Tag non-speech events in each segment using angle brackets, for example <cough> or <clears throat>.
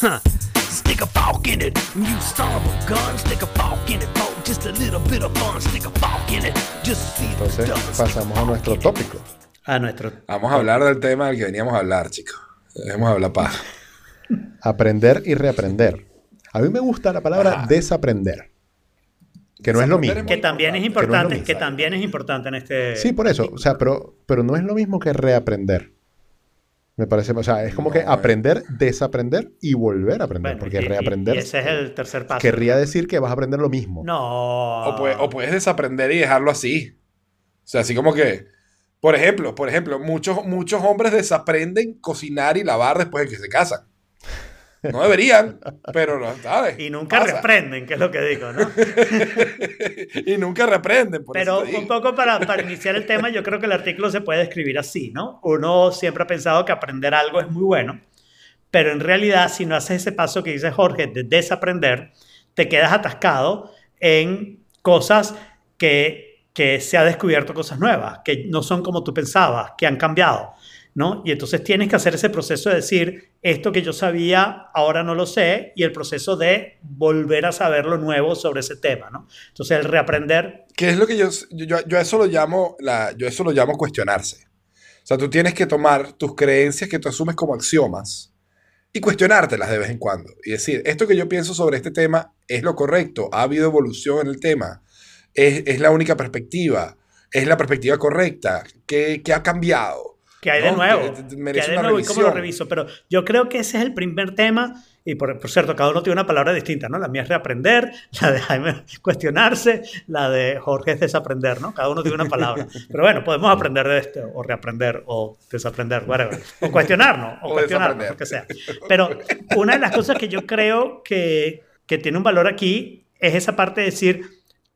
Stick a fork in it. You of a gun. Stick a fork in it. For just a little bit of fun. Stick a fork in it. Just see the Entonces pasamos a nuestro tópico. A nuestro. Vamos a hablar del tema del que veníamos a hablar, chicos. Dejemos de hablar paja. <laughs> Aprender y reaprender. A mí me gusta la palabra desaprender. Que no es lo mismo. Que también es Que no es importante, que también es importante en este. Sí, por eso. O sea, pero, pero no es lo mismo que reaprender. Me parece, o sea, es como que No, eh. aprender, desaprender y volver a aprender. Bueno, porque y- reaprender y ese es el tercer paso. querría decir que vas a aprender lo mismo. No. O, puedes, o puedes desaprender y dejarlo así. O sea, así como que, por ejemplo, por ejemplo, muchos, muchos hombres desaprenden cocinar y lavar después de que se casan. No deberían, pero no, ¿sabes? Y nunca Pasa. reprenden, que es lo que digo, ¿no? <laughs> y nunca reprenden. por Pero un poco para, para iniciar el tema, yo creo que el artículo se puede describir así, ¿no? Uno siempre ha pensado que aprender algo es muy bueno, pero en realidad si no haces ese paso que dice Jorge de desaprender, te quedas atascado en cosas que, que se ha descubierto cosas nuevas, que no son como tú pensabas, que han cambiado. ¿No? Y entonces tienes que hacer ese proceso de decir, esto que yo sabía, ahora no lo sé, y el proceso de volver a saber lo nuevo sobre ese tema, ¿no? Entonces el reaprender ¿Qué es lo que yo, yo, yo eso lo llamo, la, yo eso lo llamo cuestionarse? O sea, tú tienes que tomar tus creencias que tú asumes como axiomas y cuestionártelas de vez en cuando. Y decir, esto que yo pienso sobre este tema es lo correcto, ha habido evolución en el tema, es, es la única perspectiva, es la perspectiva correcta, ¿qué, qué ha cambiado? Que hay de nuevo, Que hay de nuevo y cómo lo reviso. Pero yo creo que ese es el primer tema. Y por, por cierto, cada uno tiene una palabra distinta, ¿no? La mía es reaprender, <laughs> la de Jaime es cuestionarse, la de Jorge es desaprender, ¿no? Cada uno tiene una palabra. Pero bueno, podemos aprender de esto, o reaprender, o desaprender, whatever. O cuestionarnos, o, O cuestionarnos, lo que sea. Pero una de las cosas que yo creo que, que tiene un valor aquí es esa parte de decir,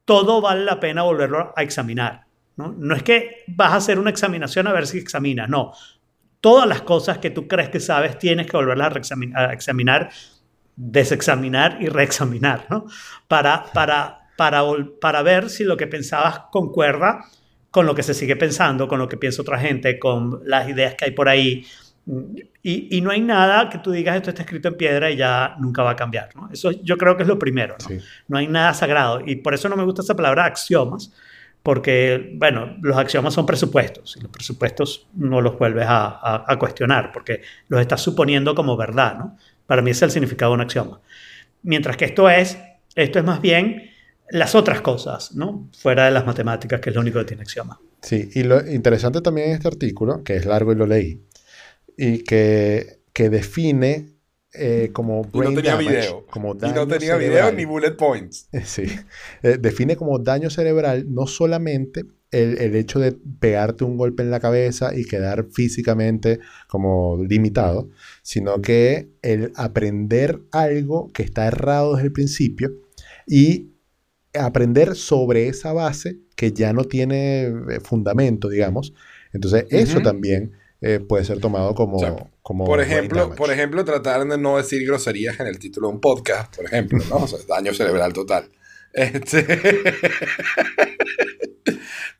todo vale la pena volverlo a examinar. ¿No? no es que vas a hacer una examinación a ver si examinas, no. Todas las cosas que tú crees que sabes tienes que volverlas a, examinar, desexaminar y reexaminar, ¿no? Para, para, para, para ver si lo que pensabas concuerda con lo que se sigue pensando, con lo que piensa otra gente, con las ideas que hay por ahí. Y, y no hay nada que tú digas esto está escrito en piedra y ya nunca va a cambiar. ¿no? Eso yo creo que es lo primero. ¿no? Sí. no hay nada sagrado. Y por eso no me gusta esa palabra axiomas, porque, bueno, los axiomas son presupuestos y los presupuestos no los vuelves a, cuestionar porque los estás suponiendo como verdad, ¿no? Para mí es el significado de un axioma. Mientras que esto es, esto es más bien las otras cosas, ¿no? Fuera de las matemáticas, que es lo único que tiene axioma. Sí, y lo interesante también en este artículo, que es largo y lo leí, y que define eh, como Y no tenía damage, video. como Y no tenía video ni bullet points. <laughs> Sí, Eh, define como daño cerebral no solamente el, el hecho de pegarte un golpe en la cabeza y quedar físicamente como limitado, sino que el aprender algo que está errado desde el principio y aprender sobre esa base que ya no tiene eh, fundamento, digamos. Entonces, eso también eh, puede ser tomado como... O sea, como Por ejemplo, por ejemplo, tratar de no decir groserías en el título de un podcast, por ejemplo, ¿no? O sea, daño cerebral total. <laughs> Este...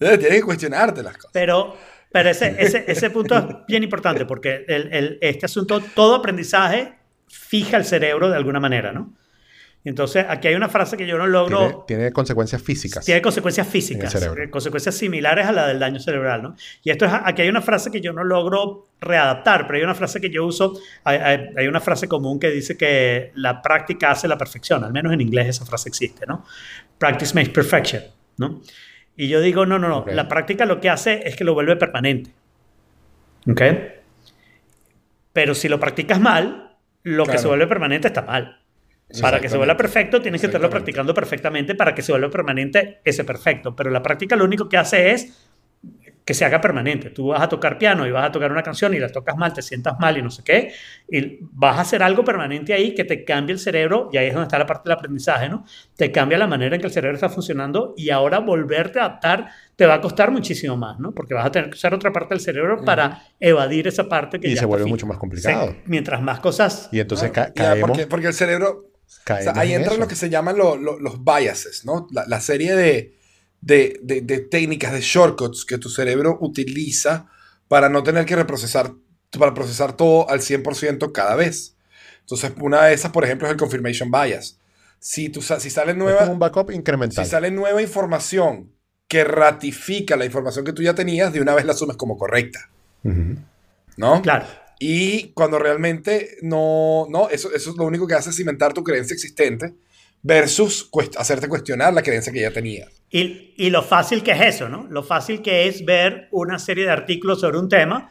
Entonces, tienes que cuestionarte las cosas. Pero, pero ese, ese, ese punto es bien importante porque el, el- este asunto, todo aprendizaje fija el cerebro de alguna manera, ¿no? Entonces, aquí hay una frase que yo no logro... tiene, tiene consecuencias físicas. Tiene consecuencias físicas, eh, consecuencias similares a la del daño cerebral, ¿no? Y esto es, aquí hay una frase que yo no logro readaptar, pero hay una frase que yo uso, hay, hay- hay una frase común que dice que la práctica hace la perfección, al menos en inglés esa frase existe, ¿no? Practice makes perfection, ¿no? Y yo digo, no, no, no, Ok. la práctica lo que hace es que lo vuelve permanente, ¿ok? Pero si lo practicas mal, lo que se vuelve permanente está mal. Para que se vuelva perfecto, tienes que estarlo practicando perfectamente para que se vuelva permanente ese perfecto. Pero la práctica lo único que hace es que se haga permanente. Tú vas a tocar piano y vas a tocar una canción y la tocas mal, te sientas mal y no sé qué, y vas a hacer algo permanente ahí que te cambie el cerebro, y ahí es donde está la parte del aprendizaje, ¿no? Te cambia la manera en que el cerebro está funcionando y ahora volverte a adaptar te va a costar muchísimo más, ¿no? Porque vas a tener que usar otra parte del cerebro para evadir esa parte que Y ya se está vuelve mucho más complicado. Sí, mientras más cosas Y entonces ca- Ya, caemos, porque, porque el cerebro, o sea, ahí en entran eso. lo que se llaman lo- lo- los biases, ¿no? La, la serie de, de, de- de técnicas, de shortcuts que tu cerebro utiliza para no tener que reprocesar, para procesar todo al 100% cada vez. Entonces, una de esas, por ejemplo, es el confirmation bias. Si, tú, si sale Es nueva, como un backup incremental. si sale nueva información que ratifica la información que tú ya tenías, de una vez la asumes como correcta. ¿no? Claro. Y cuando realmente no, no, eso, eso es lo único que hace es cimentar tu creencia existente versus cuest- hacerte cuestionar la creencia que ya tenías. Y, y lo fácil que es eso, ¿no? Lo fácil que es ver una serie de artículos sobre un tema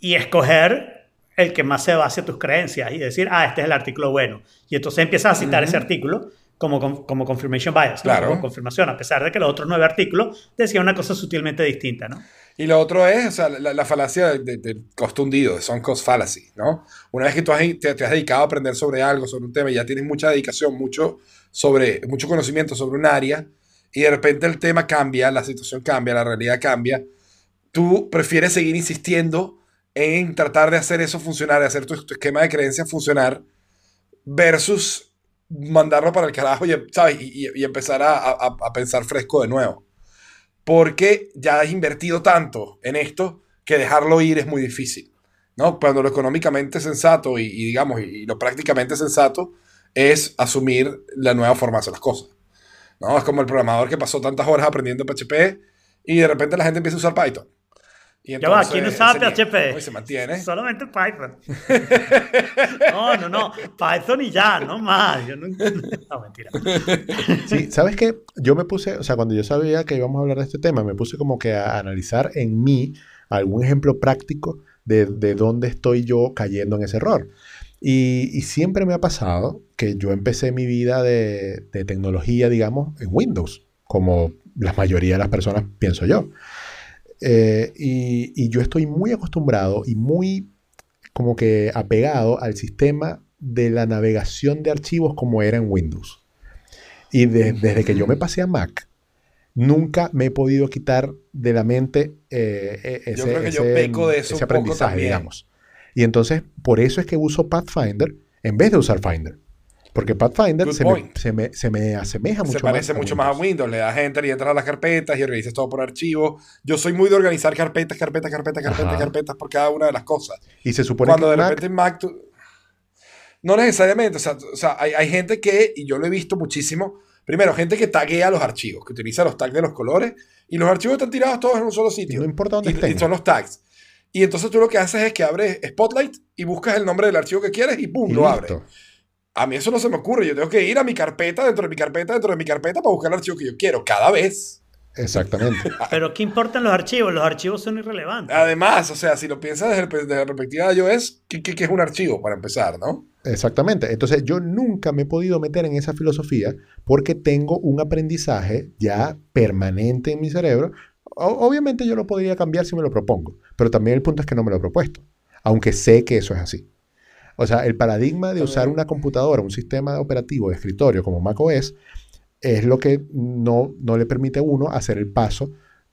y escoger el que más se base a tus creencias y decir, ah, este es el artículo bueno. Y entonces empiezas a citar ese artículo como, como confirmation bias, ¿no? Claro. como confirmación, a pesar de que los otros nueve artículos decían una cosa sutilmente distinta, ¿no? Y lo otro es o sea, la, la falacia del de, de costo hundido, son cost fallacy, ¿no? Una vez que tú has, te, te has dedicado a aprender sobre algo, sobre un tema, y ya tienes mucha dedicación, mucho, sobre, mucho conocimiento sobre un área, y de repente el tema cambia, la situación cambia, la realidad cambia, tú prefieres seguir insistiendo en tratar de hacer eso funcionar, de hacer tu, tu esquema de creencias funcionar, versus mandarlo para el carajo y, ¿sabes? y- y empezar a, a- a pensar fresco de nuevo. Porque ya has invertido tanto en esto que dejarlo ir es muy difícil. ¿no? Cuando lo económicamente sensato y, digamos, y lo prácticamente sensato es asumir la nueva forma de hacer las cosas. ¿no? Es como el programador que pasó tantas horas aprendiendo PHP y de repente la gente empieza a usar Python. Y Ya va, entonces ¿quién usaba PHP? se mantiene. Solamente Python. <laughs> No, no, no. Python y ya, no más. Yo no, no, mentira. Sí, ¿sabes qué? Yo me puse, o sea, cuando yo sabía que íbamos a hablar de este tema, me puse como que a analizar en mí algún ejemplo práctico de, de dónde estoy yo cayendo en ese error. Y, y siempre me ha pasado que yo empecé mi vida de, de tecnología, digamos, en Windows, como la mayoría de las personas pienso yo. Eh, y, y yo estoy muy acostumbrado y muy como que apegado al sistema de la navegación de archivos como era en Windows. Y de- desde que yo me pasé a Mac, nunca me he podido quitar de la mente eh, ese, Yo creo que yo ese- peco de eso ese un poco aprendizaje, digamos. Y entonces, por eso es que uso Pathfinder en vez de usar Finder. Porque Pathfinder se me, se, me, se me asemeja mucho se parece más. mucho más a Windows. Le das enter y entras a las carpetas y organizas todo por archivo. Yo soy muy de organizar carpetas, carpetas, carpetas, carpetas, Ajá. carpetas por cada una de las cosas. Y se supone Cuando que de Mac- repente en Mac tú- No necesariamente. O sea, o sea, hay, hay gente que, y yo lo he visto muchísimo, primero, gente que taguea los archivos, que utiliza los tags de los colores, y los archivos están tirados todos en un solo sitio. no importa dónde y, estén. y son los tags. Y entonces tú lo que haces es que abres Spotlight y buscas el nombre del archivo que quieres y ¡pum! y lo abres. A mí eso no se me ocurre. Yo tengo que ir a mi carpeta, dentro de mi carpeta, dentro de mi carpeta para buscar el archivo que yo quiero, cada vez. Exactamente. <laughs> Pero ¿qué importan los archivos? Los archivos son irrelevantes. Además, o sea, si lo piensas desde, el- desde la perspectiva de iOS, ¿qué, qué, qué es un archivo para empezar, no? Exactamente. Entonces yo nunca me he podido meter en esa filosofía porque tengo un aprendizaje ya permanente en mi cerebro. O- obviamente yo lo podría cambiar si me lo propongo, pero también el punto es que no me lo he propuesto, aunque sé que eso es así. O sea, el paradigma de usar una computadora, un sistema operativo de escritorio como macOS, es lo que no, no le permite a uno hacer el paso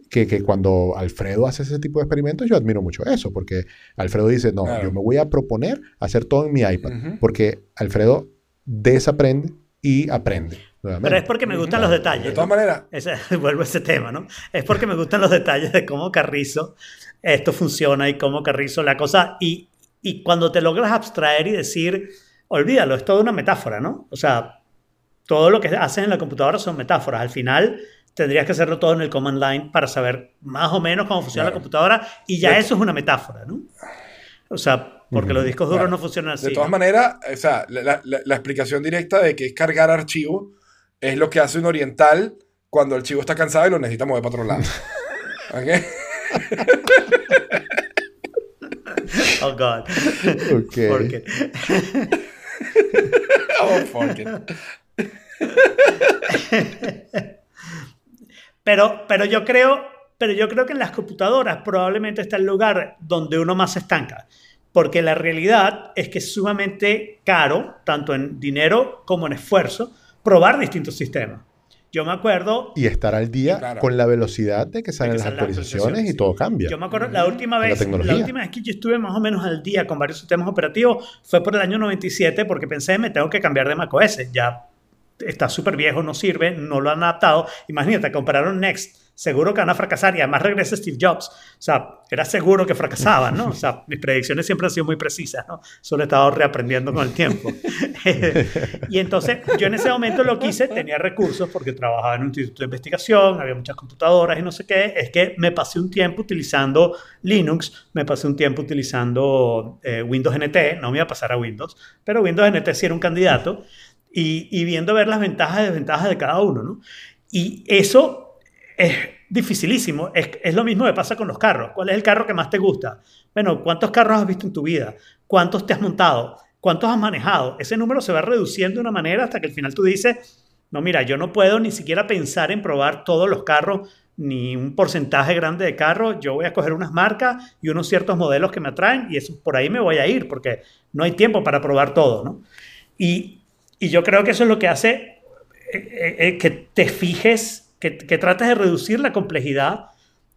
que, que cuando Alfredo hace ese tipo de experimentos, yo admiro mucho eso, porque Alfredo dice, no, Claro. yo me voy a proponer hacer todo en mi iPad, porque Alfredo desaprende y aprende. nuevamente. Pero es porque me gustan los De detalles. todas ¿no? maneras, <laughs> vuelvo a ese tema, ¿no? Es porque me gustan los detalles de cómo Carrizo esto funciona y cómo Carrizo la cosa. Y, y cuando te logras abstraer y decir, olvídalo, es toda una metáfora, ¿no? O sea, todo lo que haces en la computadora son metáforas. Al final tendrías que hacerlo todo en el command line para saber más o menos cómo funciona la Claro. computadora y ya De- eso es una metáfora, ¿no? O sea, porque Ujú. los discos duros Claro. no funcionan así. de todas ¿no? maneras, o sea, la, la- la explicación directa de que es cargar archivo es lo que hace un oriental cuando el chivo está cansado y lo necesita mover para otro lado. <laughs> ¿Ok? <laughs> <laughs> Oh, God. Ok. Porque- Oh, fuck it. <laughs> <laughs> Pero, pero, yo creo, pero yo creo que en las computadoras probablemente está el lugar donde uno más se estanca. Porque la realidad es que es sumamente caro, tanto en dinero como en esfuerzo, probar distintos sistemas. Yo me acuerdo, Y estar al día Claro. con la velocidad de que salen que las salen las actualizaciones actualizaciones, y todo cambia. yo me acuerdo la última vez, la, tecnología. última vez que yo estuve más o menos al día con varios sistemas operativos fue por el año 97 porque pensé me tengo que cambiar de macOS. Ya está súper viejo, no sirve, no lo han adaptado. Imagínate, compararon Next seguro que van a fracasar y además regresa Steve Jobs. O sea, era seguro que fracasaban, ¿no? O sea, mis predicciones siempre han sido muy precisas, ¿no? Solo he estado reaprendiendo con el tiempo. <laughs> y entonces yo en ese momento lo que hice, tenía recursos porque trabajaba en un instituto de investigación, había muchas computadoras y no sé qué, es que me pasé un tiempo utilizando Linux, me pasé un tiempo utilizando eh, Windows NT, no me iba a pasar a Windows, pero Windows NT sí era un candidato y, y viendo ver las ventajas y desventajas de cada uno, ¿no? Y eso es dificilísimo. Es, es, lo mismo que pasa con los carros. ¿Cuál es el carro que más te gusta? Bueno, ¿cuántos carros has visto en tu vida? ¿Cuántos te has montado? ¿Cuántos has manejado? Ese número se va reduciendo de una manera hasta que al final tú dices, no, mira, yo no puedo ni siquiera pensar en probar todos los carros ni un porcentaje grande de carros. Yo voy a coger unas marcas y unos ciertos modelos que me atraen y eso, por ahí me voy a ir porque no hay tiempo para probar todo, ¿no? Y, y yo creo que eso es lo que hace eh, eh, que te fijes, que, que, trates de reducir la complejidad,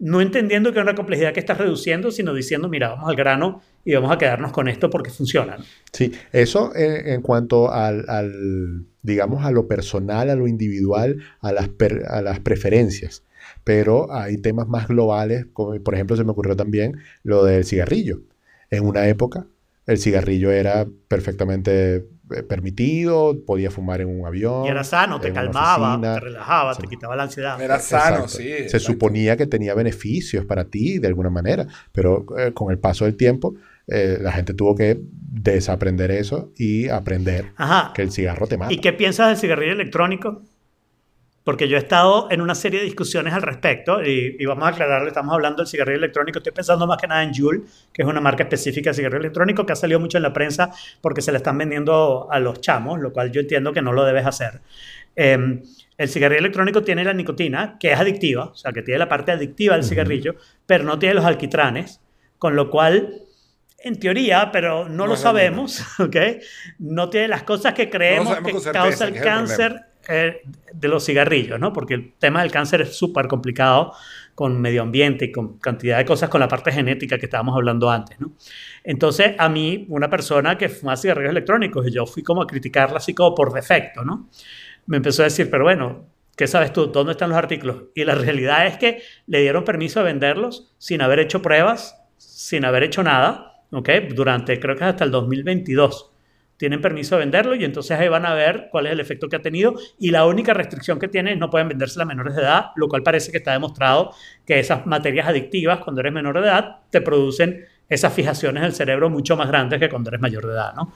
no entendiendo que es una complejidad que estás reduciendo, sino diciendo, mira, vamos al grano y vamos a quedarnos con esto porque funciona. Sí, eso en, cuanto al, digamos, a lo personal, a lo individual, a las, a las preferencias. Pero hay temas más globales, como por ejemplo se me ocurrió también lo del cigarrillo. En una época el cigarrillo era perfectamente permitido, podía fumar en un avión. Y era sano, te calmaba, te relajaba, sí. te quitaba la ansiedad. Era sano, Exacto. sí. Se suponía que tenía beneficios para ti de alguna manera, pero eh, con el paso del tiempo eh, la gente tuvo que desaprender eso y aprender Ajá. que el cigarro te mata. ¿Y qué piensas del cigarrillo electrónico? Porque yo he estado en una serie de discusiones al respecto y, y, vamos a aclararle, estamos hablando del cigarrillo electrónico, estoy pensando más que nada en Juul, que es una marca específica de cigarrillo electrónico que ha salido mucho en la prensa porque se le están vendiendo a los chamos, lo cual yo entiendo que no lo debes hacer. Eh, el cigarrillo electrónico tiene la nicotina, que es adictiva, o sea, que tiene la parte adictiva del cigarrillo, uh -huh. pero no tiene los alquitranes, con lo cual en teoría, pero no, no lo sabemos, <laughs> ¿ok? No tiene las cosas que creemos no que causa el cáncer de los cigarrillos, ¿no? Porque el tema del cáncer es súper complicado con medio ambiente y con cantidad de cosas con la parte genética que estábamos hablando antes, ¿no? Entonces, a mí, una persona que fuma cigarrillos electrónicos, y yo fui como a criticarla así como por defecto, ¿no? Me empezó a decir, pero bueno, ¿qué sabes tú? ¿Dónde están los artículos? Y la <laughs> realidad es que le dieron permiso de venderlos sin haber hecho pruebas, sin haber hecho nada, ¿ok? Durante, creo que hasta el 2022. Tienen permiso de venderlo y entonces ahí van a ver cuál es el efecto que ha tenido. Y la única restricción que tiene es no pueden venderse a menores de edad, lo cual parece que está demostrado que esas materias adictivas, cuando eres menor de edad, te producen esas fijaciones del cerebro mucho más grandes que cuando eres mayor de edad, ¿no?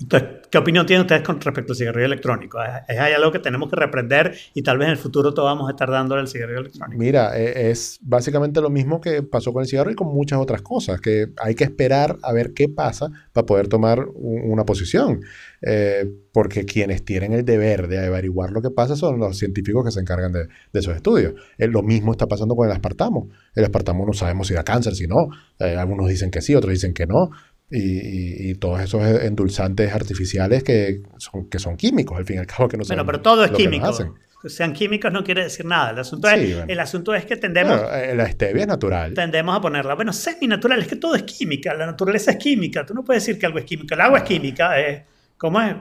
Entonces, ¿qué opinión tienen ustedes con respecto al cigarrillo electrónico? ¿Es, hay algo que tenemos que reprender y tal vez en el futuro todos vamos a estar dándole al cigarrillo electrónico? Mira, e, es básicamente lo mismo que pasó con el cigarro y con muchas otras cosas, que hay que esperar a ver qué pasa para poder tomar una posición. Eh, porque quienes tienen el deber de averiguar lo que pasa son los científicos que se encargan de, de esos estudios. Eh, lo mismo está pasando con el aspartamo. El aspartamo no sabemos si da cáncer, si no. Eh, algunos dicen que sí, otros dicen que no. Y, y, todos esos endulzantes artificiales que son, que son químicos, al fin y al cabo, que no Bueno, pero todo es químico. Que sean químicos no quiere decir nada. El asunto, sí, es, bueno. el asunto es que tendemos. Bueno, eh, la stevia es natural. Tendemos a ponerla. Bueno, semi-natural, es que todo es química. La naturaleza es química. Tú no puedes decir que algo es química. El agua es química. Es, ¿Cómo es?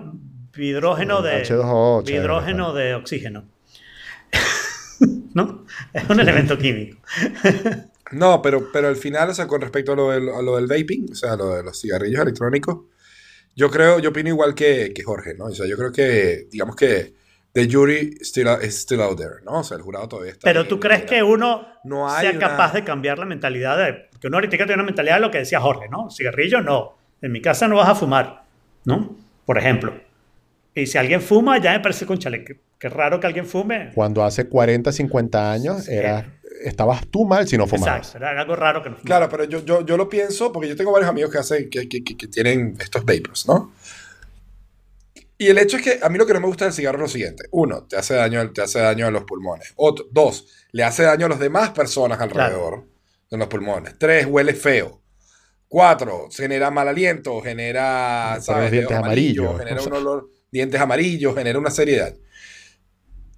Hidrógeno de. H2O, hidrógeno de oxígeno. <laughs> ¿No? Es un elemento químico. <laughs> No, pero, pero al final, o sea, con respecto a lo, del, a lo del vaping, o sea, lo de los cigarrillos electrónicos, yo creo, yo opino igual que, que, Jorge, ¿no? O sea, yo creo que, digamos que the jury still, is still out there, ¿no? O sea, el jurado todavía está Pero ahí, tú crees que uno no sea una... capaz de cambiar la mentalidad de... Porque uno ahorita tiene una mentalidad de lo que decía Jorge, ¿no? Cigarrillo, no. En mi casa no vas a fumar, ¿no? Por ejemplo. Y si alguien fuma, ya me parece, conchale, qué, qué raro que alguien fume. Cuando hace 40, 50 años, sí. era estabas tú mal si no fumabas. Exacto, era algo raro que no fumabas. Claro, pero yo, yo, yo lo pienso porque yo tengo varios amigos que hacen, que, que, que, que, tienen estos vapors, ¿no? Y el hecho es que a mí lo que no me gusta del cigarro es lo siguiente. Uno, te hace daño, te hace daño a los pulmones. Otro, dos, le hace daño a las demás personas alrededor claro. de los pulmones. Tres, huele feo. Cuatro, genera mal aliento, genera, ¿sabes? Dientes amarillos. Genera un olor, dientes amarillos, genera una seriedad.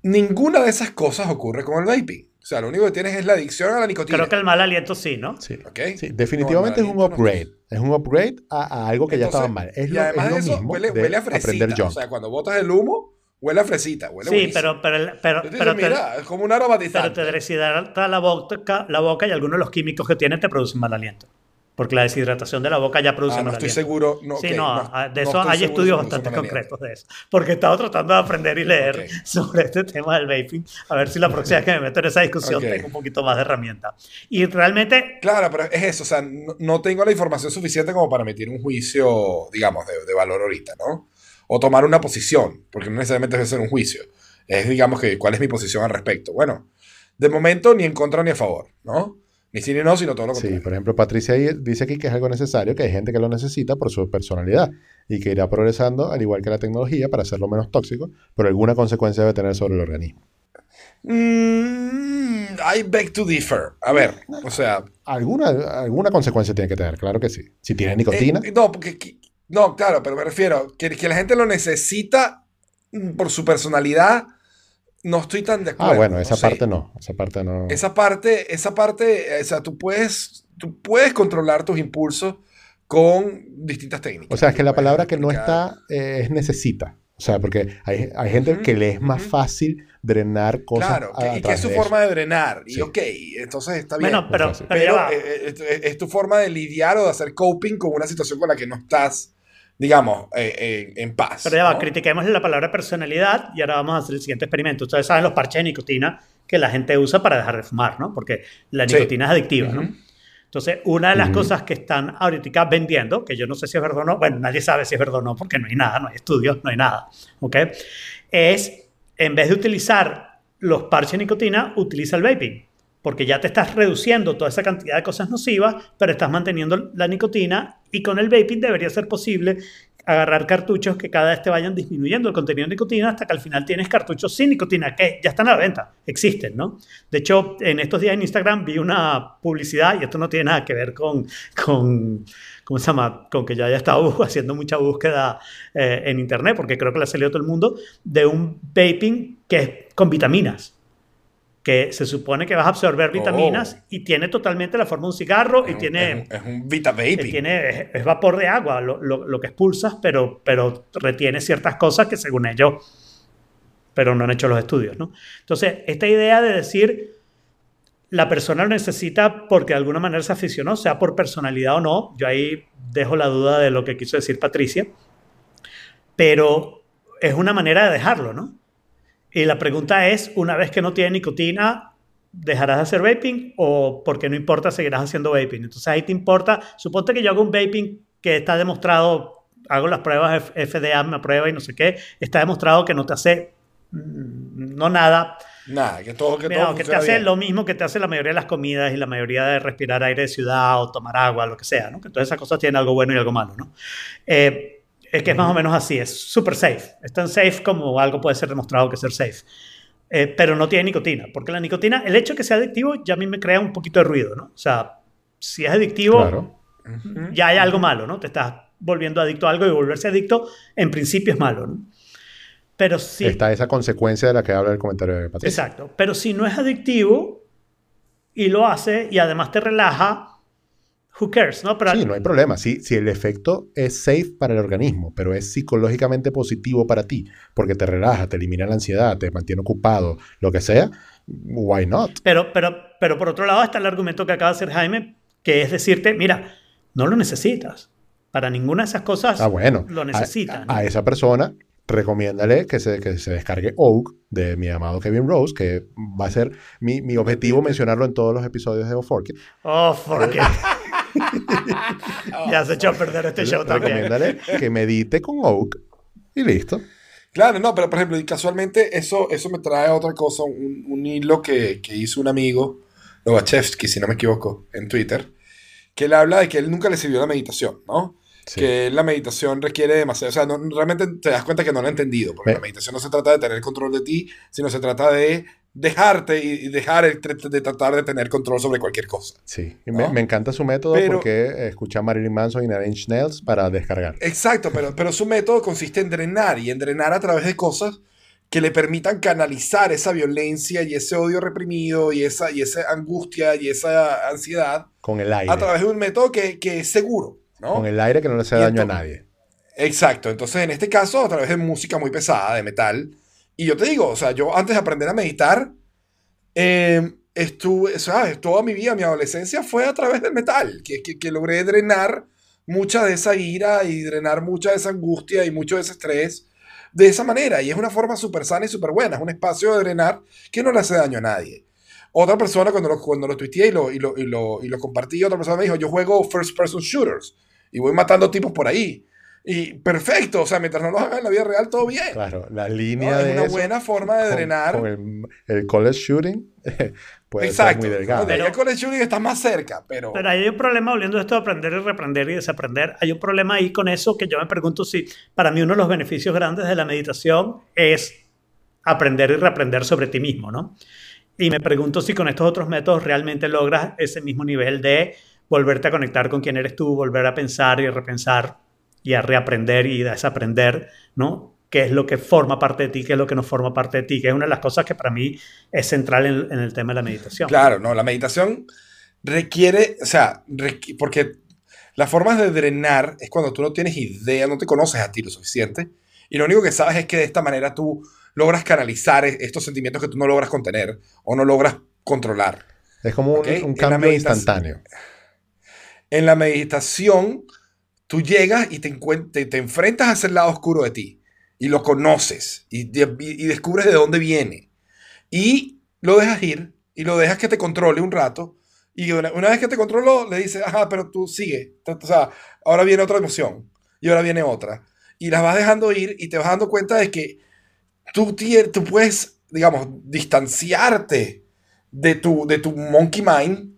Ninguna de esas cosas ocurre con el vaping. O sea, lo único que tienes es la adicción a la nicotina. Creo que el mal aliento sí, ¿no? Sí. Okay. sí definitivamente no, es un upgrade. No es un upgrade a, a algo que Entonces, ya estaba mal. Es y lo, además es lo de eso, mismo huele, huele a fresita. O sea, cuando botas el humo, Huele a fresita, huele Sí, buenísimo. pero, pero, pero, pero, digo, te, mira, es como un pero aromatizante. te deshidrata la boca, la boca y algunos de los químicos que tiene te producen mal aliento. Porque la deshidratación de la boca ya produce Ah, no estoy seguro. No, sí, no, no- ah, de no eso estoy hay estudios bastante concretos de eso. Porque he estado tratando de aprender y leer Ok. <laughs> sobre este tema del vaping. A ver si la próxima vez que me meto en esa discusión Ok. tengo un poquito más de herramienta. Y realmente, Claro, pero es eso, o sea, no, no tengo la información suficiente como para emitir un juicio, digamos, de, de valor ahorita, ¿no? O tomar una posición, porque no necesariamente debe ser un juicio. Es, digamos, que cuál es mi posición al respecto. Bueno, de momento ni en contra ni a favor, ¿no? Ni sí ni no, sino todo lo Sí, contrario. por ejemplo, Patricia dice aquí que es algo necesario, que hay gente que lo necesita por su personalidad y que irá progresando al igual que la tecnología para hacerlo menos tóxico, pero alguna consecuencia debe tener sobre el organismo. Mm, I beg to differ. A ver, o sea, Alguna, alguna consecuencia tiene que tener, claro que sí. Si tiene nicotina, Eh, no, porque, no, claro, pero me refiero que, que la gente lo necesita mm, por su personalidad. No estoy tan de acuerdo. ah, bueno, no esa sé. parte no, esa parte no. Esa parte, esa parte, o sea, tú puedes, tú puedes controlar tus impulsos con distintas técnicas. O sea, es que la palabra que no está eh, es necesita. O sea, porque hay, hay gente que le es más fácil drenar cosas Claro, a, que- a y que es su de forma eso. de drenar. Y Sí. ok, entonces está bien. bueno, pero, pero ya pero va. eh, eh, es, es tu forma de lidiar o de hacer coping con una situación con la que no estás, digamos, eh, eh, en paz. Pero ya va, ¿no? critiquemos la palabra personalidad y ahora vamos a hacer el siguiente experimento. Ustedes saben los parches de nicotina que la gente usa para dejar de fumar, ¿no? Porque la Sí. nicotina es adictiva, ¿no? Entonces, una de las cosas que están ahorita vendiendo, que yo no sé si es verdad o no, bueno, nadie sabe si es verdad o no, porque no hay nada, no hay estudios, no hay nada, ¿ok? Es, en vez de utilizar los parches de nicotina, utiliza el vaping, porque ya te estás reduciendo toda esa cantidad de cosas nocivas, pero estás manteniendo la nicotina y con el vaping debería ser posible agarrar cartuchos que cada vez te vayan disminuyendo el contenido de nicotina hasta que al final tienes cartuchos sin nicotina, que ya están a la venta, existen, ¿no? De hecho, en estos días en Instagram vi una publicidad, y esto no tiene nada que ver con, con ¿cómo se llama? Con que ya haya estado <laughs> haciendo mucha búsqueda eh, en Internet, porque creo que le ha salido todo el mundo, de un vaping que es con vitaminas que se supone que vas a absorber vitaminas Oh. y tiene totalmente la forma de un cigarro y un- tiene, Es un, Vita Vaping. tiene es, es vapor de agua lo, lo- lo que expulsas, pero, pero retiene ciertas cosas que según ellos, pero no han hecho los estudios, ¿no? Entonces, esta idea de decir la persona lo necesita porque de alguna manera se aficionó, sea por personalidad o no, yo ahí dejo la duda de lo que quiso decir Patricia, pero es una manera de dejarlo, ¿no? Y la pregunta es, una vez que no tiene nicotina, ¿dejarás de hacer vaping o porque no importa, seguirás haciendo vaping? Entonces ahí te importa, suponte que yo hago un vaping que está demostrado, hago las pruebas, FDA me aprueba y no sé qué, está demostrado que no te hace, mm, no nada, Nada, que todo, que Mira, todo que te hace bien. lo mismo que te hace la mayoría de las comidas y la mayoría de respirar aire de ciudad o tomar agua, lo que sea, ¿no? Que todas esas cosas tienen algo bueno y algo malo, ¿no? Eh, es que es más o menos así, es súper safe. Es tan safe como algo puede ser demostrado que ser safe. Eh, pero no tiene nicotina, porque la nicotina, el hecho de que sea adictivo ya a mí me crea un poquito de ruido, ¿no? O sea, si es adictivo, Claro. Ya hay algo malo, ¿no? Te estás volviendo adicto a algo y volverse adicto en principio es malo, ¿no? Pero si... Está esa consecuencia de la que habla el comentario de Patricia. Exacto. Pero si no es adictivo y lo hace y además te relaja, who cares, ¿no? Pero Sí, no hay problema. Si, si el efecto es safe para el organismo, pero es psicológicamente positivo para ti, porque te relaja, te elimina la ansiedad, te mantiene ocupado, lo que sea, why not? Pero, pero, pero por otro lado está el argumento que acaba de hacer Jaime, que es decirte, mira, no lo necesitas. Para ninguna de esas cosas Ah, bueno. lo A- necesitan. A, esa persona, recomiéndale que se, que se descargue Oak de mi amado Kevin Rose, que va a ser mi, mi objetivo mencionarlo en todos los episodios de Oforkit. Oh. <laughs> <laughs> ya se echó a perder este show también. Recomiéndale que medite con Oak y listo. Claro, no, pero por ejemplo, y casualmente eso, eso me trae a otra cosa, un, un hilo que, que hizo un amigo, Novachevsky, si no me equivoco, en Twitter, que él habla de que él nunca le sirvió la meditación, ¿no? Sí. Que la meditación requiere demasiado, o sea, no- realmente te das cuenta que no lo ha entendido, porque Me- la meditación no se trata de tener control de ti, sino se trata de dejarte y, dejar el de tratar de tener control sobre cualquier cosa. Sí, ¿No? me, me encanta su método Pero- porque escuché a Marilyn Manson y Nine Nails para descargar. Exacto, pero, pero su método consiste en drenar y en drenar a través de cosas que le permitan canalizar esa violencia y ese odio reprimido y esa, y esa angustia y esa ansiedad Con el aire. a través de un método que, que es seguro, ¿no? Con el aire que no le hace daño a esto- nadie. Exacto, entonces en este caso a través de música muy pesada, de metal, Y yo te digo, o sea, yo antes de aprender a meditar, eh, estuve, ¿sabes? Toda mi vida, mi adolescencia fue a través del metal, que, que, logré drenar mucha de esa ira y drenar mucha de esa angustia y mucho de ese estrés de esa manera. Y es una forma súper sana y súper buena. Es un espacio de drenar que no le hace daño a nadie. Otra persona, cuando lo, cuando lo tuiteé y lo, y, lo, y, lo, y lo compartí, otra persona me dijo, yo juego first person shooters y voy matando tipos por ahí. Y perfecto, o sea, mientras no lo hagan en la vida real, todo bien. Claro, la línea ¿no? de Es una eso buena forma de con- drenar. Con el, el college shooting <laughs> puede Exacto. ser muy delgado. De ahí al college shooting está más cerca, pero... Pero hay un problema, volviendo a esto de aprender y reprender y desaprender, hay un problema ahí con eso que yo me pregunto si para mí uno de los beneficios grandes de la meditación es aprender y reaprender sobre ti mismo, ¿no? Y me pregunto si con estos otros métodos realmente logras ese mismo nivel de volverte a conectar con quién eres tú, volver a pensar y repensar y a reaprender y desaprender, ¿no? qué es lo que forma parte de ti, qué es lo que no forma parte de ti, que es una de las cosas que para mí es central en, en el tema de la meditación. Claro, no, la meditación requiere, o sea, requ- porque las formas de drenar es cuando tú no tienes idea, no te conoces a ti lo suficiente, y lo único que sabes es que de esta manera tú logras canalizar e- estos sentimientos que tú no logras contener o no logras controlar. Es como un, un cambio instantáneo. En la meditación, tú llegas y te, te, enfrentas a ese lado oscuro de ti y lo conoces y, de- y descubres de dónde viene. Y lo dejas ir y lo dejas que te controle un rato. Y una, vez que te controló, le dices, ajá, pero tú sigue. O sea, ahora viene otra emoción y ahora viene otra. Y las vas dejando ir y te vas dando cuenta de que tú, tú puedes, digamos, distanciarte de tu, de tu monkey mind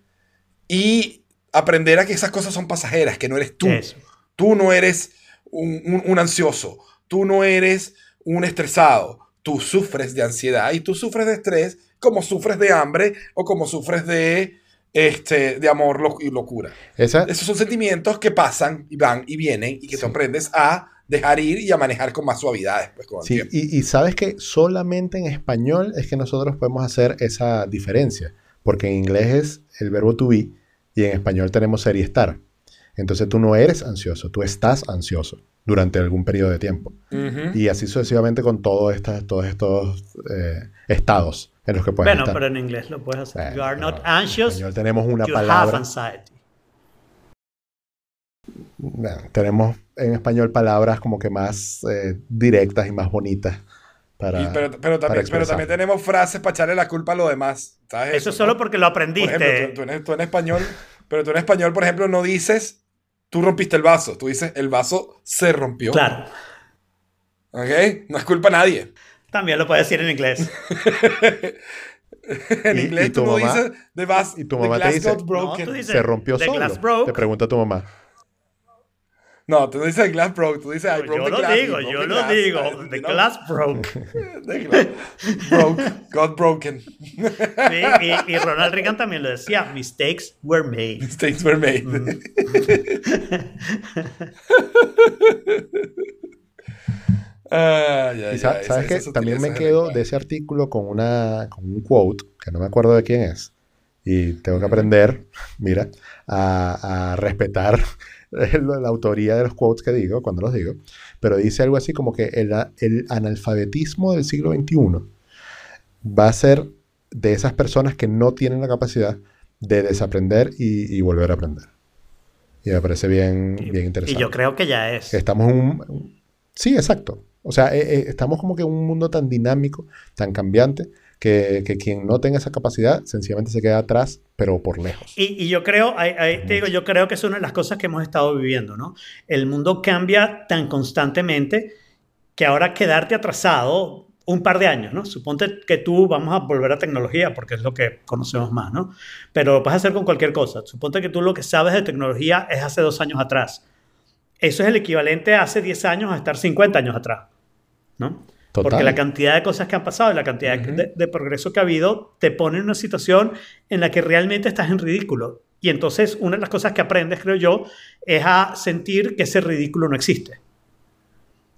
y aprender a que esas cosas son pasajeras, que no eres tú. Eso. Tú no eres un, un- un ansioso, tú no eres un estresado, tú sufres de ansiedad y tú sufres de estrés como sufres de hambre o como sufres de, este, de amor lo- y locura. Esa, Esos son sentimientos que pasan y van y vienen y que Sí. tú aprendes a dejar ir y a manejar con más suavidad después con Sí, y, y sabes que solamente en español es que nosotros podemos hacer esa diferencia, porque en inglés es el verbo to be y en español tenemos ser y estar. Entonces tú no eres ansioso, tú estás ansioso durante algún periodo de tiempo. Ujú. Y así sucesivamente con todo estas- todos estos eh, estados en los que puedes Bueno, estar. pero en inglés lo puedes hacer. Bueno, you are not pero anxious, En español tenemos una you have palabra. anxiety. Bueno, tenemos en español palabras como que más eh, directas y más bonitas. Para, Y- pero, pero, para también, pero expresar. también tenemos frases para echarle la culpa a lo demás. ¿sabes Eso no? es solo porque lo Por aprendiste. ejemplo, tú, tú en, tú en español, pero tú en español, por ejemplo, no dices tú rompiste el vaso, tú dices el vaso se rompió. Claro. ¿Ok? No es culpa a nadie. También lo puedes decir en inglés. <laughs> en Y- inglés y tu tú no dices the, vas, y tu the mamá te dice- got broken. No, tú dices- Se rompió solo. glass broke. Te pregunta tu mamá. No, tú no dices glass broke, tú dices I broke yo the lo glass. digo, yo broke lo glass, digo. ¿sabes? The know? glass broke. <laughs> The glass broke, got broken. Sí, y, y Ronald Reagan también lo decía. Mistakes were made. Mistakes were made. Mm. Ah, ya, ya, sa- esa- sabes que también me quedo de ese artículo con, una, con un quote, que no me acuerdo de quién es. Y tengo que aprender, mira, a, a respetar la autoría de los quotes que digo, cuando los digo. Pero dice algo así como que el, analfabetismo del siglo XXI va a ser de esas personas que no tienen la capacidad de desaprender y, y volver a aprender. Y me parece bien, Y, bien y interesante. yo creo que ya es. Estamos en un... Sí, exacto. O sea, eh, eh, estamos como que en un mundo tan dinámico, tan cambiante, que, que quien no tenga esa capacidad sencillamente se queda atrás, pero por lejos. Y, y yo creo, ahí- ahí te digo, yo creo que es una de las cosas que hemos estado viviendo, ¿no? El mundo cambia tan constantemente que ahora quedarte atrasado un par de años, ¿no? Suponte que tú vamos a volver a tecnología porque es lo que conocemos más, ¿no? Pero lo puedes hacer con cualquier cosa. Suponte que tú lo que sabes de tecnología es hace dos años atrás. Eso es el equivalente a hace 10 años a estar 50 años atrás, ¿no? Total. Porque la cantidad de cosas que han pasado y la cantidad de- de, de progreso que ha habido te pone en una situación en la que realmente estás en ridículo. Y entonces una de las cosas que aprendes, creo yo, es a sentir que ese ridículo no existe.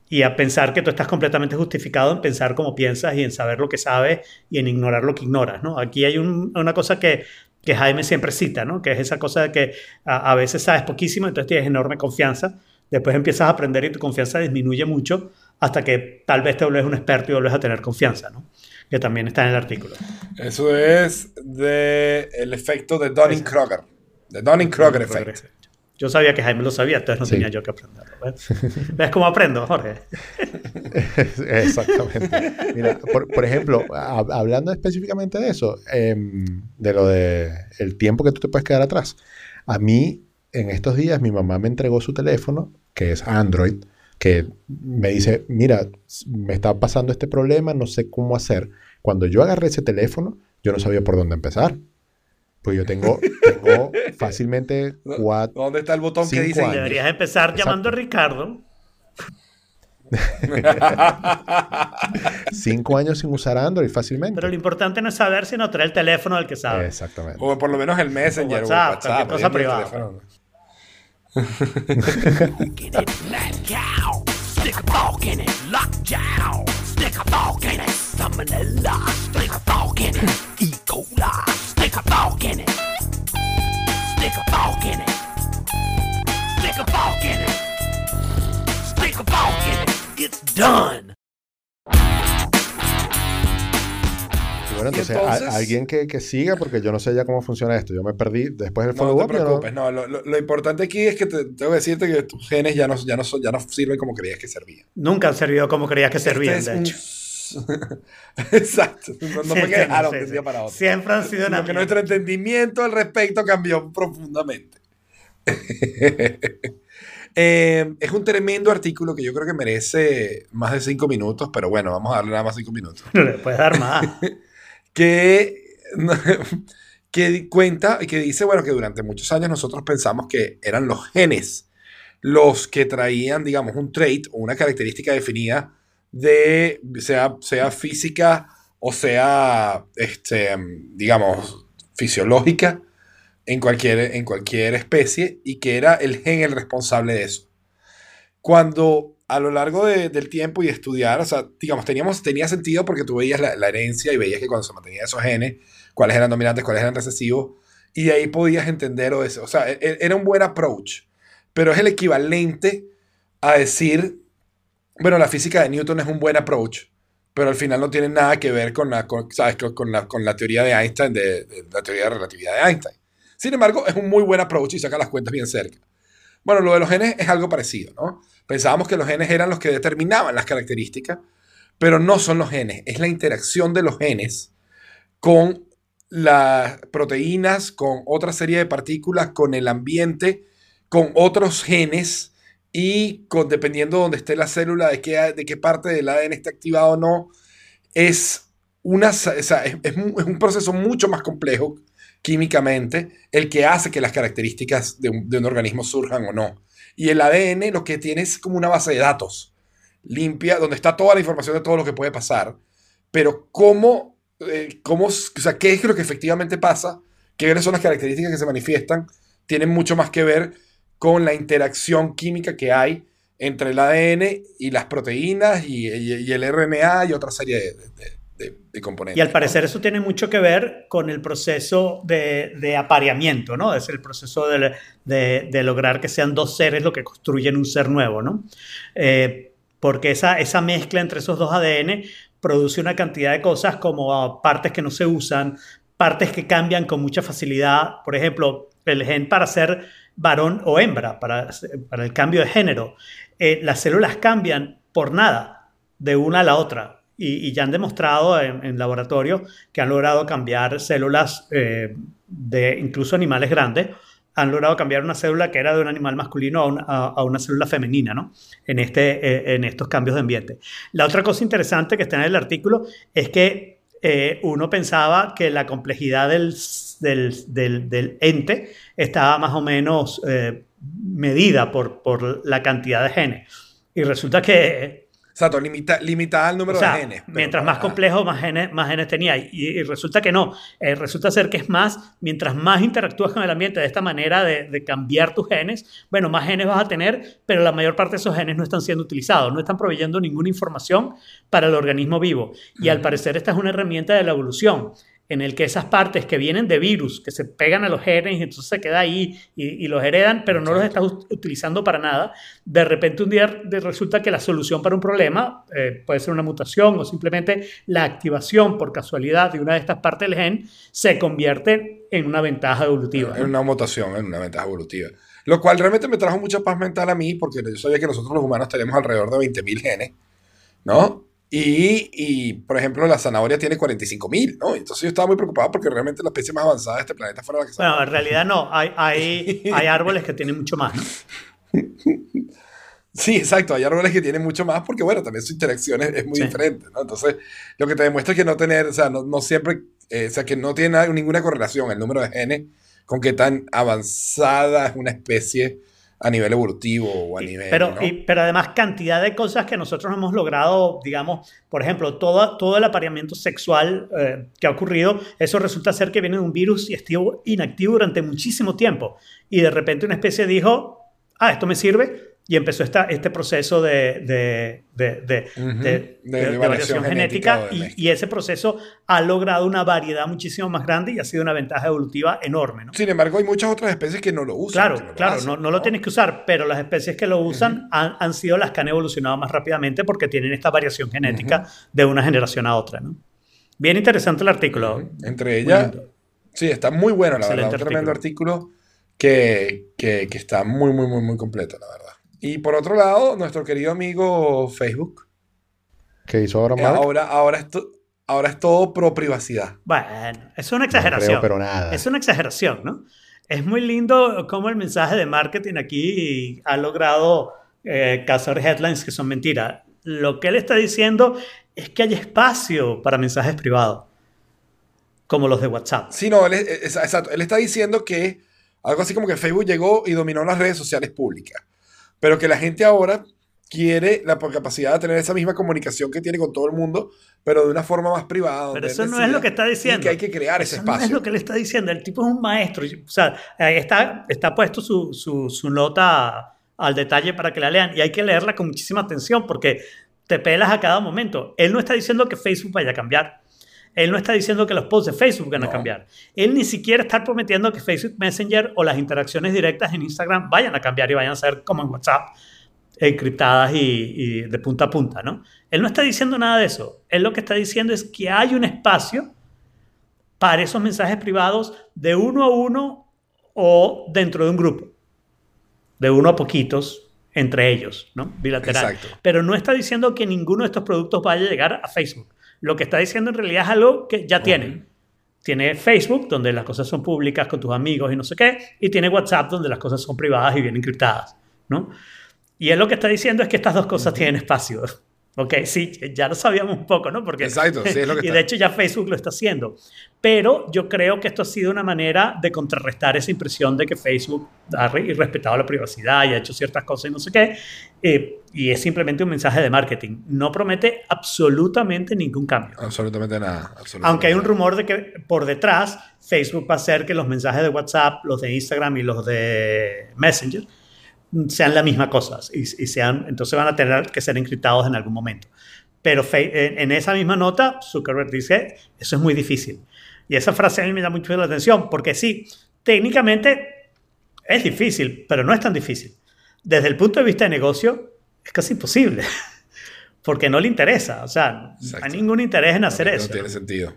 Y a pensar que tú estás completamente justificado en pensar como piensas y en saber lo que sabes y en ignorar lo que ignoras, ¿no? Aquí hay un- una cosa que, que Jaime siempre cita, ¿no? Que es esa cosa de que a, a veces sabes poquísimo, entonces tienes enorme confianza, después empiezas a aprender y tu confianza disminuye mucho hasta que tal vez te vuelves un experto y vuelves a tener confianza, ¿no? Que también está en el artículo. Eso es de el efecto de Dunning-Kruger. De Dunning-Kruger efecto. Yo sabía que Jaime lo sabía, entonces no tenía yo que aprenderlo. ¿Ves, <laughs> cómo aprendo, Jorge? <laughs> Exactamente. Mira, por, ejemplo, hablando específicamente de eso, em, de lo de el tiempo que tú te puedes quedar atrás. A mí, en estos días, mi mamá me entregó su teléfono, que es Android, que me dice, mira, me está pasando este problema, no sé cómo hacer. Cuando yo agarré ese teléfono, yo no sabía por dónde empezar. Pues yo tengo, tengo <laughs> fácilmente cuatro. ¿Dónde está el botón que dice? Deberías empezar llamando a Ricardo. <laughs> Cinco años sin usar Android fácilmente. Pero lo importante no es saber, sino traer el teléfono del que sabe. Exactamente. O por lo menos el Messenger o WhatsApp. O WhatsApp cosa privada. Stick a fork in it, lockjaw. Stick a fork in it, salmonella. Stick a fork in it, E. coli. Stick a fork in it. Stick a fork in it. Stick a fork in it. Stick a fork in it. It's done. Bueno, entonces, alguien que, que, siga, porque yo no sé ya cómo funciona esto. Yo me perdí después del follow-up. No te preocupes, no, lo, lo, importante aquí es que te, tengo que decirte que tus genes ya no, ya, no, ya no sirven como creías que servían. Nunca han servido como creías que este servían, de hecho. <laughs> Exacto. No, fue que dejaron que sea para otro. Siempre han sido una. que nuestro entendimiento al respecto cambió profundamente. <laughs> eh, es un tremendo artículo que yo creo que merece más de cinco minutos, pero bueno, vamos a darle nada más cinco minutos. No <laughs> le puedes dar más. Que, <laughs> que cuenta y que dice, bueno, que durante muchos años nosotros pensamos que eran los genes los que traían, digamos, un trait o una característica definida de, sea, sea física o sea, este, digamos, fisiológica en cualquier, en cualquier especie y que era el gen el responsable de eso. Cuando a lo largo del tiempo y de estudiar, o sea, digamos, teníamos, tenía sentido porque tú veías la, herencia y veías que cuando se mantenían esos genes, cuáles eran dominantes, cuáles eran recesivos, y de ahí podías entender o eso. O sea, e, e, era un buen approach, pero es el equivalente a decir, bueno, la física de Newton es un buen approach, pero al final no tiene nada que ver con la, ¿sabes? Con, la, con la teoría de Einstein, de, de la teoría de relatividad de Einstein. Sin embargo, es un muy buen approach y saca las cuentas bien cerca. Bueno, lo de los genes es algo parecido, ¿no? Pensábamos que los genes eran los que determinaban las características, pero no son los genes, es la interacción de los genes con las proteínas, con otra serie de partículas, con el ambiente, con otros genes y dependiendo de dónde esté la célula, de qué, de qué parte del ADN está activado o no, es, un proceso mucho más complejo químicamente el que hace que las características de un, organismo surjan o no. Y el ADN lo que tiene es como una base de datos limpia, donde está toda la información de todo lo que puede pasar, pero cómo, eh, cómo o sea, qué es lo que efectivamente pasa, qué son las características que se manifiestan, tienen mucho más que ver con la interacción química que hay entre el ADN y las proteínas y, el RNA y otra serie de, de, componentes. Y al parecer eso tiene mucho que ver con el proceso de, apareamiento, ¿no? Es el proceso de, lograr que sean dos seres lo que construyen un ser nuevo, ¿no? Eh, porque esa, esa mezcla entre esos dos ADN produce una cantidad de cosas como partes que no se usan, partes que cambian con mucha facilidad. Por ejemplo, el gen para ser varón o hembra, para, para el cambio de género. Eh, las células cambian por nada de una a la otra y, ya han demostrado en, laboratorio que han logrado cambiar células eh, de incluso animales grandes, han logrado cambiar una célula que era de un animal masculino a una, a, una célula femenina, ¿no? En, este, eh, en estos cambios de ambiente. La otra cosa interesante que está en el artículo es que eh, uno pensaba que la complejidad del, del, del, ente estaba más o menos medida por, por la cantidad de genes. Y resulta que Exacto, limita, limitada el número de genes. mientras más complejo, más genes, más genes tenía. Y, resulta que no. Eh, resulta ser que es más, mientras más interactúas con el ambiente de esta manera de, cambiar tus genes, bueno, más genes vas a tener, pero la mayor parte de esos genes no están siendo utilizados, no están proveyendo ninguna información para el organismo vivo. Y al parecer esta es una herramienta de la evolución. En el que esas partes que vienen de virus, que se pegan a los genes y entonces se queda ahí y, los heredan, pero no los estás utilizando para nada, de repente un día resulta que la solución para un problema eh, puede ser una mutación o simplemente la activación por casualidad de una de estas partes del gen se convierte en una ventaja evolutiva. En una mutación, en una ventaja evolutiva. Lo cual realmente me trajo mucha paz mental a mí porque yo sabía que nosotros los humanos tenemos alrededor de 20.000 genes, ¿no? Y, por ejemplo, la zanahoria tiene 45 mil, ¿no? Entonces yo estaba muy preocupado porque realmente la especie más avanzada de este planeta fuera la que Bueno, en realidad no. Hay, hay, <laughs> hay árboles que tienen mucho más, ¿no? Sí, exacto. Hay árboles que tienen mucho más porque, bueno, también su interacción es, muy diferente, ¿no? Entonces, lo que te demuestra es que no tener, o sea, no, no siempre, eh, o sea, que no tiene ninguna correlación el número de genes con qué tan avanzada es una especie a nivel evolutivo o a nivel... Pero, pero además cantidad de cosas que nosotros hemos logrado, digamos, por ejemplo, todo, todo el apareamiento sexual eh, que ha ocurrido, eso resulta ser que viene de un virus y estuvo inactivo durante muchísimo tiempo. Y de repente una especie dijo, ah, esto me sirve, y empezó esta, este proceso de, de, de, variación, genética, y, ese proceso ha logrado una variedad muchísimo más grande y ha sido una ventaja evolutiva enorme. ¿no? Sin embargo, hay muchas otras especies que no lo usan. Claro, claro, no, no, lo tienes que usar, pero las especies que lo usan han, han, sido las que han evolucionado más rápidamente porque tienen esta variación genética de una generación a otra. ¿no? Bien interesante el artículo. Entre ellas, sí, está muy bueno, la verdad. Un tremendo artículo que, que, que está muy, muy, muy, muy completo, la verdad. Y por otro lado, nuestro querido amigo Facebook. ¿Qué hizo ahora Mark? Ahora, ahora, es ahora es todo pro privacidad. Bueno, es una exageración. pero nada. Es una exageración, ¿no? Es muy lindo cómo el mensaje de marketing aquí ha logrado eh, cazar headlines que son mentiras. Lo que él está diciendo es que hay espacio para mensajes privados, como los de WhatsApp. Sí, no, él, exacto. Él está diciendo que algo así como que Facebook llegó y dominó las redes sociales públicas pero que la gente ahora quiere la capacidad de tener esa misma comunicación que tiene con todo el mundo, pero de una forma más privada. Pero eso no es lo que está diciendo. que hay que crear ese espacio. No es lo que le está diciendo. El tipo es un maestro. O sea, está, está puesto su, su, su nota al detalle para que la lean y hay que leerla con muchísima atención porque te pelas a cada momento. Él no está diciendo que Facebook vaya a cambiar. Él no está diciendo que los posts de Facebook van a cambiar. Él ni siquiera está prometiendo que Facebook Messenger o las interacciones directas en Instagram vayan a cambiar y vayan a ser como en WhatsApp, encriptadas y, de punta a punta, ¿no? Él no está diciendo nada de eso. Él lo que está diciendo es que hay un espacio para esos mensajes privados de uno a uno o dentro de un grupo, de uno a poquitos entre ellos, ¿no? Bilateral. Pero no está diciendo que ninguno de estos productos vaya a llegar a Facebook. Lo que está diciendo en realidad es algo que ya tiene. Tiene Facebook, donde las cosas son públicas con tus amigos y no sé qué, y tiene WhatsApp, donde las cosas son privadas y bien encriptadas, ¿no? Y él lo que está diciendo es que estas dos cosas tienen espacio. Ok, sí, ya lo sabíamos un poco, ¿no? Porque, Exacto, sí, es lo que <laughs> Y de hecho ya Facebook lo está haciendo. Pero yo creo que esto ha sido una manera de contrarrestar esa impresión de que Facebook ha respetado la privacidad y ha hecho ciertas cosas y no sé qué. Eh, y es simplemente un mensaje de marketing. No promete absolutamente ningún cambio. Absolutamente nada. Aunque hay un rumor de que por detrás Facebook va a hacer que los mensajes de WhatsApp, los de Instagram y los de Messenger sean la misma cosa y, sean, entonces van a tener que ser encriptados en algún momento. Pero en esa misma nota, Zuckerberg dice, eso es muy difícil. Y esa frase a mí me da mucho la atención, porque sí, técnicamente es difícil, pero no es tan difícil. Desde el punto de vista de negocio, es casi imposible, <laughs> porque no le interesa, o sea, no hay ningún interés en hacer eso. No tiene sentido.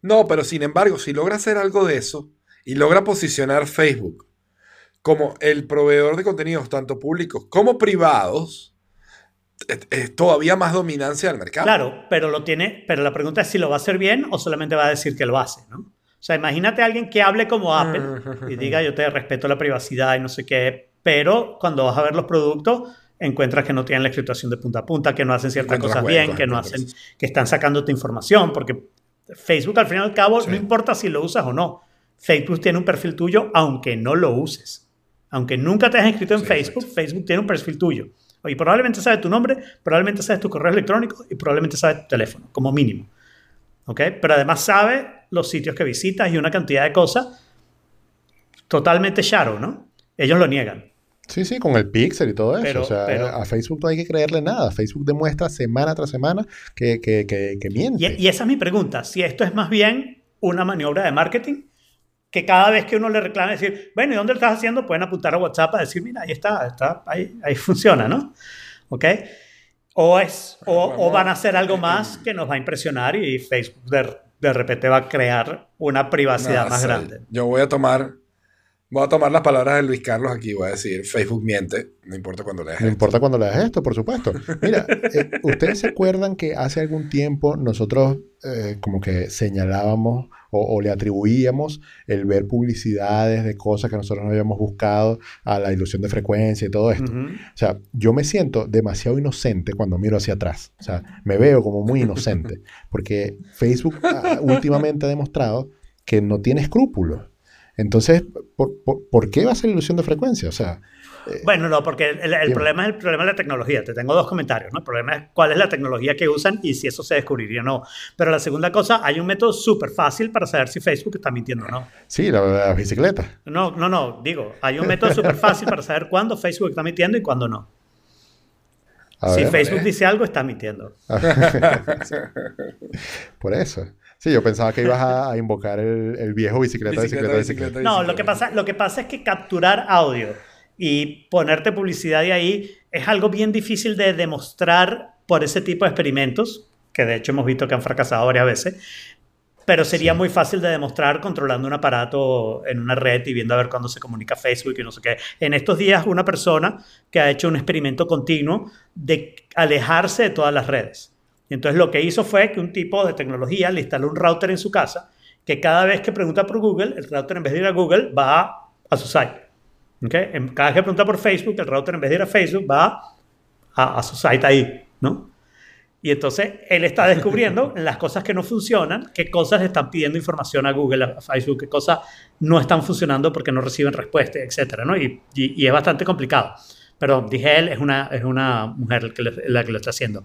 No, pero sin embargo, si logra hacer algo de eso y logra posicionar Facebook como el proveedor de contenidos, tanto públicos como privados, es, todavía más dominancia del mercado. Claro, pero lo tiene, pero la pregunta es si lo va a hacer bien o solamente va a decir que lo hace, ¿no? O sea, imagínate a alguien que hable como Apple y diga yo te respeto la privacidad y no sé qué, pero cuando vas a ver los productos encuentras que no tienen la escrituación de punta a punta, que no hacen ciertas cosas bien, que no hacen, que están sacando tu información, porque Facebook al fin y al cabo no importa si lo usas o no. Facebook tiene un perfil tuyo aunque no lo uses. Aunque nunca te hayas inscrito en Facebook, Facebook tiene un perfil tuyo. Y probablemente sabe tu nombre, probablemente sabe tu correo electrónico y probablemente sabe tu teléfono, como mínimo. ¿Ok? Pero además sabe los sitios que visitas y una cantidad de cosas totalmente shadow, ¿no? Ellos lo niegan. Sí, sí, con el pixel y todo eso. o sea, a Facebook no hay que creerle nada. Facebook demuestra semana tras semana que, que, que, miente. Y, y, esa es mi pregunta. Si esto es más bien una maniobra de marketing que cada vez que uno le reclame decir, bueno, ¿y dónde lo estás haciendo? Pueden apuntar a WhatsApp a decir, mira, ahí está, está ahí, ahí funciona, ¿no? ¿Ok? O, es, o, o, van a hacer algo más que nos va a impresionar y Facebook de, de repente va a crear una privacidad No, más grande. Yo voy a tomar, voy a tomar las palabras de Luis Carlos aquí. Voy a decir, Facebook miente, no importa cuando leas No esto. importa cuando leas esto, por supuesto. Mira, <laughs> eh, ustedes se acuerdan que hace algún tiempo nosotros eh, como que señalábamos o, o le atribuíamos el ver publicidades de cosas que nosotros no habíamos buscado a la ilusión de frecuencia y todo esto. O sea, yo me siento demasiado inocente cuando miro hacia atrás. O sea, me veo como muy inocente. Porque Facebook últimamente ha demostrado que no tiene escrúpulos. Entonces, ¿por, por, por qué va a ser ilusión de frecuencia? O sea, Bueno, no, porque el, el problema es el problema de la tecnología. Te tengo dos comentarios, ¿no? El problema es cuál es la tecnología que usan y si eso se descubriría o no. Pero la segunda cosa, hay un método súper fácil para saber si Facebook está mintiendo o no. sí, la, la bicicleta. No, no, no, digo, hay un método súper fácil para saber cuándo Facebook está mintiendo y cuándo no. A si ver, Facebook dice algo, está mintiendo. <laughs> por eso. Sí, yo pensaba que ibas a, a invocar el, el viejo bicicleta, bicicleta, bicicleta. No, lo que, pasa, lo que pasa es que capturar audio y ponerte publicidad de ahí es algo bien difícil de demostrar por ese tipo de experimentos, que de hecho hemos visto que han fracasado varias veces, pero sería Sí. muy fácil de demostrar controlando un aparato en una red y viendo a ver cuándo se comunica Facebook y no sé qué. En estos días, una persona que ha hecho un experimento continuo de alejarse de todas las redes. Y entonces lo que hizo fue que un tipo de tecnología le instaló un router en su casa que cada vez que pregunta por Google, el router en vez de ir a Google va a su site. ¿Ok? En- Cada vez que pregunta por Facebook, el router en vez de ir a Facebook va a, a su site ahí, ¿no? Y entonces él está descubriendo <laughs> las cosas que no funcionan, qué cosas están pidiendo información a Google, a Facebook, qué cosas no están funcionando porque no reciben respuesta, etcétera, ¿no? Y, y- y es bastante complicado. Pero dije él, es una, es una mujer la que, le- la que lo está haciendo.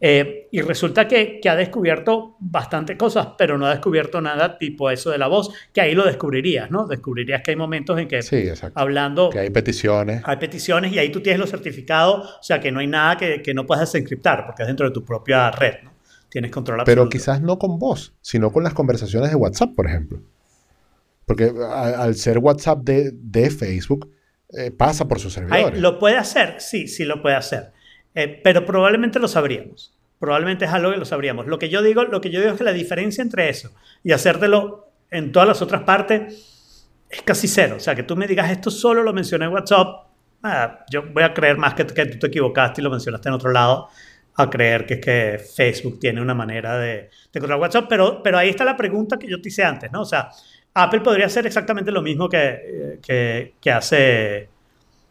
Eh, y resulta que, que ha descubierto bastante cosas, pero no ha descubierto nada tipo eso de la voz, que ahí lo descubrirías, ¿no? Descubrirías que hay momentos en que Sí, hablando Que hay peticiones. hay peticiones y ahí tú tienes los certificados, o sea que no hay nada que, que no puedas desencriptar porque es dentro de tu propia red, ¿no? Tienes control Pero absoluto. quizás no con voz, sino con las conversaciones de WhatsApp, por ejemplo. Porque al ser WhatsApp de, de Facebook, eh, pasa por sus Ay, servidores. ¿Lo puede hacer? Sí, sí lo puede hacer. Eh, pero probablemente lo sabríamos. Probablemente es algo que lo sabríamos. Lo que yo digo, lo que yo digo es que la diferencia entre eso y hacértelo en todas las otras partes es casi cero. O sea, que tú me digas esto solo lo mencioné en WhatsApp, ah, yo voy a creer más que, que tú te equivocaste y lo mencionaste en otro lado, a creer que es que Facebook tiene una manera de, de controlar WhatsApp. Pero, pero ahí está la pregunta que yo te hice antes, ¿no? O sea, Apple podría hacer exactamente lo mismo que, eh, que, que hace,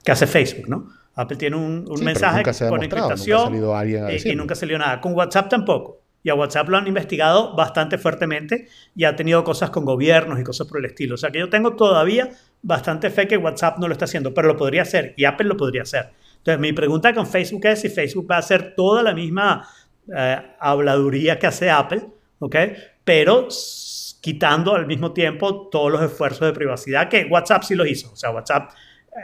que hace Facebook, ¿no? Apple tiene un, un Sí, mensaje nunca con nunca encriptación salido alguien a y- y, nunca salió nada. Con WhatsApp tampoco. Y a WhatsApp lo han investigado bastante fuertemente y ha tenido cosas con gobiernos y cosas por el estilo. O sea que yo tengo todavía bastante fe que WhatsApp no lo está haciendo, pero lo podría hacer y Apple lo podría hacer. Entonces mi pregunta con Facebook es si Facebook va a hacer toda la misma eh, habladuría que hace Apple, ¿ok? Pero quitando al mismo tiempo todos los esfuerzos de privacidad que WhatsApp sí los hizo. O sea, WhatsApp,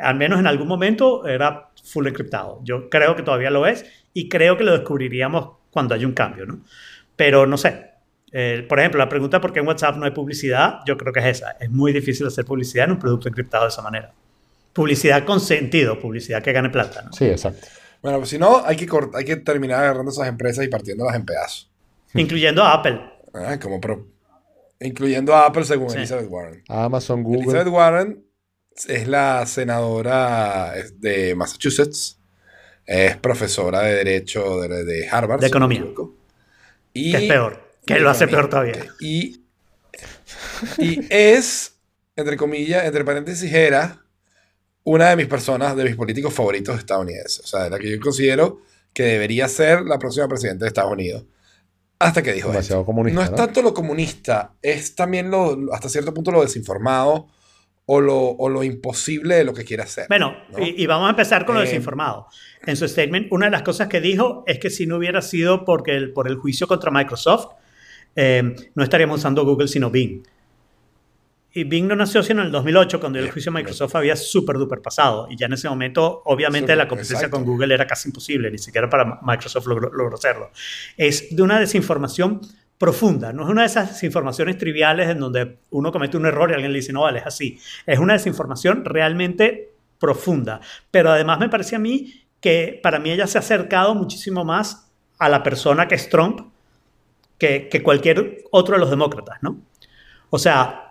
al menos en algún momento, era full encriptado. Yo creo que todavía lo es y creo que lo descubriríamos cuando haya un cambio, ¿no? Pero no sé. Eh, por ejemplo, la pregunta por qué en WhatsApp no hay publicidad, yo creo que es esa. Es muy difícil hacer publicidad en un producto encriptado de esa manera. Publicidad con sentido, publicidad que gane plata, ¿no? Sí, exacto. Bueno, pues si no, hay que, cort- hay que terminar agarrando esas empresas y partiéndolas en pedazos. Incluyendo a Apple. Ah, como pro- Incluyendo a Apple según Sí. Elizabeth Warren. Amazon, Google. Elizabeth Warren es la senadora de Massachusetts. Es profesora de Derecho de, de Harvard. De economía. Y, Que es peor, que lo hace peor todavía. Y, y es, entre comillas, entre paréntesis, era una de mis personas, de mis políticos favoritos estadounidenses. O sea, de la que yo considero que debería ser la próxima presidenta de Estados Unidos. Hasta que dijo Demasiado esto. comunista, No es ¿no? tanto lo comunista, es también lo, hasta cierto punto lo desinformado o lo, o lo imposible de lo que quiere hacer. Bueno, ¿no? y, y vamos a empezar con lo Eh, desinformado. En su statement, una de las cosas que dijo es que si no hubiera sido porque el, por el juicio contra Microsoft, eh, no estaríamos usando Google sino Bing. Y Bing no nació sino en el 2008, cuando el juicio de. Microsoft había súper duper pasado. Y ya en ese momento, obviamente, la competencia exacto. con Google era casi imposible, ni siquiera para Microsoft logró, logró hacerlo. Es de una desinformación profunda. No es una de esas informaciones triviales en donde uno comete un error y alguien le dice, no, vale, es así. Es una desinformación realmente profunda. Pero además me parece a mí que para mí ella se ha acercado muchísimo más a la persona que es Trump que, que cualquier otro de los demócratas, ¿no? O sea,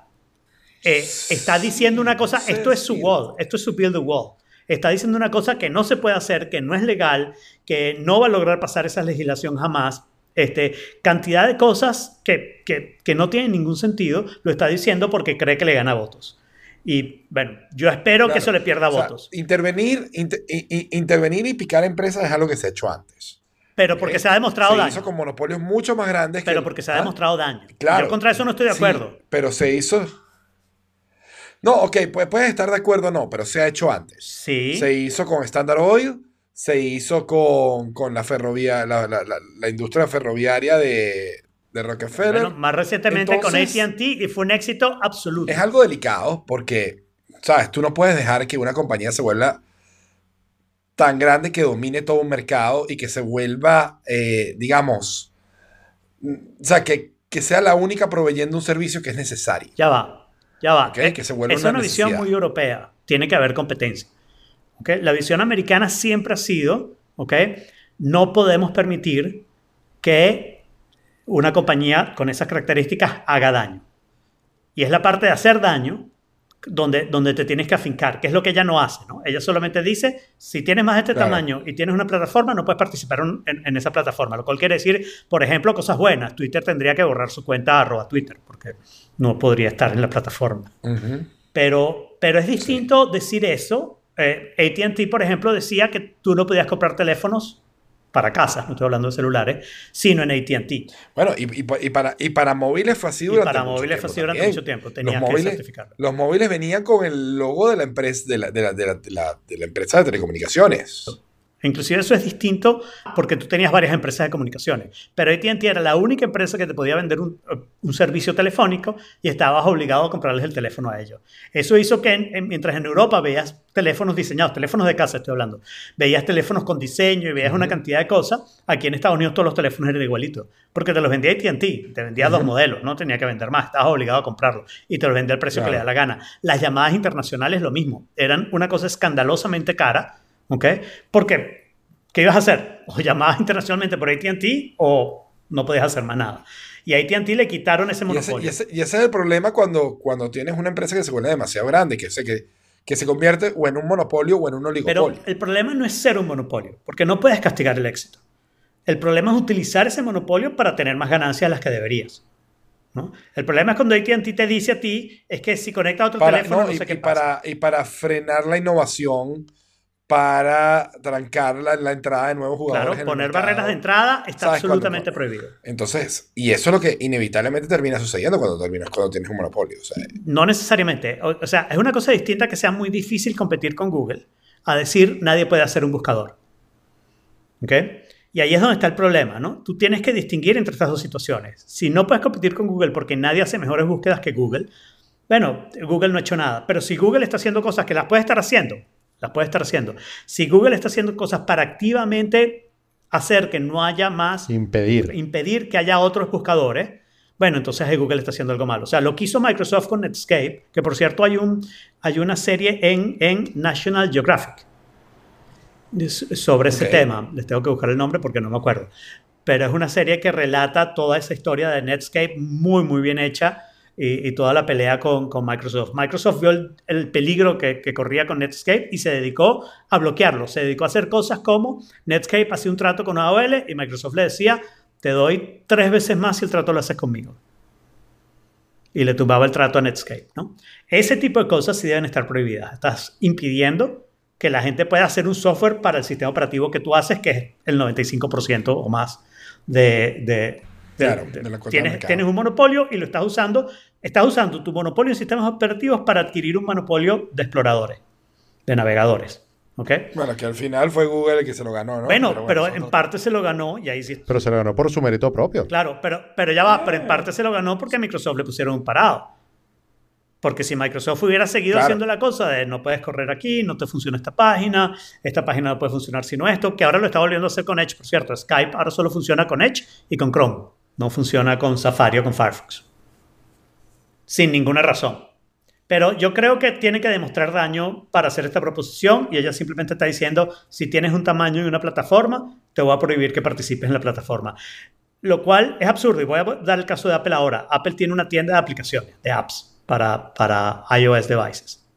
eh, está diciendo una cosa, esto es su wall, esto es su build the wall. Está diciendo una cosa que no se puede hacer, que no es legal, que no va a lograr pasar esa legislación jamás, este, cantidad de cosas que, que, no tienen ningún sentido, lo está diciendo porque cree que le gana votos. Y bueno, yo espero que eso le pierda votos. Intervenir, intervenir y picar empresas es algo que se ha hecho antes. Pero porque se ha demostrado se daño. hizo con monopolios mucho más grandes. Pero porque se ha demostrado daño. Claro. Yo contra eso no estoy de acuerdo. pero se hizo. No, ok, pues puedes estar de acuerdo o no, pero se ha hecho antes. Sí. Se hizo con Standard Oil, se hizo con, con la ferrovía, la, la, la, industria ferroviaria de, de Rockefeller. Bueno, más recientemente con ATT y fue un éxito absoluto. Es algo delicado porque, ¿sabes? Tú no puedes dejar que una compañía se vuelva tan grande que domine todo un mercado y que se vuelva, eh, digamos, o sea, que, que, sea la única proveyendo un servicio que es necesario. Ya va, ya va. Okay, que se vuelva es una, visión muy europea. Tiene que haber competencia. La visión americana siempre ha sido, no podemos permitir que una compañía con esas características haga daño. Y es la parte de hacer daño donde, donde te tienes que afincar, que es lo que ella no hace. ¿no? Ella solamente dice, si tienes más de este tamaño y tienes una plataforma, no puedes participar en, esa plataforma. Lo cual quiere decir, por ejemplo, cosas buenas. Twitter tendría que borrar su cuenta arroba Twitter, porque no podría estar en la plataforma. pero, pero es distinto decir eso eh, ATT, por ejemplo, decía que tú no podías comprar teléfonos para casa, no estoy hablando de celulares, sino en ATT. Bueno, y, para, y para móviles fue así durante para móviles fue así durante mucho tiempo, los móviles, que certificarlo. Los móviles venían con el logo de la empresa de la, de la, de la, de la empresa de telecomunicaciones. Inclusive eso es distinto porque tú tenías varias empresas de comunicaciones, pero AT&T era la única empresa que te podía vender un, servicio telefónico y estabas obligado a comprarles el teléfono a ellos. Eso hizo que mientras en Europa veías teléfonos diseñados, teléfonos de casa estoy hablando, veías teléfonos con diseño y veías una cantidad de cosas, aquí en Estados Unidos todos los teléfonos eran igualitos, porque te los vendía AT&T, te vendía dos modelos, no tenía que vender más, estabas obligado a comprarlos y te los vendía al precio que le da la gana. Las llamadas internacionales lo mismo, eran una cosa escandalosamente cara ¿Ok? Porque, ¿qué ibas a hacer? O llamabas internacionalmente por ATT o no podías hacer más nada. Y a ATT le quitaron ese monopolio. Y ese, y, ese, es el problema cuando, cuando tienes una empresa que se vuelve demasiado grande, que, se, que, que se convierte o en un monopolio o en un oligopolio. Pero el problema no es ser un monopolio, porque no puedes castigar el éxito. El problema es utilizar ese monopolio para tener más ganancias de las que deberías. ¿no? El problema es cuando AT&T te dice a ti, es que si conecta a otro teléfono, no, sé qué Para, y para frenar la innovación para trancar la, entrada de nuevos jugadores. Claro, poner barreras de entrada está absolutamente prohibido. Entonces, y eso es lo que inevitablemente termina sucediendo cuando terminas, cuando tienes un monopolio. no necesariamente. O, sea, es una cosa distinta que sea muy difícil competir con Google a decir nadie puede hacer un buscador. ¿Ok? Y ahí es donde está el problema, ¿no? Tú tienes que distinguir entre estas dos situaciones. Si no puedes competir con Google porque nadie hace mejores búsquedas que Google, bueno, Google no ha hecho nada. Pero si Google está haciendo cosas que las puede estar haciendo, las puede estar haciendo. Si Google está haciendo cosas para activamente hacer que no haya más... Impedir. Impedir que haya otros buscadores. Bueno, entonces Google está haciendo algo malo. O sea, lo que hizo Microsoft con Netscape, que por cierto hay, un, hay una serie en, en National Geographic sobre ese tema. Les tengo que buscar el nombre porque no me acuerdo. Pero es una serie que relata toda esa historia de Netscape muy, muy bien hecha y, toda la pelea con, con, Microsoft. Microsoft vio el, peligro que, que, corría con Netscape y se dedicó a bloquearlo. Se dedicó a hacer cosas como Netscape hacía un trato con AOL y Microsoft le decía, te doy tres veces más si el trato lo haces conmigo. Y le tumbaba el trato a Netscape. ¿no? Ese tipo de cosas sí deben estar prohibidas. Estás impidiendo que la gente pueda hacer un software para el sistema operativo que tú haces, que es el 95% o más de, de, Claro, tienes, tienes, un monopolio y lo estás usando. Estás usando tu monopolio en sistemas operativos para adquirir un monopolio de exploradores, de navegadores. ¿ok? Bueno, que al final fue Google el que se lo ganó, ¿no? Bueno, pero, en parte se lo ganó y ahí sí. Pero se lo ganó por su mérito propio. Claro, pero, pero ya va, pero en parte se lo ganó porque a Microsoft le pusieron un parado. Porque si Microsoft hubiera seguido haciendo la cosa de no puedes correr aquí, no te funciona esta página, esta página no puede funcionar sino esto, que ahora lo está volviendo a hacer con Edge, por cierto. Skype ahora solo funciona con Edge y con Chrome. No funciona con Safari o con Firefox. Sin ninguna razón. Pero yo creo que tiene que demostrar daño para hacer esta proposición y ella simplemente está diciendo, si tienes un tamaño y una plataforma, te voy a prohibir que participes en la plataforma. Lo cual es absurdo y voy a dar el caso de Apple ahora. Apple tiene una tienda de aplicaciones, de apps para, para iOS devices.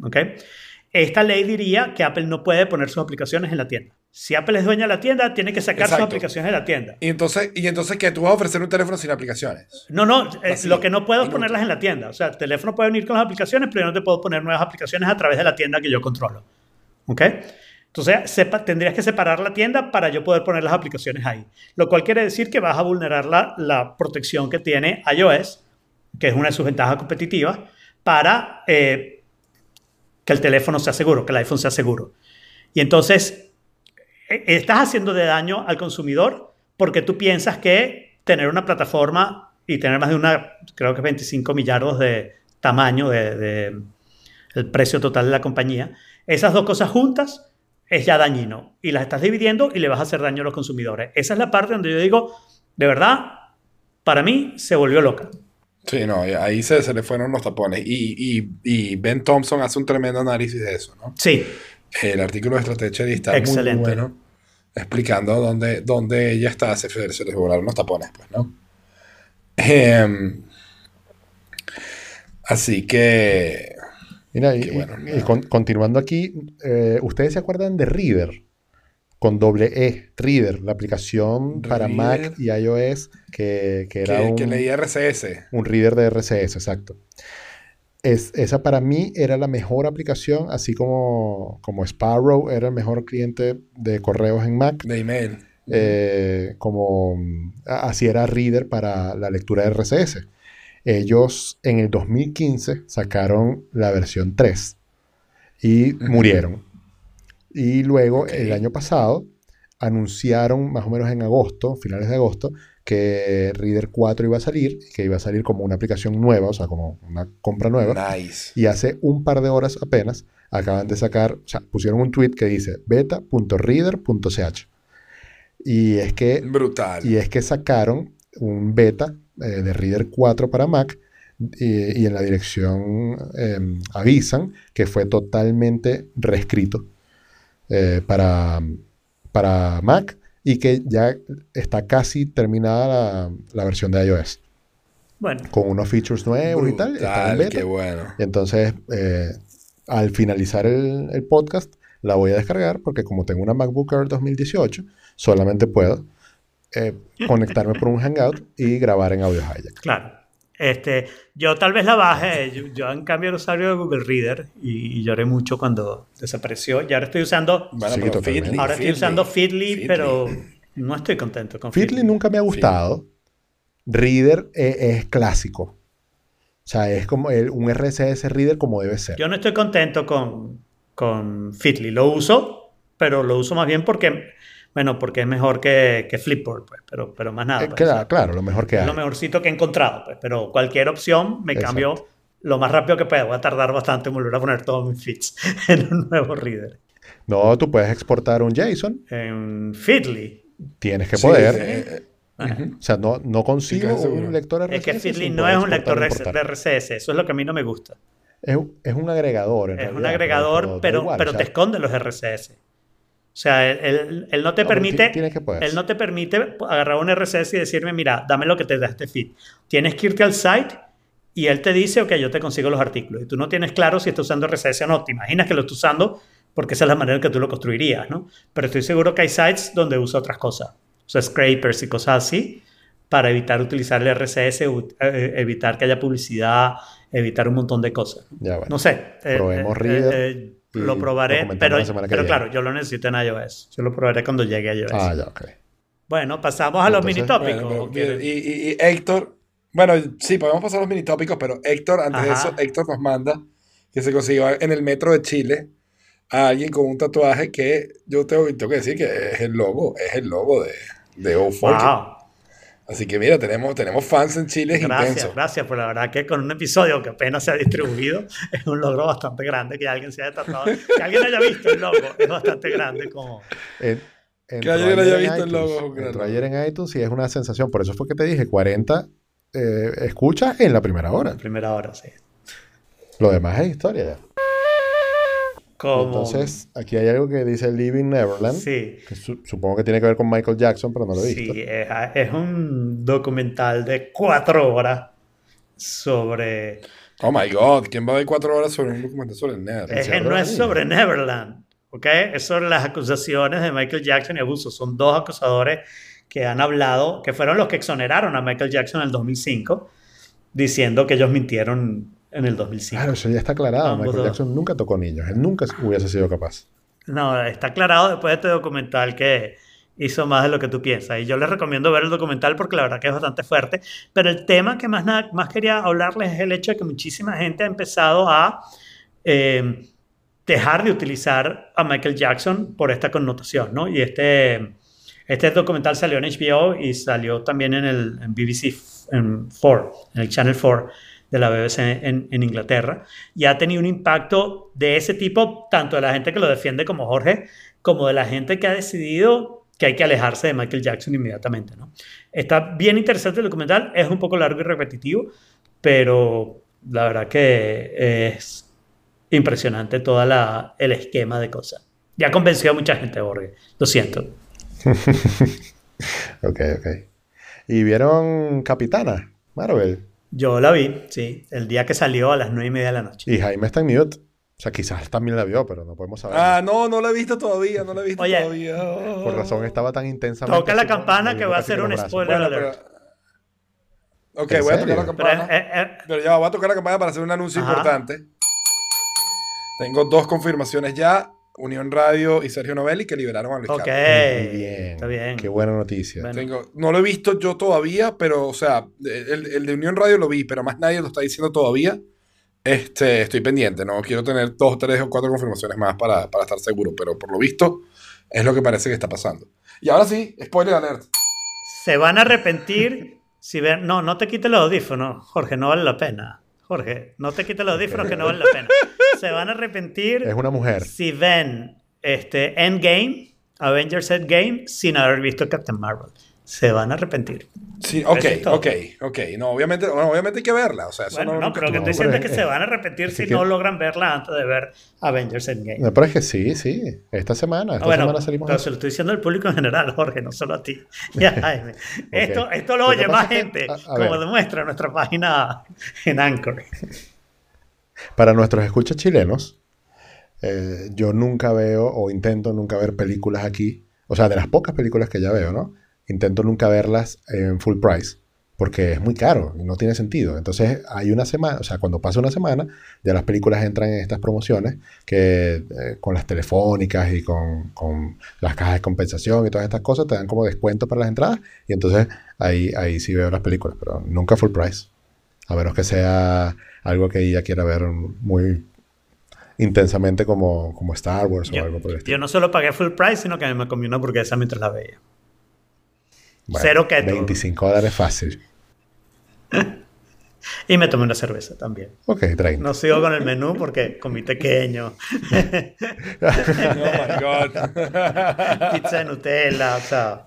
Esta ley diría que Apple no puede poner sus aplicaciones en la tienda. Si Apple es dueña de la tienda, tiene que sacar sus aplicaciones de la tienda. Y entonces, y entonces ¿qué? ¿Tú vas a ofrecer un teléfono sin aplicaciones? No, no, eh, lo que no puedo es ponerlas en la tienda. O sea, el teléfono puede venir con las aplicaciones, pero yo no te puedo poner nuevas aplicaciones a través de la tienda que yo controlo. ¿Ok? Entonces, sepa- tendrías que separar la tienda para yo poder poner las aplicaciones ahí. Lo cual quiere decir que vas a vulnerar la, la protección que tiene iOS, que es una de sus ventajas competitivas, para eh, que el teléfono sea seguro, que el iPhone sea seguro. Y entonces, estás haciendo de daño al consumidor porque tú piensas que tener una plataforma y tener más de una, creo que 25 millardos de tamaño de, de- el precio total de la compañía, esas dos cosas juntas es ya dañino y las estás dividiendo y le vas a hacer daño a los consumidores. Esa es la parte donde yo digo, de verdad, para mí se volvió loca. Sí, no, ahí se, se le fueron los tapones. Y, y- y Ben Thompson hace un tremendo análisis de eso, ¿no? Sí, El artículo de Estrategia está Excelente. muy bueno, explicando dónde, dónde ella está, se, se les volaron los tapones, pues, ¿no? Em, así que, Mira, y, bueno, y- nada. y con- continuando aquí, eh, ¿ustedes se acuerdan de Reader? Con doble E, Reader, la aplicación para. Mac y iOS que, que era que, un, que leía RCS. un reader de RCS, exacto. Es, esa para mí era la mejor aplicación, así como, como Sparrow era el mejor cliente de correos en Mac, de email. eh, como así era Reader para la lectura de RCS. Ellos en el 2015 sacaron la versión 3 y murieron. Y luego el año pasado anunciaron más o menos en agosto, finales de agosto, que Reader 4 iba a salir, y que iba a salir como una aplicación nueva, o sea, como una compra nueva. Nice. Y hace un par de horas apenas acaban de sacar, o sea, pusieron un tweet que dice beta.reader.ch. Y es que Brutal. y es que sacaron un beta eh, de Reader 4 para Mac y, y en la dirección eh, avisan que fue totalmente reescrito eh, para, para Mac y que ya está casi terminada la, la versión de iOS bueno, con unos features nuevos y tal. Está en beta. qué bueno. Y entonces, eh, al finalizar el, el podcast, la voy a descargar porque como tengo una MacBook Air 2018, solamente puedo eh, conectarme por un Hangout y grabar en Audio Hijack. claro. Este, yo tal vez la baje, yo, yo en cambio era usuario de Google Reader y, y lloré mucho cuando desapareció. Y ahora estoy usando, Bueno, Sí, pero totalmente. Feedly, ahora estoy usando Feedly, Feedly. pero no estoy contento con Feedly Feedly. nunca me ha gustado. Reader eh, es clásico. O sea, es como el- un RSS Reader como debe ser. Yo no estoy contento con, con Feedly. Lo uso, pero lo uso más bien porque, bueno, porque es mejor que, que Flipboard, pues, pero, pero más nada. Eh, pues, claro, lo mejor que es hay. lo mejorcito que he encontrado, pues, pero cualquier opción me Exacto. cambio lo más rápido que pueda. Voy a tardar bastante en volver a poner todos mis feeds <laughs> en un nuevo reader. No, tú puedes exportar un JSON, En Feedly. tienes que Sí, poder. eh, eh. O sea, no, no consigo Sí, un lector RSS. Es que Feedly no es un lector de. RSS, eso es lo que a mí no me gusta. Es, es un agregador. en Es un agregador, pero, igual, pero o sea, te esconde los RSS. O sea, él, no te No, permite, que poder. él no te permite agarrar un RSS y decirme, mira, dame lo que te da este feed. Tienes que irte al site y él te dice, ok, yo te consigo los artículos. Y tú no tienes claro si está usando RSS o no. Te imaginas que lo está usando porque esa es la manera en que tú lo construirías, ¿no? Pero estoy seguro que hay sites donde usa otras cosas. O sea, scrapers y cosas así para evitar utilizar el RSS, eh, evitar que haya publicidad, evitar un montón de cosas. Ya, bueno. No sé. eh, Probemos eh, Reader eh, lo lo probaré, comentamos pero, la semana que pero claro, yo lo necesito en iOS. Yo lo probaré cuando llegue a iOS. Ah, ya, ok. Bueno, pasamos a los Entonces, mini tópicos. Bueno, y, y- y Héctor, bueno, sí, podemos pasar a los mini tópicos, pero Héctor, antes de Ajá. eso, Héctor nos manda que se consiguió en el metro de Chile a alguien con un tatuaje que yo tengo, tengo que decir que es el logo, es el logo de, de O4. Wow. Así que mira, tenemos, tenemos fans en Chile, es Gracias, intenso. gracias. Por la verdad que con un episodio que apenas se ha distribuido <laughs> es un logro bastante grande que alguien se haya tratado, que alguien haya visto el logo es bastante grande como En, ayer ayer haya visto el logo, claro. Entró ayer en iTunes y es una sensación. Por eso fue que te dije 40 eh, escuchas en la primera hora. En primera hora, sí. Lo demás es historia ya. Como... Entonces, aquí hay algo que dice Living Neverland. Sí. que su- supongo que tiene que ver con Michael Jackson, pero no lo he visto. Sí, es, es un documental de cuatro horas sobre... Oh my god, ¿quién va a ver cuatro horas sobre un documental sobre el nerd? Es que no es sobre Neverland, ¿ok? Es sobre las acusaciones de Michael Jackson y abuso. Son dos acusadores que han hablado, que fueron los que exoneraron a Michael Jackson en el 2005, diciendo que ellos mintieron en el 2005. Claro, eso ya está aclarado. Ambos Michael dos. Jackson nunca tocó niños. Él nunca hubiese sido capaz. No, está aclarado después de este documental que hizo más de lo que tú piensas. Y yo les recomiendo ver el documental porque la verdad que es bastante fuerte. Pero el tema que más, nada, más quería hablarles es el hecho de que muchísima gente ha empezado a eh, dejar de utilizar a Michael Jackson por esta connotación, ¿no? Y este, este documental salió en HBO y salió también en el en BBC en 4, en el Channel 4 de la BBC en, Inglaterra, y ha tenido un impacto de ese tipo, tanto de la gente que lo defiende como Jorge, como de la gente que ha decidido que hay que alejarse de Michael Jackson inmediatamente. ¿no? Está bien interesante el documental, es un poco largo y repetitivo, pero la verdad que es impresionante todo el esquema de cosas. Ya convenció a mucha gente, Jorge. Lo siento. <laughs> Ok, ok. ¿Y vieron Capitana? Marvel. Yo la vi, sí, el día que salió a las nueve y media de la noche. Y Jaime está en mute. O sea, quizás también la vio, pero no podemos saber. Ah, no, no la he visto todavía, no la he visto Oye, todavía. Oh. Por razón estaba tan intensamente. Toca la campana que va a ser un spoiler Bueno, alert. pero... Ok, ¿En voy a tocar la serio? Pero, campana. eh, eh, Pero ya voy a tocar la campana para hacer un anuncio Ajá. importante. Tengo dos confirmaciones ya. Unión Radio y Sergio Novelli que liberaron a Luis ok, Carlos. Muy bien. está bien. Qué buena noticia. Bueno. Tengo, no lo he visto yo todavía, pero, o sea, el, el de Unión Radio lo vi, pero más nadie lo está diciendo todavía. Este, estoy pendiente, no quiero tener dos, tres o cuatro confirmaciones más para, para estar seguro, pero por lo visto es lo que parece que está pasando. Y ahora sí, spoiler alert. Se van a arrepentir si ven. No, no te quites los audífonos, Jorge, no vale la pena. Jorge, no te quites los audífonos que no vale la pena. <laughs> Se van a arrepentir Es una mujer. si ven este Endgame, Avengers Endgame, sin haber visto Captain Marvel. Se van a arrepentir. Sí, ok, es ok, ok. No, obviamente, bueno, obviamente hay que verla. O sea, eso Bueno, no, no, pero lo que estuvo- estoy diciendo es que es- se van a arrepentir si que- no logran verla antes de ver Avengers Endgame. No, pero es que sí, sí. Esta semana, esta Ah, bueno, semana salimos. pero se lo estoy diciendo al público en general, Jorge, no solo a ti. <laughs> Ya, Jaime. esto, esto lo oye más que- gente, a- a como ver. demuestra nuestra página en Anchor. <laughs> Para nuestros escuchas chilenos, eh, yo nunca veo o intento nunca ver películas aquí. O sea, de las pocas películas que ya veo, ¿no? Intento nunca verlas en full price. Porque es muy caro y no tiene sentido. Entonces, hay una semana, o sea, cuando pasa una semana, ya las películas entran en estas promociones que eh, con las telefónicas y con, con las cajas de compensación y todas estas cosas te dan como descuento para las entradas. Y entonces ahí, ahí sí veo las películas, pero nunca full price. A menos que sea algo que ella quiera ver muy intensamente como, como Star Wars o Yo, algo por el yo estilo. no solo pagué full price, sino que me comí una hamburguesa mientras la veía. Bueno, cero keto. 25 dólares fácil. <laughs> Y me tomé una cerveza también. Ok, 30. No sigo con el menú porque comí pequeño. Oh my God. Pizza de Nutella, o sea.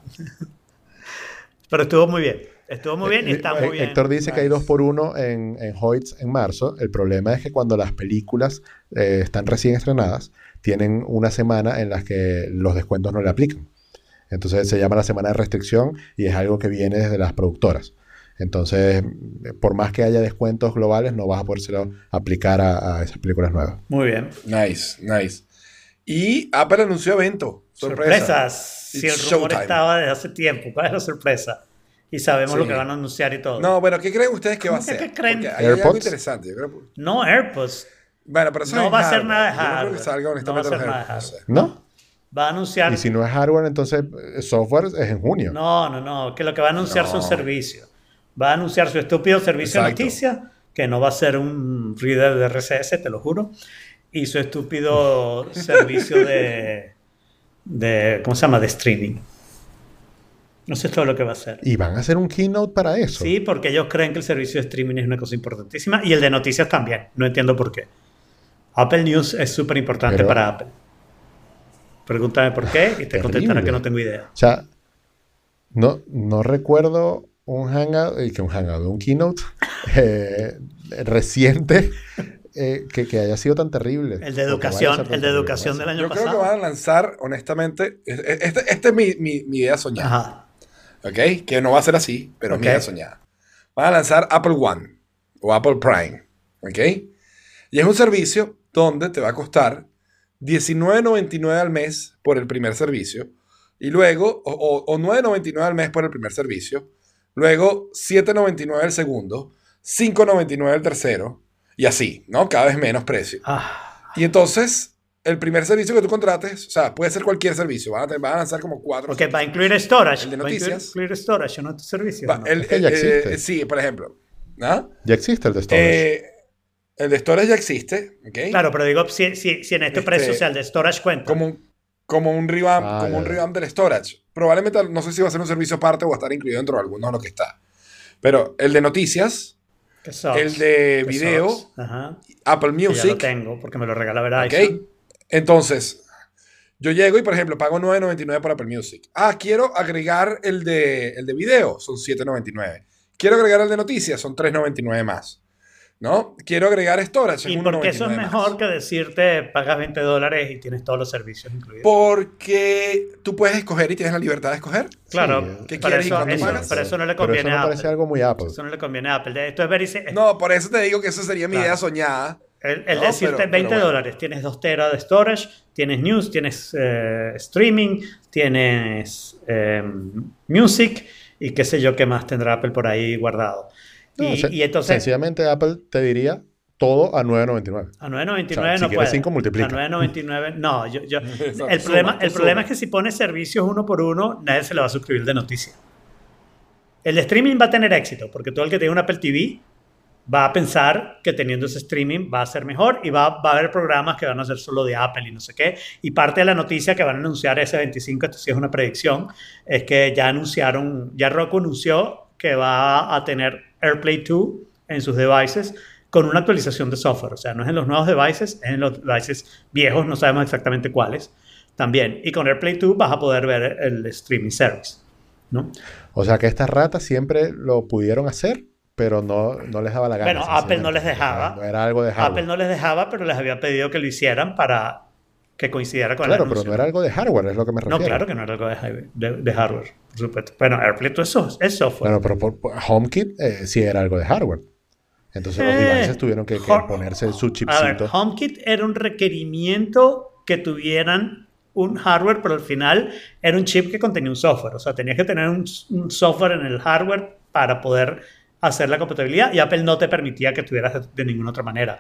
Pero estuvo muy bien. Estuvo muy bien y está Eh, muy bien. Héctor dice que hay dos por uno en, en Hoyts en marzo. El problema es que cuando las películas eh, están recién estrenadas, tienen una semana en las que los descuentos no le aplican. Entonces se llama la semana de restricción y es algo que viene desde las productoras. Entonces, por más que haya descuentos globales, no vas a podérselo aplicar a, a esas películas nuevas. Muy bien. Nice, nice. Y Apple anunció evento. Sorpresa. Sorpresas. Si el It's rumor showtime. estaba desde hace tiempo, ¿cuál es la sorpresa? Y sabemos lo Sí. que van a anunciar y todo. No, bueno, ¿qué creen ustedes que va a ¿Cómo que ser? qué creen? Porque hay algo AirPods. interesante. Yo creo, No, AirPods. bueno, pero eso No es va a ser hardware. nada de Yo no creo hardware. que salga No va a honestamente ser nada de sé. ¿No? Va a anunciar. Y si no es hardware, entonces eh, software es en junio. No, no, no. Que lo que va a anunciar son servicios. Va a anunciar su estúpido servicio Exacto. de noticias, que no va a ser un reader de RCS, te lo juro. Y su estúpido <laughs> servicio de, de. ¿Cómo se llama? De streaming. No sé todo lo que va a hacer. Y van a hacer un keynote para eso. Sí, porque ellos creen que el servicio de streaming es una cosa importantísima y el de noticias también. No entiendo por qué. Apple News es súper importante para Apple. Pregúntame por qué y te contestará que no tengo idea. O sea, no, no recuerdo un hangout, eh, que un hangout, un keynote <laughs> eh, reciente <laughs> eh, que, que haya sido tan terrible. El de educación, el de educación del año Yo creo que pasado. van a lanzar, honestamente, es- es- este, este es mi, mi- mi idea soñada, Ajá. ¿ok? Que no va a ser así, pero es mi idea soñada. Van a lanzar Apple One o Apple Prime, ¿ok? Y es un servicio donde te va a costar $19.99 al mes por el primer servicio y luego, o, o- o $9.99 al mes por el primer servicio, luego $7.99 el segundo, $5.99 el tercero y así, ¿no? Cada vez menos precio. Ah, Y entonces, el primer servicio que tú contrates, o sea, puede ser cualquier servicio, van a, te- van a lanzar como cuatro. ok, va a incluir storage. El de va a incluir- noticias. incluir storage en otros servicios. Va, ¿no? el- que ya el- eh, existe. sí, por ejemplo. ¿Ah? Ya existe el de storage. Eh, el de storage ya existe, ¿ok? Claro, pero digo, si, si, si en este, Este, precio, o sea, el de storage cuenta. Como un, como un revamp, Ah, como un revamp del storage. Probablemente, no sé si va a ser un servicio aparte o va a estar incluido dentro de alguno de lo que está. Pero el de noticias, el de video. Apple Que ya lo Music, tengo porque me lo regala Verizon. ¿ok? Entonces, yo llego y, por ejemplo, pago 9.99 por Apple Music. Ah, quiero agregar el de, el de video, son 7.99. Quiero agregar el de noticias, son 3.99 más. ¿No? Quiero agregar storage. Y es porque eso es 1.99 más. mejor que decirte pagas 20 dólares y tienes todos los servicios incluidos. Porque tú puedes escoger y tienes la libertad de escoger. claro, Sí, ¿qué para quieres y eso, cuánto eso- pagas? pero eso no le Pero eso conviene no a Apple. parece algo muy Apple. Eso no le conviene a Apple. Esto es No, por eso te digo que esa sería mi Claro. idea soñada. El, el No, decirte pero- 20 pero bueno. dólares, tienes 2 teras de storage, tienes news, tienes eh, streaming, tienes eh, music y qué sé yo qué más tendrá Apple por ahí guardado. No, y, se- y entonces Sencillamente Apple te diría todo a 9.99. a 9.99 O sea, si no quieres puede. cinco, multiplica. A 9.99 no. Yo, yo- <laughs> Exacto, el problema, suma, el suma. problema es que si pones servicios uno por uno, nadie se le va a suscribir de noticias. El de streaming va a tener éxito porque todo el que tenga un Apple TV va a pensar que teniendo ese streaming va a ser mejor y va, va a haber programas que van a ser solo de Apple y no sé qué. Y parte de la noticia que van a anunciar ese 25, esto sí es una predicción, es que ya anunciaron, ya Roku anunció que va a tener AirPlay 2 en sus devices con una actualización de software. O sea, no es en los nuevos devices, es en los devices viejos, no sabemos exactamente cuáles también. Y con AirPlay 2 vas a poder ver el streaming service. ¿no? O sea que estas ratas siempre lo pudieron hacer, pero no, no les daba la gana. Bueno, Apple no les dejaba. Era algo de. Apple no les dejaba, pero les había pedido que lo hicieran para que coincidiera con Claro, el pero anuncio. no era algo de hardware, es lo que me refiero. No, claro que no era algo de, de- de hardware, por supuesto. Bueno, AirPlay todo eso es software. Bueno, pero por, por- HomeKit eh, sí era algo de hardware. Entonces los Eh, devices tuvieron que, que ponerse su A ver, chipcito. HomeKit era un requerimiento que tuvieran un hardware, pero al final era un chip que contenía un software. O sea, tenías que tener un, un software en el hardware para poder hacer la compatibilidad y Apple no te permitía que tuvieras de, de ninguna otra manera.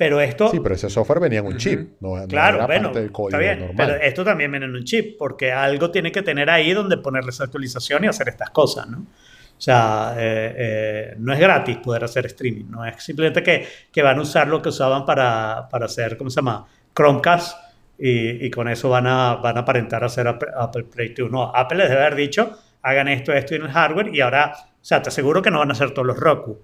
Pero esto... Sí, pero ese software venía en un chip, no, no Claro, era bueno, parte del está bien, normal. pero esto también viene en un chip, porque algo tiene que tener ahí donde ponerle esa actualización y hacer estas cosas, ¿no? O sea, eh, eh, no es gratis poder hacer streaming, no es simplemente que, que van a usar lo que usaban para, para hacer, ¿cómo se llama? Chromecast y, y con eso van a, van a aparentar hacer Apple, Apple Play 2. No, Apple les debe haber dicho, hagan esto, esto y en el hardware y ahora, o sea, te aseguro que no van a hacer todos los Roku.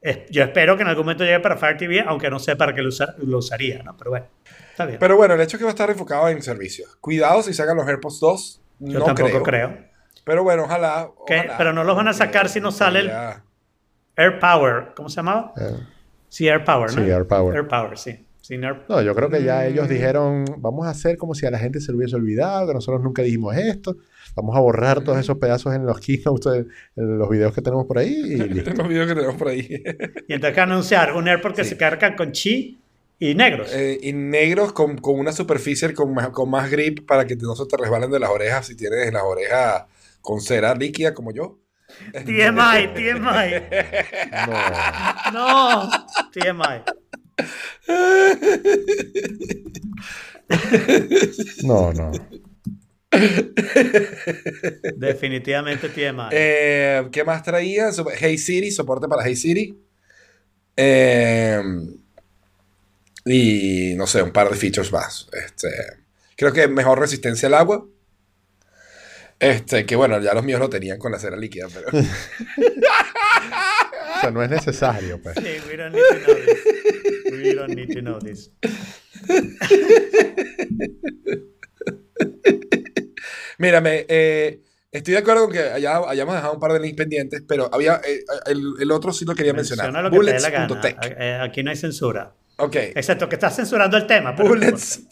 Es- yo espero que en algún momento llegue para Fire TV, aunque no sé para qué lo, usa- lo usaría, ¿no? Pero bueno, está bien. Pero bueno, el hecho es que va a estar enfocado en servicios. Cuidado si sacan los AirPods 2. Yo no tampoco creo. creo. Pero bueno, ojalá. Ojalá, Pero no los van a sacar si no sale el- Air Power, ¿cómo se llamaba? Eh, Sí, Air Power, ¿no? sí, AirPower. Air Power, sí. Sin Air- No, yo creo que ya Mm. ellos dijeron, vamos a hacer como si a la gente se le hubiese olvidado, que nosotros nunca dijimos esto, vamos a borrar todos esos pedazos en los keynotes, en los videos que tenemos por ahí y <laughs> listo. En los videos que tenemos por ahí. Y entonces que anunciar un AirPod que Sí. se carga con chi y negros. Eh, y negros con, con una superficie con más, con más grip para que no se te resbalen de las orejas si tienes las orejas con cera líquida como yo. TMI, <laughs> TMI. No. No, TMI. No, no. <laughs> Definitivamente TMI. Eh, ¿Qué más traía? Hey Siri, soporte para Hey Siri. Eh, y no sé, un par de features más. Este, creo que mejor resistencia al agua. Este, que bueno, ya los míos lo tenían con la cera líquida, pero. <laughs> O sea, no es necesario, pues. Sí, we don't need to know this. We don't need to know this. <laughs> Mírame, eh, estoy de acuerdo con que haya- hayamos dejado un par de links pendientes, pero había eh, el, el otro sí lo quería mencionar. Menciona lo que te dé la gana. Bullets.tech. Eh, Aquí no hay censura. Ok. Excepto que estás censurando el tema. Bullets. <laughs>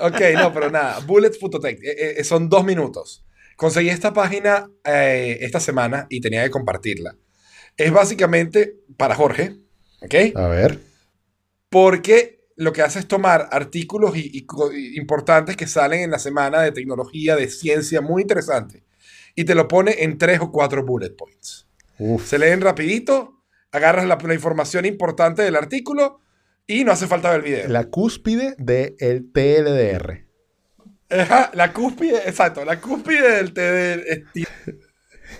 Ok, no, pero nada. Bullets.tech. eh, eh, son dos minutos. Conseguí esta página eh, esta semana y tenía que compartirla. Es básicamente para Jorge, ¿ok? A ver. Porque lo que hace es tomar artículos y, y y importantes que salen en la semana de tecnología, de ciencia, muy interesante, y te lo pone en tres o cuatro bullet points. Uf. Se leen rapidito, agarras la, la información importante del artículo y no hace falta ver el video. La cúspide del TLDR. Ajá, la cúspide, exacto, la cúspide del TD.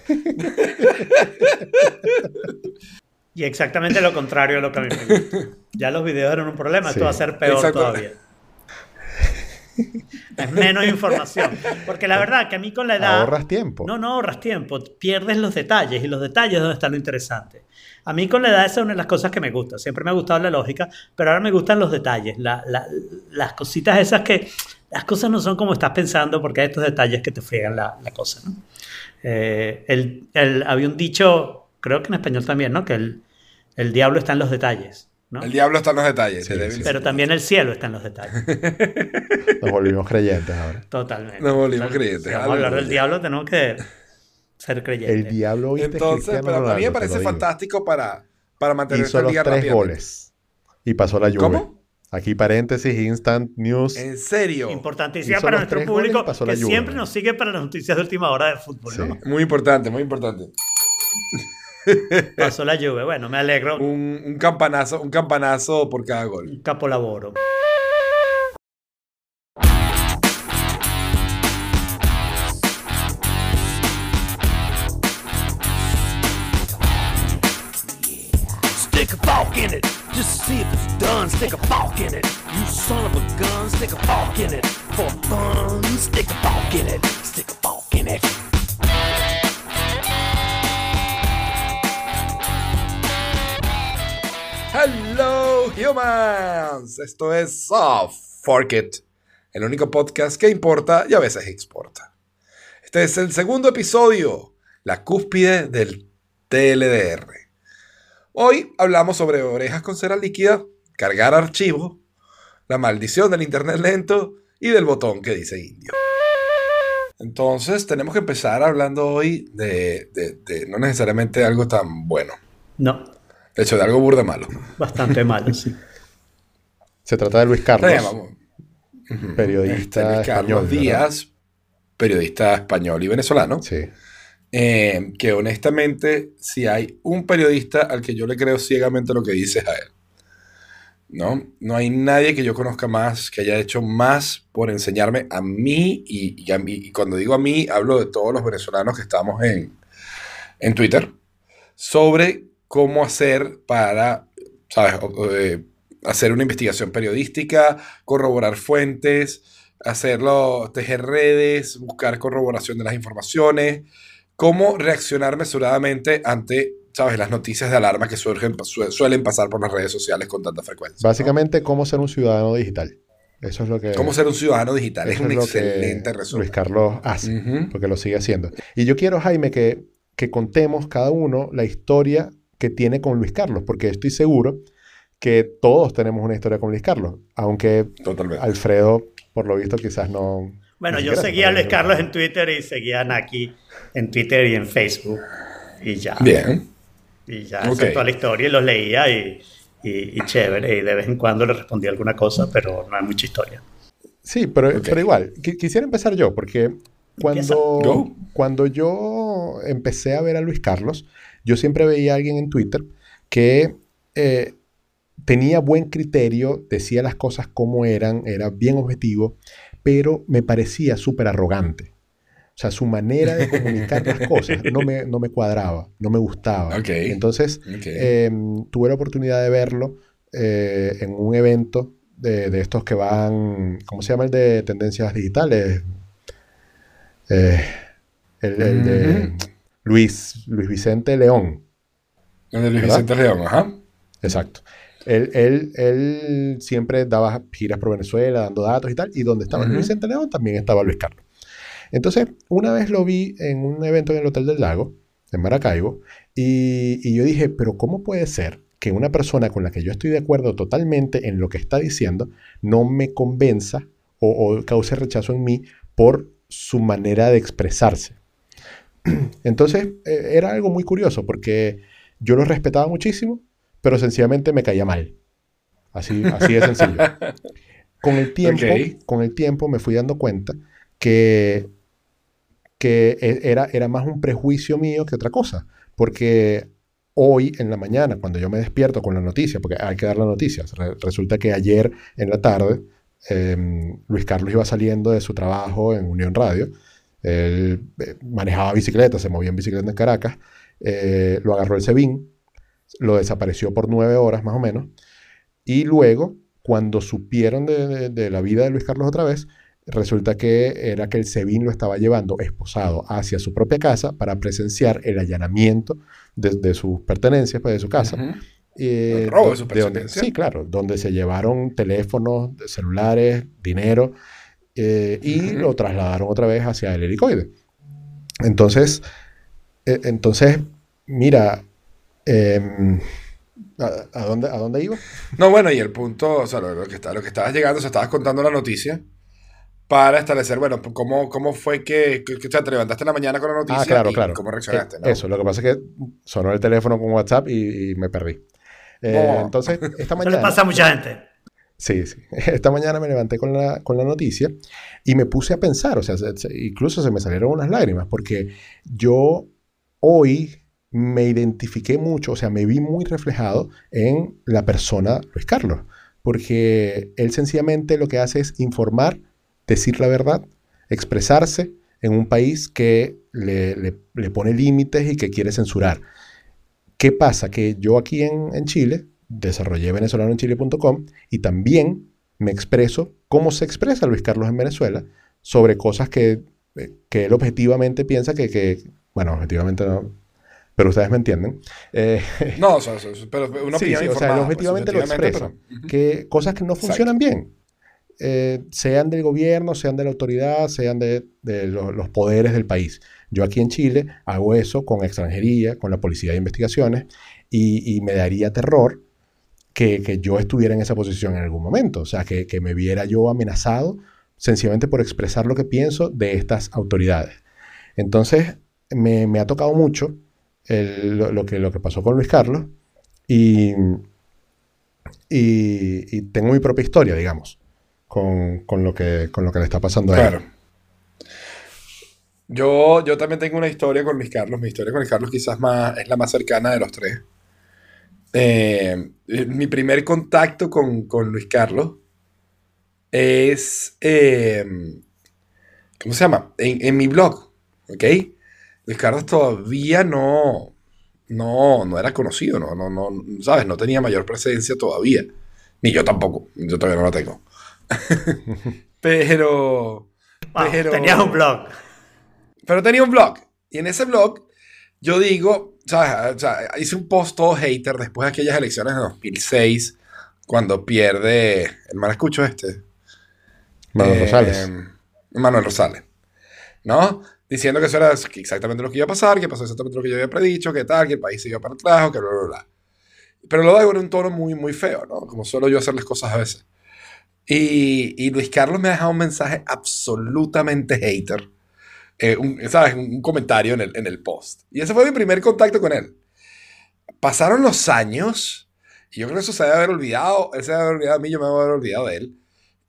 <laughs> Y exactamente lo contrario de lo que a mí me gusta. <laughs> Ya los videos eran un problema, esto Sí. va a ser peor Exacto. todavía. Es menos información. Porque la verdad que a mí con la edad... Ahorras tiempo. No, no ahorras tiempo, pierdes los detalles y los detalles es donde está lo interesante. A mí con la edad esa es una de las cosas que me gusta. Siempre me ha gustado la lógica, pero ahora me gustan los detalles, la- la- las cositas esas que las cosas no son como estás pensando porque hay estos detalles que te friegan la, la cosa. ¿no? Eh, el, el- había un dicho, creo que en español también, ¿no? que el, el diablo está en los detalles. ¿no? El diablo está en los detalles. Sí, sí. Pero también el cielo está en los detalles. <laughs> Nos volvimos creyentes ahora. Totalmente. Nos volvimos creyentes. Si vamos a hablar del diablo, tenemos que ser creyentes. El diablo. Entonces, pero a mí me Ronaldo, parece fantástico para, para mantener Hizo los tres goles. Y pasó la lluvia. ¿Cómo? Aquí paréntesis, instant news. En serio. Importantísima Hizo para nuestro público que siempre nos sigue para las noticias de última hora de fútbol. Sí. ¿no? Muy importante, muy importante. Pasó la lluvia. Bueno, me alegro. Un, un campanazo, un campanazo por cada gol. Un capolaboro. Stick a fork in it, just to see if it's done. Stick a fork in it, you son of a gun. Stick a fork in it, Esto es Soft Fork It, el único podcast que importa y a veces exporta. Este es el segundo episodio, la cúspide del TLDR. Hoy hablamos sobre orejas con cera líquida, cargar archivos, la maldición del internet lento y del botón que dice indio. Entonces tenemos que empezar hablando hoy de no necesariamente algo tan bueno, No, de hecho de algo burda malo. bastante malo, <laughs> sí. Se trata de Luis Carlos, periodista este, Luis español. Carlos ¿verdad? Díaz, periodista español y venezolano, Sí. eh, que honestamente, si hay un periodista al que yo le creo ciegamente lo que dice es a él. ¿No? no hay nadie que yo conozca más, que haya hecho más por enseñarme a mí y, y a mí. Y cuando digo a mí, hablo de todos los venezolanos que estamos en, en Twitter, sobre cómo hacer para, ¿sabes? Eh, hacer una investigación periodística, corroborar fuentes, hacerlo, tejer redes, buscar corroboración de las informaciones, cómo reaccionar mesuradamente ante, ¿sabes? Las noticias de alarma que surgen, su- suelen pasar por las redes sociales con tanta frecuencia. ¿no? Básicamente, cómo ser un ciudadano digital. Eso es lo que, Cómo ser un ciudadano digital. Es un es excelente resumen. Luis Carlos hace, porque lo sigue haciendo. Y yo quiero, Jaime, que, que contemos cada uno la historia que tiene con Luis Carlos, porque estoy seguro que todos tenemos una historia con Luis Carlos, aunque Totalmente. Alfredo, por lo visto, quizás no... Bueno, yo seguía a Luis Carlos en Twitter y seguía a Naki en Twitter y en Facebook. Y ya. Bien. Y ya, Ok. esa es toda la historia y los leía y, y, y chévere. Y de vez en cuando le respondía alguna cosa, pero no hay mucha historia. Sí, pero, pero igual, qui- quisiera empezar yo, porque cuando, cuando yo empecé a ver a Luis Carlos, yo siempre veía a alguien en Twitter que eh, tenía buen criterio, decía las cosas como eran, era bien objetivo, pero me parecía súper arrogante. O sea, su manera de comunicar las cosas no me, no me cuadraba, no me gustaba. Entonces, eh, tuve la oportunidad de verlo eh, en un evento de, de estos que van, ¿cómo se llama el de tendencias digitales? Eh, el, el de. Luis, Luis Vicente León. El de Luis ¿verdad? Vicente León, ajá. Exacto. Él, él- él siempre daba giras por Venezuela, dando datos y tal, y donde estaba. Luis Vicente León también estaba Luis Carlos. Entonces, una vez lo vi en un evento en el Hotel del Lago, en Maracaibo, y, y yo dije, pero ¿cómo puede ser que una persona con la que yo estoy de acuerdo totalmente en lo que está diciendo no me convenza o, o cause rechazo en mí por su manera de expresarse? <clears throat> Entonces, eh, era algo muy curioso porque yo lo respetaba muchísimo, pero sencillamente me caía mal. Así, así de sencillo. <laughs> Con el tiempo, con el tiempo me fui dando cuenta que, que e- era, era más un prejuicio mío que otra cosa. Porque hoy en la mañana, cuando yo me despierto con la noticia, porque hay que dar la noticia, re- resulta que ayer en la tarde em, Luis Carlos iba saliendo de su trabajo en Unión Radio. Él eh, manejaba bicicleta, se movía en bicicleta en Caracas. eh, lo agarró el SEBIN, lo desapareció por nueve horas más o menos. Y luego, cuando supieron de, de- de la vida de Luis Carlos otra vez, resulta que era que el SEBIN lo estaba llevando esposado hacia su propia casa para presenciar el allanamiento de, de sus pertenencias, pues, de su casa. Eh, El robo de sus pertenencias. Sí, claro, donde se llevaron teléfonos, celulares, dinero eh, y lo trasladaron otra vez hacia el helicoide. Entonces, eh, entonces, mira, em, ¿a, a dónde, ¿a dónde iba? No, bueno, y el punto, o sea, lo, lo que, está, lo que estabas llegando, o sea, estabas contando la noticia para establecer, bueno, cómo, cómo fue que, que, que, o sea, te levantaste en la mañana con la noticia Ah, claro, y claro. cómo reaccionaste, Eh, ¿no? Eso, lo que pasa es que sonó el teléfono con WhatsApp y, y me perdí. Eh, No. Entonces, esta <laughs> Eso le mañana... pasa a mucha gente. Sí, sí. <laughs> Esta mañana me levanté con la, con la noticia y me puse a pensar, o sea, se- se- incluso se me salieron unas lágrimas, porque yo hoy me identifiqué mucho, o sea, me vi muy reflejado en la persona Luis Carlos, porque él sencillamente lo que hace es informar, decir la verdad, expresarse en un país que le, le- le pone límites y que quiere censurar. ¿Qué pasa? Que yo aquí en, en Chile desarrollé venezolanoenchile.com y también me expreso cómo se expresa Luis Carlos en Venezuela sobre cosas que, eh, que él objetivamente piensa que, que- bueno, objetivamente no, pero ustedes me entienden, eh, <laughs> No, o sea, pero una Sí, sí, o sea, él objetivamente lo pues, expresa. objetivamente, pero- Ujú. que cosas que no Exacto. funcionan bien, eh, sean del gobierno, sean de la autoridad, sean de, de lo- los poderes del país. Yo aquí en Chile hago eso con extranjería, con la policía de investigaciones, y, y me daría terror que, yo estuviera en esa posición en algún momento, o sea, que, que me viera yo amenazado sencillamente por expresar lo que pienso de estas autoridades. Entonces, me, me ha tocado mucho lo, que, lo que pasó con Luis Carlos y, y, tengo mi propia historia, digamos, con, con lo, que, con lo que le está pasando a él. Claro. Yo, yo también tengo una historia con Luis Carlos. Mi historia con Luis Carlos quizás más, es la más cercana de los tres. Eh, mi primer contacto con, con Luis Carlos es, eh, ¿cómo se llama? En, en mi blog, ¿ok? Luis Carlos todavía no, no, no era conocido, no, no, no, ¿sabes? No tenía mayor presencia todavía. Ni yo tampoco, yo todavía no la tengo. <laughs> Pero... Wow, Pero- Tenías un blog. Pero tenía un blog. Y en ese blog, yo digo, ¿sabes? O sea, hice un post todo hater después de aquellas elecciones de 2006, cuando pierde el maracucho este. Manuel Eh, Rosales. Manuel Rosales. ¿No? Diciendo que eso era exactamente lo que iba a pasar, que pasó exactamente lo que yo había predicho, que tal, que el país se iba para atrás, que bla, bla, bla. Pero lo hago en un tono muy, muy feo, ¿no? Como suelo yo hacer las cosas a veces. Y, y Luis Carlos me ha dejado un mensaje absolutamente hater. Eh, un, ¿Sabes? Un, comentario en el, en el post. Y ese fue mi primer contacto con él. Pasaron los años, y yo creo que eso se debe haber olvidado. Él se debe haber olvidado de mí, yo me debe haber olvidado de él.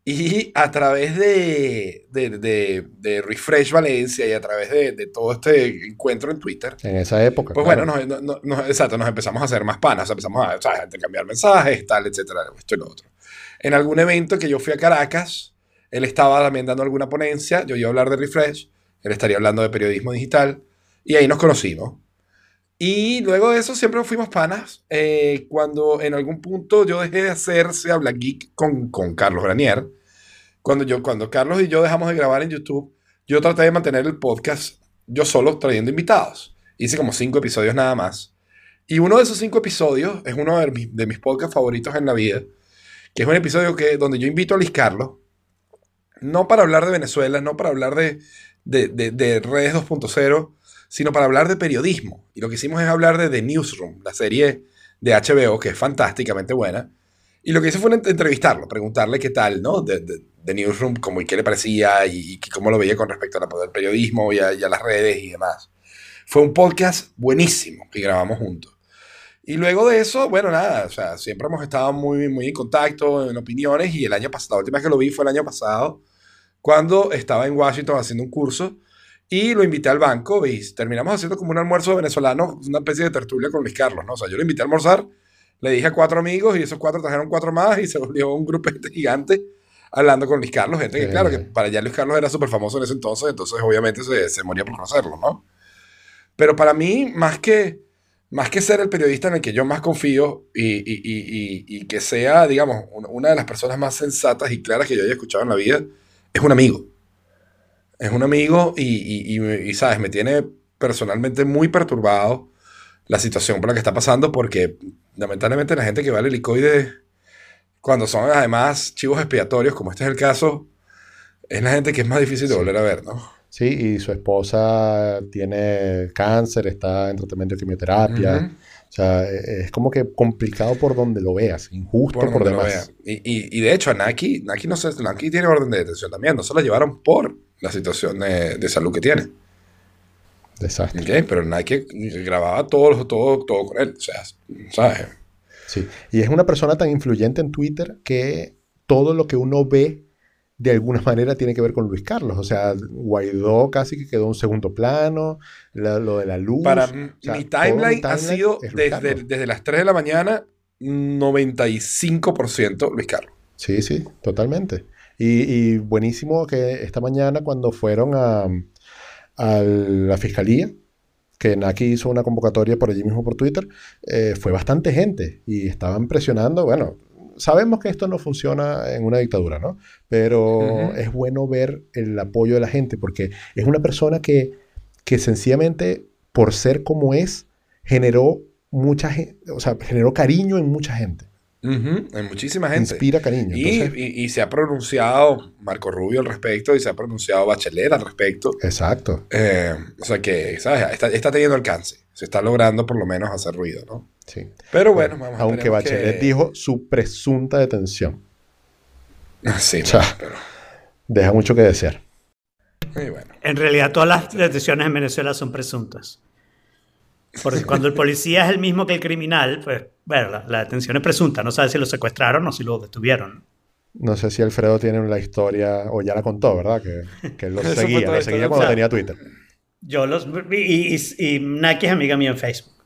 Y a través de, de, de, de Refresh Valencia y a través de, todo este encuentro en Twitter, En esa época. pues claro. bueno, nos, nos- nos- exacto, nos empezamos a hacer más panas, o sea, empezamos a, ¿sabes? a intercambiar mensajes, tal, etcétera, esto y lo otro. En algún evento que yo fui a Caracas, él estaba también dando alguna ponencia, yo iba a hablar de Refresh, él estaría hablando de periodismo digital, y ahí nos conocimos. Y luego de eso siempre fuimos panas. eh, cuando en algún punto yo dejé de hacer Se Habla Geek con, con Carlos Granier, cuando, yo, cuando Carlos y yo dejamos de grabar en YouTube, yo traté de mantener el podcast yo solo trayendo invitados. Hice como cinco episodios nada más. Y uno de esos cinco episodios es uno de mis, de mis podcasts favoritos en la vida, que es un episodio que, donde yo invito a Luis Carlos, no para hablar de Venezuela, no para hablar de, de, de, de redes 2.0, sino para hablar de periodismo. Y lo que hicimos es hablar de The Newsroom, la serie de HBO, que es fantásticamente buena. Y lo que hice fue entrevistarlo, preguntarle qué tal, ¿no? De, de, Newsroom, como y qué le parecía y, y, cómo lo veía con respecto al periodismo y a, y a las redes y demás. Fue un podcast buenísimo que grabamos juntos. Y luego de eso, bueno, nada, o sea, siempre hemos estado muy, muy en contacto, en opiniones, y el año pasado, la última vez que lo vi fue el año pasado, cuando estaba en Washington haciendo un curso, y lo invité al banco, y terminamos haciendo como un almuerzo venezolano, una especie de tertulia con Luis Carlos, ¿no? O sea, yo lo invité a almorzar, le dije a cuatro amigos, y esos cuatro trajeron cuatro más, y <laughs> se volvió un grupo gigante hablando con Luis Carlos, gente que, claro, que para allá Luis Carlos era súper famoso en ese entonces, entonces obviamente se, se moría por conocerlo, ¿no? Pero para mí, más que más que ser el periodista en el que yo más confío y, y, y, y, que sea, digamos, una de las personas más sensatas y claras que yo haya escuchado en la vida, es un amigo. Es un amigo y, ¿sabes? Me tiene personalmente muy perturbado la situación por la que está pasando porque lamentablemente la gente que va al helicoide, cuando son además chivos expiatorios, como este es el caso, es la gente que es más difícil de volver a ver, ¿no? Sí, y su esposa tiene cáncer, está en tratamiento de quimioterapia. Uh -huh. O sea, es como que complicado por donde lo veas, injusto por, por demás. Y, y, y, de hecho, a Naki, Naki, no sé, Naki tiene orden de detención también, no se la llevaron por la situación de, de salud que tiene. Desastre. Okay, pero Nike grababa todo, todo, todo con él, o sea, ¿sabes? Sí, y es una persona tan influyente en Twitter que todo lo que uno ve de alguna manera tiene que ver con Luis Carlos. O sea, Guaidó casi que quedó en segundo plano, la, lo de la luz. Para o sea, mi, timeline timeline ha sido desde, desde, las 3 de la mañana 95% Luis Carlos. Sí, sí, totalmente. Y, y, buenísimo que esta mañana cuando fueron a, a la fiscalía, que Naki hizo una convocatoria por allí mismo por Twitter, eh, fue bastante gente y estaban presionando, bueno, sabemos que esto no funciona en una dictadura, ¿no? Pero uh -huh. es bueno ver el apoyo de la gente porque es una persona que, que sencillamente, por ser como es, generó mucha gente, o sea, generó cariño en mucha gente. Uh -huh. En muchísima gente. Inspira cariño. Y, Entonces, y, y, se ha pronunciado Marco Rubio al respecto y se ha pronunciado Bachelet al respecto. Exacto. Eh, o sea que, ¿sabes? Está, está, teniendo alcance. Se está logrando por lo menos hacer ruido, ¿no? Sí. Pero bueno, bueno vamos Aunque Bachelet que... dijo su presunta detención. Sí, o sea, pero... deja mucho que desear. Bueno. En realidad, todas las detenciones en Venezuela son presuntas. Porque cuando el policía es el mismo que el criminal, pues, bueno, la, la detención es presunta. No sabe si lo secuestraron o si lo detuvieron. No sé si Alfredo tiene la historia, o ya la contó, ¿verdad? Que, que lo <laughs> seguía, lo seguía cuando o sea, tenía Twitter. Yo los. Y, y, y, Naki es amiga mía en Facebook.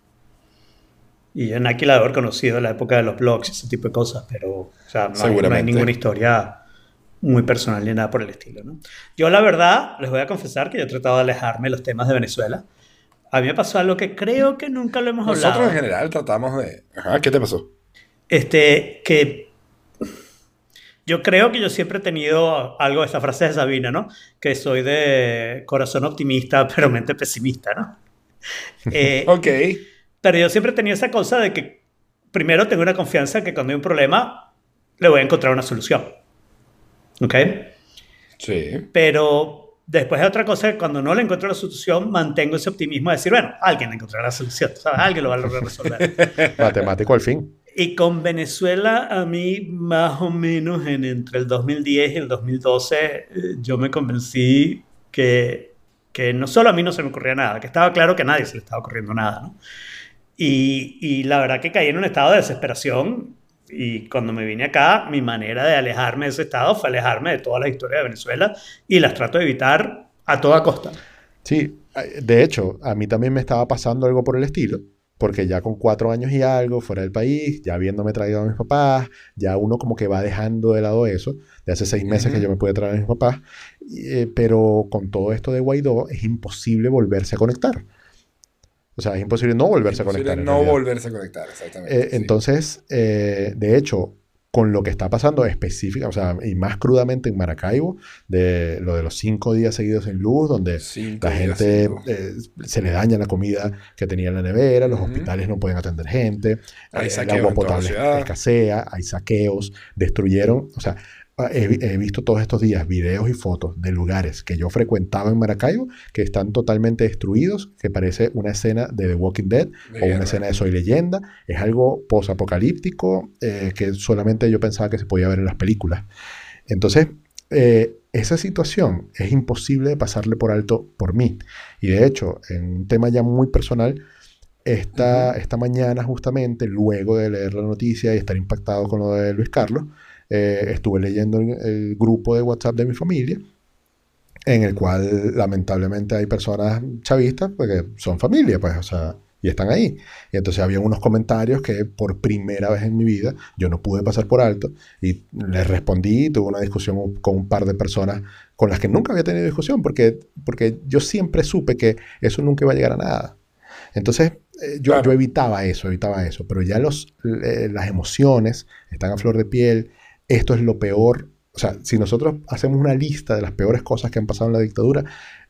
Y yo Naki la haber conocido en la época de los blogs y ese tipo de cosas, pero o sea, no, hay, no hay ninguna historia muy personal ni nada por el estilo. ¿no? Yo, la verdad, les voy a confesar que yo he tratado de alejarme de los temas de Venezuela. A mí me pasó algo que creo que nunca lo hemos Nosotros hablado. Nosotros en general tratamos de... Ajá, ¿qué te pasó? Este, que yo creo que yo siempre he tenido algo de esta frase de Sabina, ¿no? Que soy de corazón optimista, <laughs> pero mente pesimista, ¿no? <laughs> Eh, ok. Pero yo siempre tenido esa cosa de que primero tengo una confianza que cuando hay un problema le voy a encontrar una solución. ¿Ok? Sí. Pero después hay otra cosa que cuando no le encuentro la solución mantengo ese optimismo de decir, bueno, alguien encontrará la solución, ¿sabes? Alguien lo va a lograr resolver. <laughs> Matemático al fin. Y con Venezuela, a mí, más o menos en, entre el 2010 y el 2012, eh, yo me convencí que, que no solo a mí no se me ocurría nada, que estaba claro que a nadie se le estaba ocurriendo nada, ¿no? Y, y, la verdad que caí en un estado de desesperación y cuando me vine acá, mi manera de alejarme de ese estado fue alejarme de toda la historia de Venezuela y las trato de evitar a toda costa. Sí, de hecho, a mí también me estaba pasando algo por el estilo, porque ya con cuatro años y algo fuera del país, ya habiéndome traído a mis papás, ya uno como que va dejando de lado eso, de hace seis meses uh -huh. que yo me pude traer a mis papás, eh, pero con todo esto de Guaidó es imposible volverse a conectar. O sea, es imposible no volverse imposible a conectar. No volverse a conectar, exactamente. Eh, sí. Entonces, eh, de hecho, con lo que está pasando específica, o sea, y más crudamente en Maracaibo, de lo de los cinco días seguidos en luz, donde cinco la gente eh, se le daña la comida que tenía en la nevera, los uh -huh. hospitales no pueden atender gente, hay el agua potable escasea, hay saqueos, destruyeron, o sea, he, he visto todos estos días videos y fotos de lugares que yo frecuentaba en Maracaibo que están totalmente destruidos, que parece una escena de The Walking Dead o una escena de Soy Leyenda. Es algo posapocalíptico eh, que solamente yo pensaba que se podía ver en las películas. Entonces, eh, esa situación es imposible de pasarle por alto por mí. Y de hecho, en un tema ya muy personal, esta, esta mañana justamente, luego de leer la noticia y estar impactado con lo de Luis Carlos, eh, estuve leyendo el, el grupo de WhatsApp de mi familia, en el cual lamentablemente hay personas chavistas porque son familia, pues, o sea, y están ahí. Y entonces había unos comentarios que por primera vez en mi vida yo no pude pasar por alto y les respondí, tuve una discusión con un par de personas con las que nunca había tenido discusión porque, porque yo siempre supe que eso nunca iba a llegar a nada. Entonces eh, yo, Claro. yo evitaba eso, evitaba eso, pero ya los, eh, las emociones están a flor de piel, esto es lo peor. O sea, si nosotros hacemos una lista de las peores cosas que han pasado en la dictadura,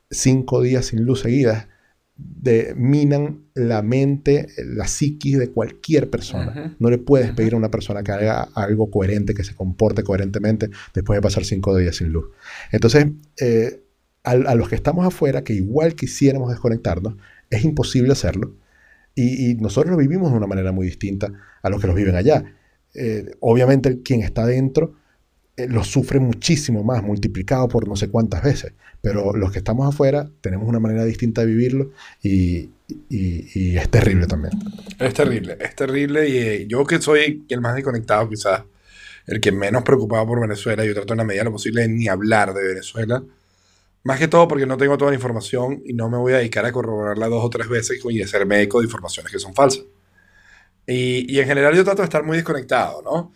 cinco días sin luz seguidas, de, minan la mente, la psiquis de cualquier persona. No le puedes pedir a una persona que haga algo coherente, que se comporte coherentemente después de pasar cinco días sin luz. Entonces, eh, a, a los que estamos afuera, que igual quisiéramos desconectarnos, es imposible hacerlo. Y, y nosotros lo vivimos de una manera muy distinta a los que los viven allá. Eh, obviamente, quien está dentro eh, lo sufre muchísimo más, multiplicado por no sé cuántas veces. Pero los que estamos afuera tenemos una manera distinta de vivirlo y, es terrible también. Es terrible, es terrible. Y eh, yo que soy el más desconectado, quizás, el que menos preocupado por Venezuela, yo trato en la medida lo posible de ni hablar de Venezuela. Más que todo porque no tengo toda la información y no me voy a dedicar a corroborarla dos o tres veces y hacerme eco de informaciones que son falsas. Y, y en general yo trato de estar muy desconectado, ¿no?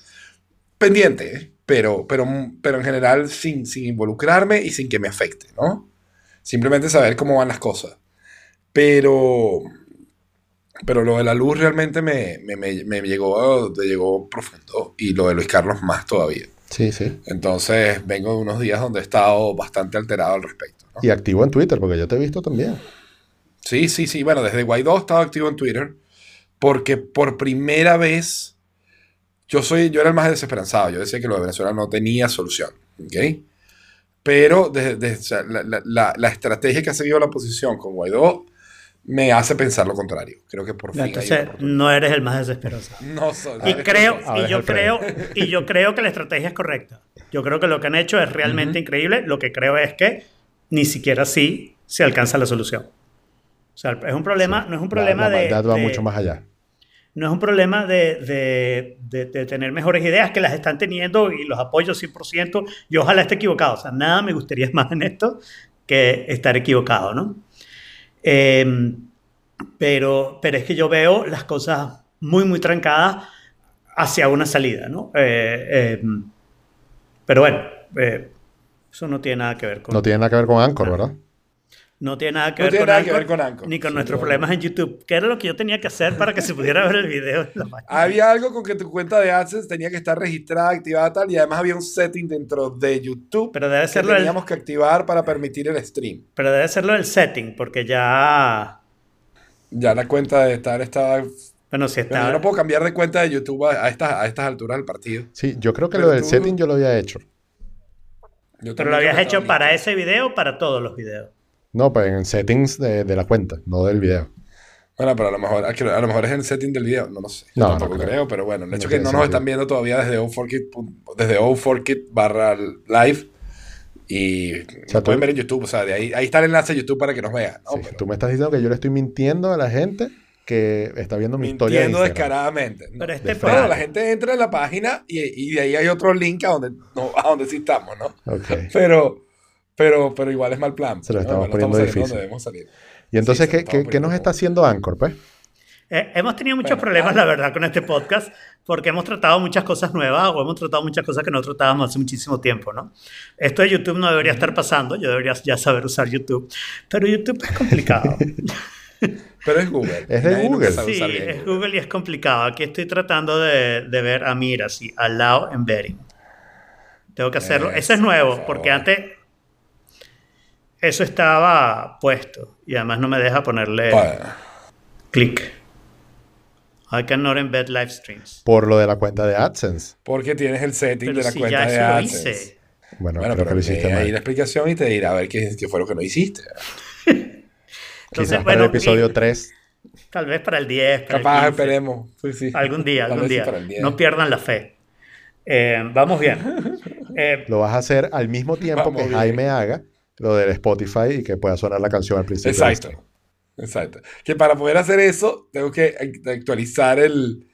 Pendiente, pero, pero, pero en general sin, sin involucrarme y sin que me afecte, ¿no? Simplemente saber cómo van las cosas. Pero, pero lo de la luz realmente me, me, me, me llegó, me llegó profundo y lo de Luis Carlos más todavía. Sí, sí. Entonces vengo de unos días donde he estado bastante alterado al respecto. ¿no? Y activo en Twitter, porque yo te he visto también. Sí, sí, sí. Bueno, desde Guaidó he estado activo en Twitter porque por primera vez yo soy, yo era el más desesperanzado. Yo decía que lo de Venezuela no tenía solución, ¿ok? Pero o sea, la, la- la- la estrategia que ha seguido la oposición con Guaidó me hace pensar lo contrario. Creo que por fin Entonces, no eres el más desesperoso. No soy. Y creo, y yo creo, y yo creo que la estrategia es correcta. Yo creo que lo que han hecho es realmente increíble. Lo que creo es que ni siquiera así se alcanza la solución. O sea, es un problema, no es un problema la, la de, maldad va de- mucho más allá. no es un problema de, de- de- de tener mejores ideas que las están teniendo y los apoyo 100% y ojalá esté equivocado. O sea, nada me gustaría <laughs> más en esto que estar equivocado, ¿no? Eh, pero, pero es que yo veo las cosas muy, muy trancadas hacia una salida, ¿no? Eh, eh, pero bueno, eh, eso no tiene nada que ver con... No tiene nada que ver con Anchor, ¿verdad? No tiene nada que, No ver, tiene con nada que Anchor, ver con Anchor. ni con Sí, nuestros no. problemas en YouTube, que era lo que yo tenía que hacer para que se pudiera ver el video. de la <laughs> página. Había algo con que tu cuenta de AdSense tenía que estar registrada, activada tal, y además había un setting dentro de YouTube Pero debe que el, teníamos que activar para permitir el stream. pero debe serlo el setting, porque ya, Ya la cuenta de estar estaba... bueno, si está, yo no puedo cambiar de cuenta de YouTube a, a estas, a estas alturas del partido. Sí, yo creo que Pero lo del tú- setting yo lo había hecho. Yo pero lo habías hecho para listo. ese video o para todos los videos. No, pues en settings de, de la cuenta, no del video. Bueno, pero a lo mejor, a lo mejor es el setting del video, no lo sé. Yo No, tampoco no creo. creo. pero bueno, el No hecho que tiene no nos están viendo todavía desde O4Kit, desde O4Kit barra live y sea, nos pueden tú- ver en YouTube, o sea, de ahí, ahí está el enlace de YouTube para que nos vean. ¿no? Sí, Pero Tú me estás diciendo que yo le estoy mintiendo a la gente que está viendo mi historia. de mintiendo Instagram. descaradamente. No, Pero este de fue- No, la gente entra en la página y, y de ahí hay otro link a donde, no, a donde sí estamos, ¿no? Ok. Pero, pero, pero igual es mal plan. Se lo ¿no? estamos No poniendo saliendo difícil. donde debemos salir. Y entonces, Sí, ¿qué, estamos qué- qué nos está haciendo Anchor, pues? Eh, hemos tenido muchos Bueno, problemas, la verdad, con este podcast, porque hemos tratado muchas cosas nuevas o hemos tratado muchas cosas que no tratábamos hace muchísimo tiempo, ¿no? Esto de YouTube no debería estar pasando, yo debería ya saber usar YouTube, pero YouTube es complicado. <laughs> Pero es Google. Es de nadie Google. sí, es Google y es complicado. Aquí estoy tratando de, de ver, ah, mira, sí, allow embedding. Tengo que hacerlo. Eso es Eso, nuevo, por porque antes eso estaba puesto y además no me deja ponerle Bueno, clic. I cannot embed live streams. Por lo de la cuenta de AdSense. Porque tienes el setting Pero de la si cuenta ya de eso lo AdSense. hice. Bueno, Bueno, creo pero que lo hiciste lee ahí mal. la explicación y te dirá a ver qué, qué fue lo que no hiciste. <laughs> Entonces, Quizás para bueno, el episodio y- 3. tal vez para el 10, para Capaz, el 15. esperemos. Sí, sí. Algún día, <laughs> Tal algún sí día. para el 10. No pierdan la fe. Eh, vamos bien. <laughs> Eh, Lo vas a hacer al mismo tiempo que bien. Jaime haga lo del Spotify y que pueda sonar la canción al principio. Exacto. Exacto. Que para poder hacer eso, tengo que act- actualizar el,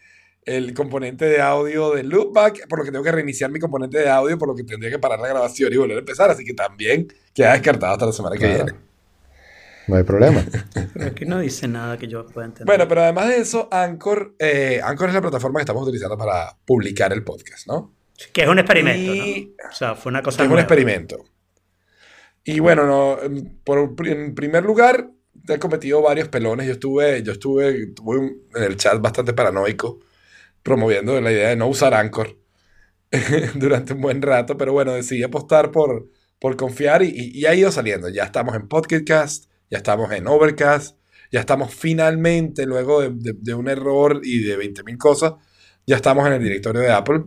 el componente de audio del loopback, por lo que tengo que reiniciar mi componente de audio, por lo que tendría que parar la grabación y volver a empezar. Así que también queda descartado hasta la semana que Claro. viene. No hay problema. <laughs> pero aquí no dice nada que yo pueda entender. Bueno, pero además de eso, Anchor, eh, Anchor es la plataforma que estamos utilizando para publicar el podcast, ¿no? que es un experimento, Y- ¿no? O sea, fue una cosa que es un nueva. experimento. Y bueno, no, en- por, en primer lugar, he cometido varios pelones. Yo estuve, yo estuve, tuve un- en el chat bastante paranoico promoviendo la idea de no usar Anchor <laughs> durante un buen rato, pero bueno, decidí apostar por, por confiar y, y- y ha ido saliendo. Ya estamos en Podcast, ya estamos en Overcast, ya estamos finalmente, luego de, de- de un error y de 20.000 cosas, ya estamos en el directorio de Apple,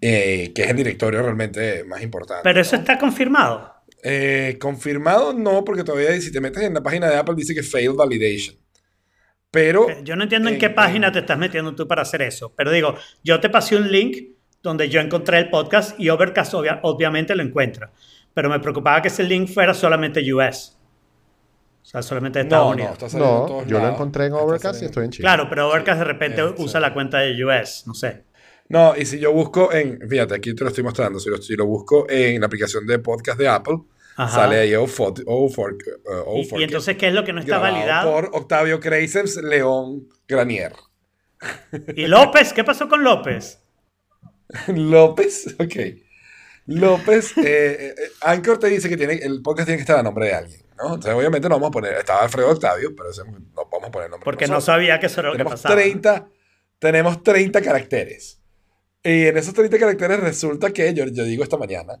eh, que es el directorio realmente más importante. Pero eso está confirmado. Eh, confirmado no, porque todavía si te metes en la página de Apple dice que failed validation. Pero Eh, Yo no entiendo en en- qué página en- te estás metiendo tú para hacer eso. Pero digo, yo te pasé un link donde yo encontré el podcast y Overcast obvia- obviamente lo encuentra. Pero me preocupaba que ese link fuera solamente US. O sea, solamente de Estados no, no, Unidos. está saliendo en No, todos yo lo encontré en Está Overcast y estoy en Chile. Claro, pero Overcast de repente usa la cuenta de US. No sé. No, y si yo busco en, fíjate, aquí te lo estoy mostrando, si lo, si lo busco en la aplicación de podcast de Apple, Ajá. sale ahí O for, o for, uh, O Y, y entonces, ¿qué es lo que no está validado? por Octavio Creisems León Granier. ¿Y López? ¿Qué pasó con López? <laughs> López, ok. López, eh, eh, Anchor te dice que tiene, el podcast tiene que estar a nombre de alguien, ¿no? Entonces, obviamente no vamos a poner, estaba Alfredo Octavio, pero ese no vamos a poner el nombre. Porque no sabía que eso era lo que tenemos pasaba. 30, tenemos 30 caracteres. Y en esos 30 caracteres resulta que yo, yo digo esta mañana.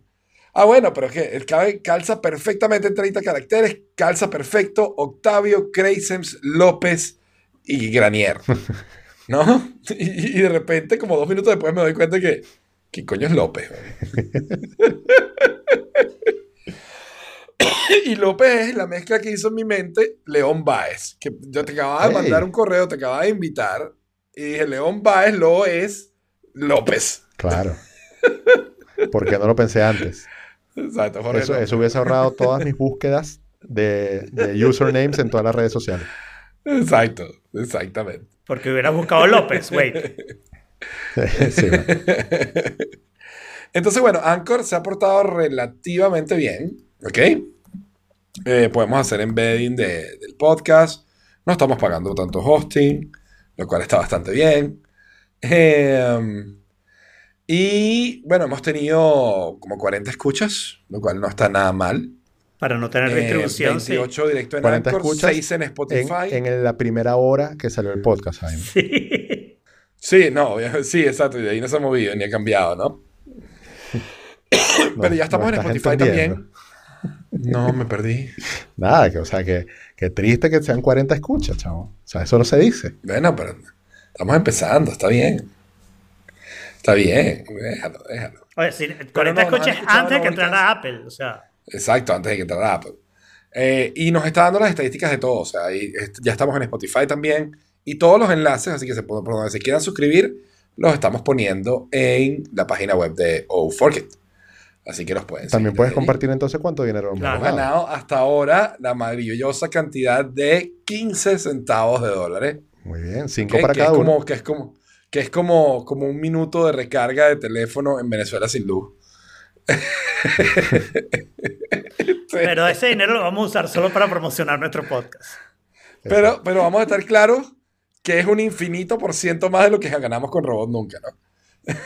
Ah, bueno, pero es que calza perfectamente en 30 caracteres, calza perfecto Octavio, Creisems, López y Granier. <laughs> ¿No? Y, y de repente, como dos minutos después, me doy cuenta que. ¿Qué coño es López? <laughs> y López es la mezcla que hizo en mi mente León Baez. Que yo te acababa de mandar un correo, te acababa de invitar. Y dije, León Baez lo es López. Claro. ¿Por qué no lo pensé antes? Exacto, Jorge Eso, eso hubiese ahorrado todas mis búsquedas de, de usernames en todas las redes sociales. Exacto, exactamente. Porque hubiera buscado López, wait. <laughs> Sí. Entonces, bueno, Anchor se ha portado relativamente bien, ¿ok? Eh, podemos hacer embedding de- del podcast. No estamos pagando tanto hosting, lo cual está bastante bien. Eh, y bueno, hemos tenido como 40 escuchas, lo cual no está nada mal. Para no tener Eh, distribución, sí. 28 directo en 40 Anchor, escuchas 6 en Spotify. En, en la primera hora que salió el podcast, Jaime. Sí. Sí, no, sí, exacto, y de ahí no se ha movido ni ha cambiado, ¿no? No, Pero ya estamos no en Spotify también. No, me perdí. Nada, que, o sea, que, que triste que sean 40 escuchas, chavo. O sea, eso no se dice. Bueno, pero estamos empezando, está bien. Está bien, déjalo, déjalo. Oye, si, no, 40 nos han escuchas escuchado antes de que en entrara. Apple. O sea, Exacto, antes de que entrara Apple. Eh, y nos está dando las estadísticas de todo. O sea, est- ya estamos en Spotify también. Y todos los enlaces, así que se, por donde se quieran suscribir, los estamos poniendo en la página web de O4Kit. Así que los pueden También puedes ahí. compartir entonces cuánto dinero hemos Claro. Ganado. hasta ahora la maravillosa cantidad de 15 centavos de dólares. Muy bien, 5 que, para que cada es uno. como, que es como que es como, como un minuto de recarga de teléfono en Venezuela sin luz. <laughs> pero ese dinero lo vamos a usar solo para promocionar nuestro podcast. Pero, pero vamos a estar claros que es un infinito por ciento más de lo que ganamos con Robot Nunca, ¿no? <laughs>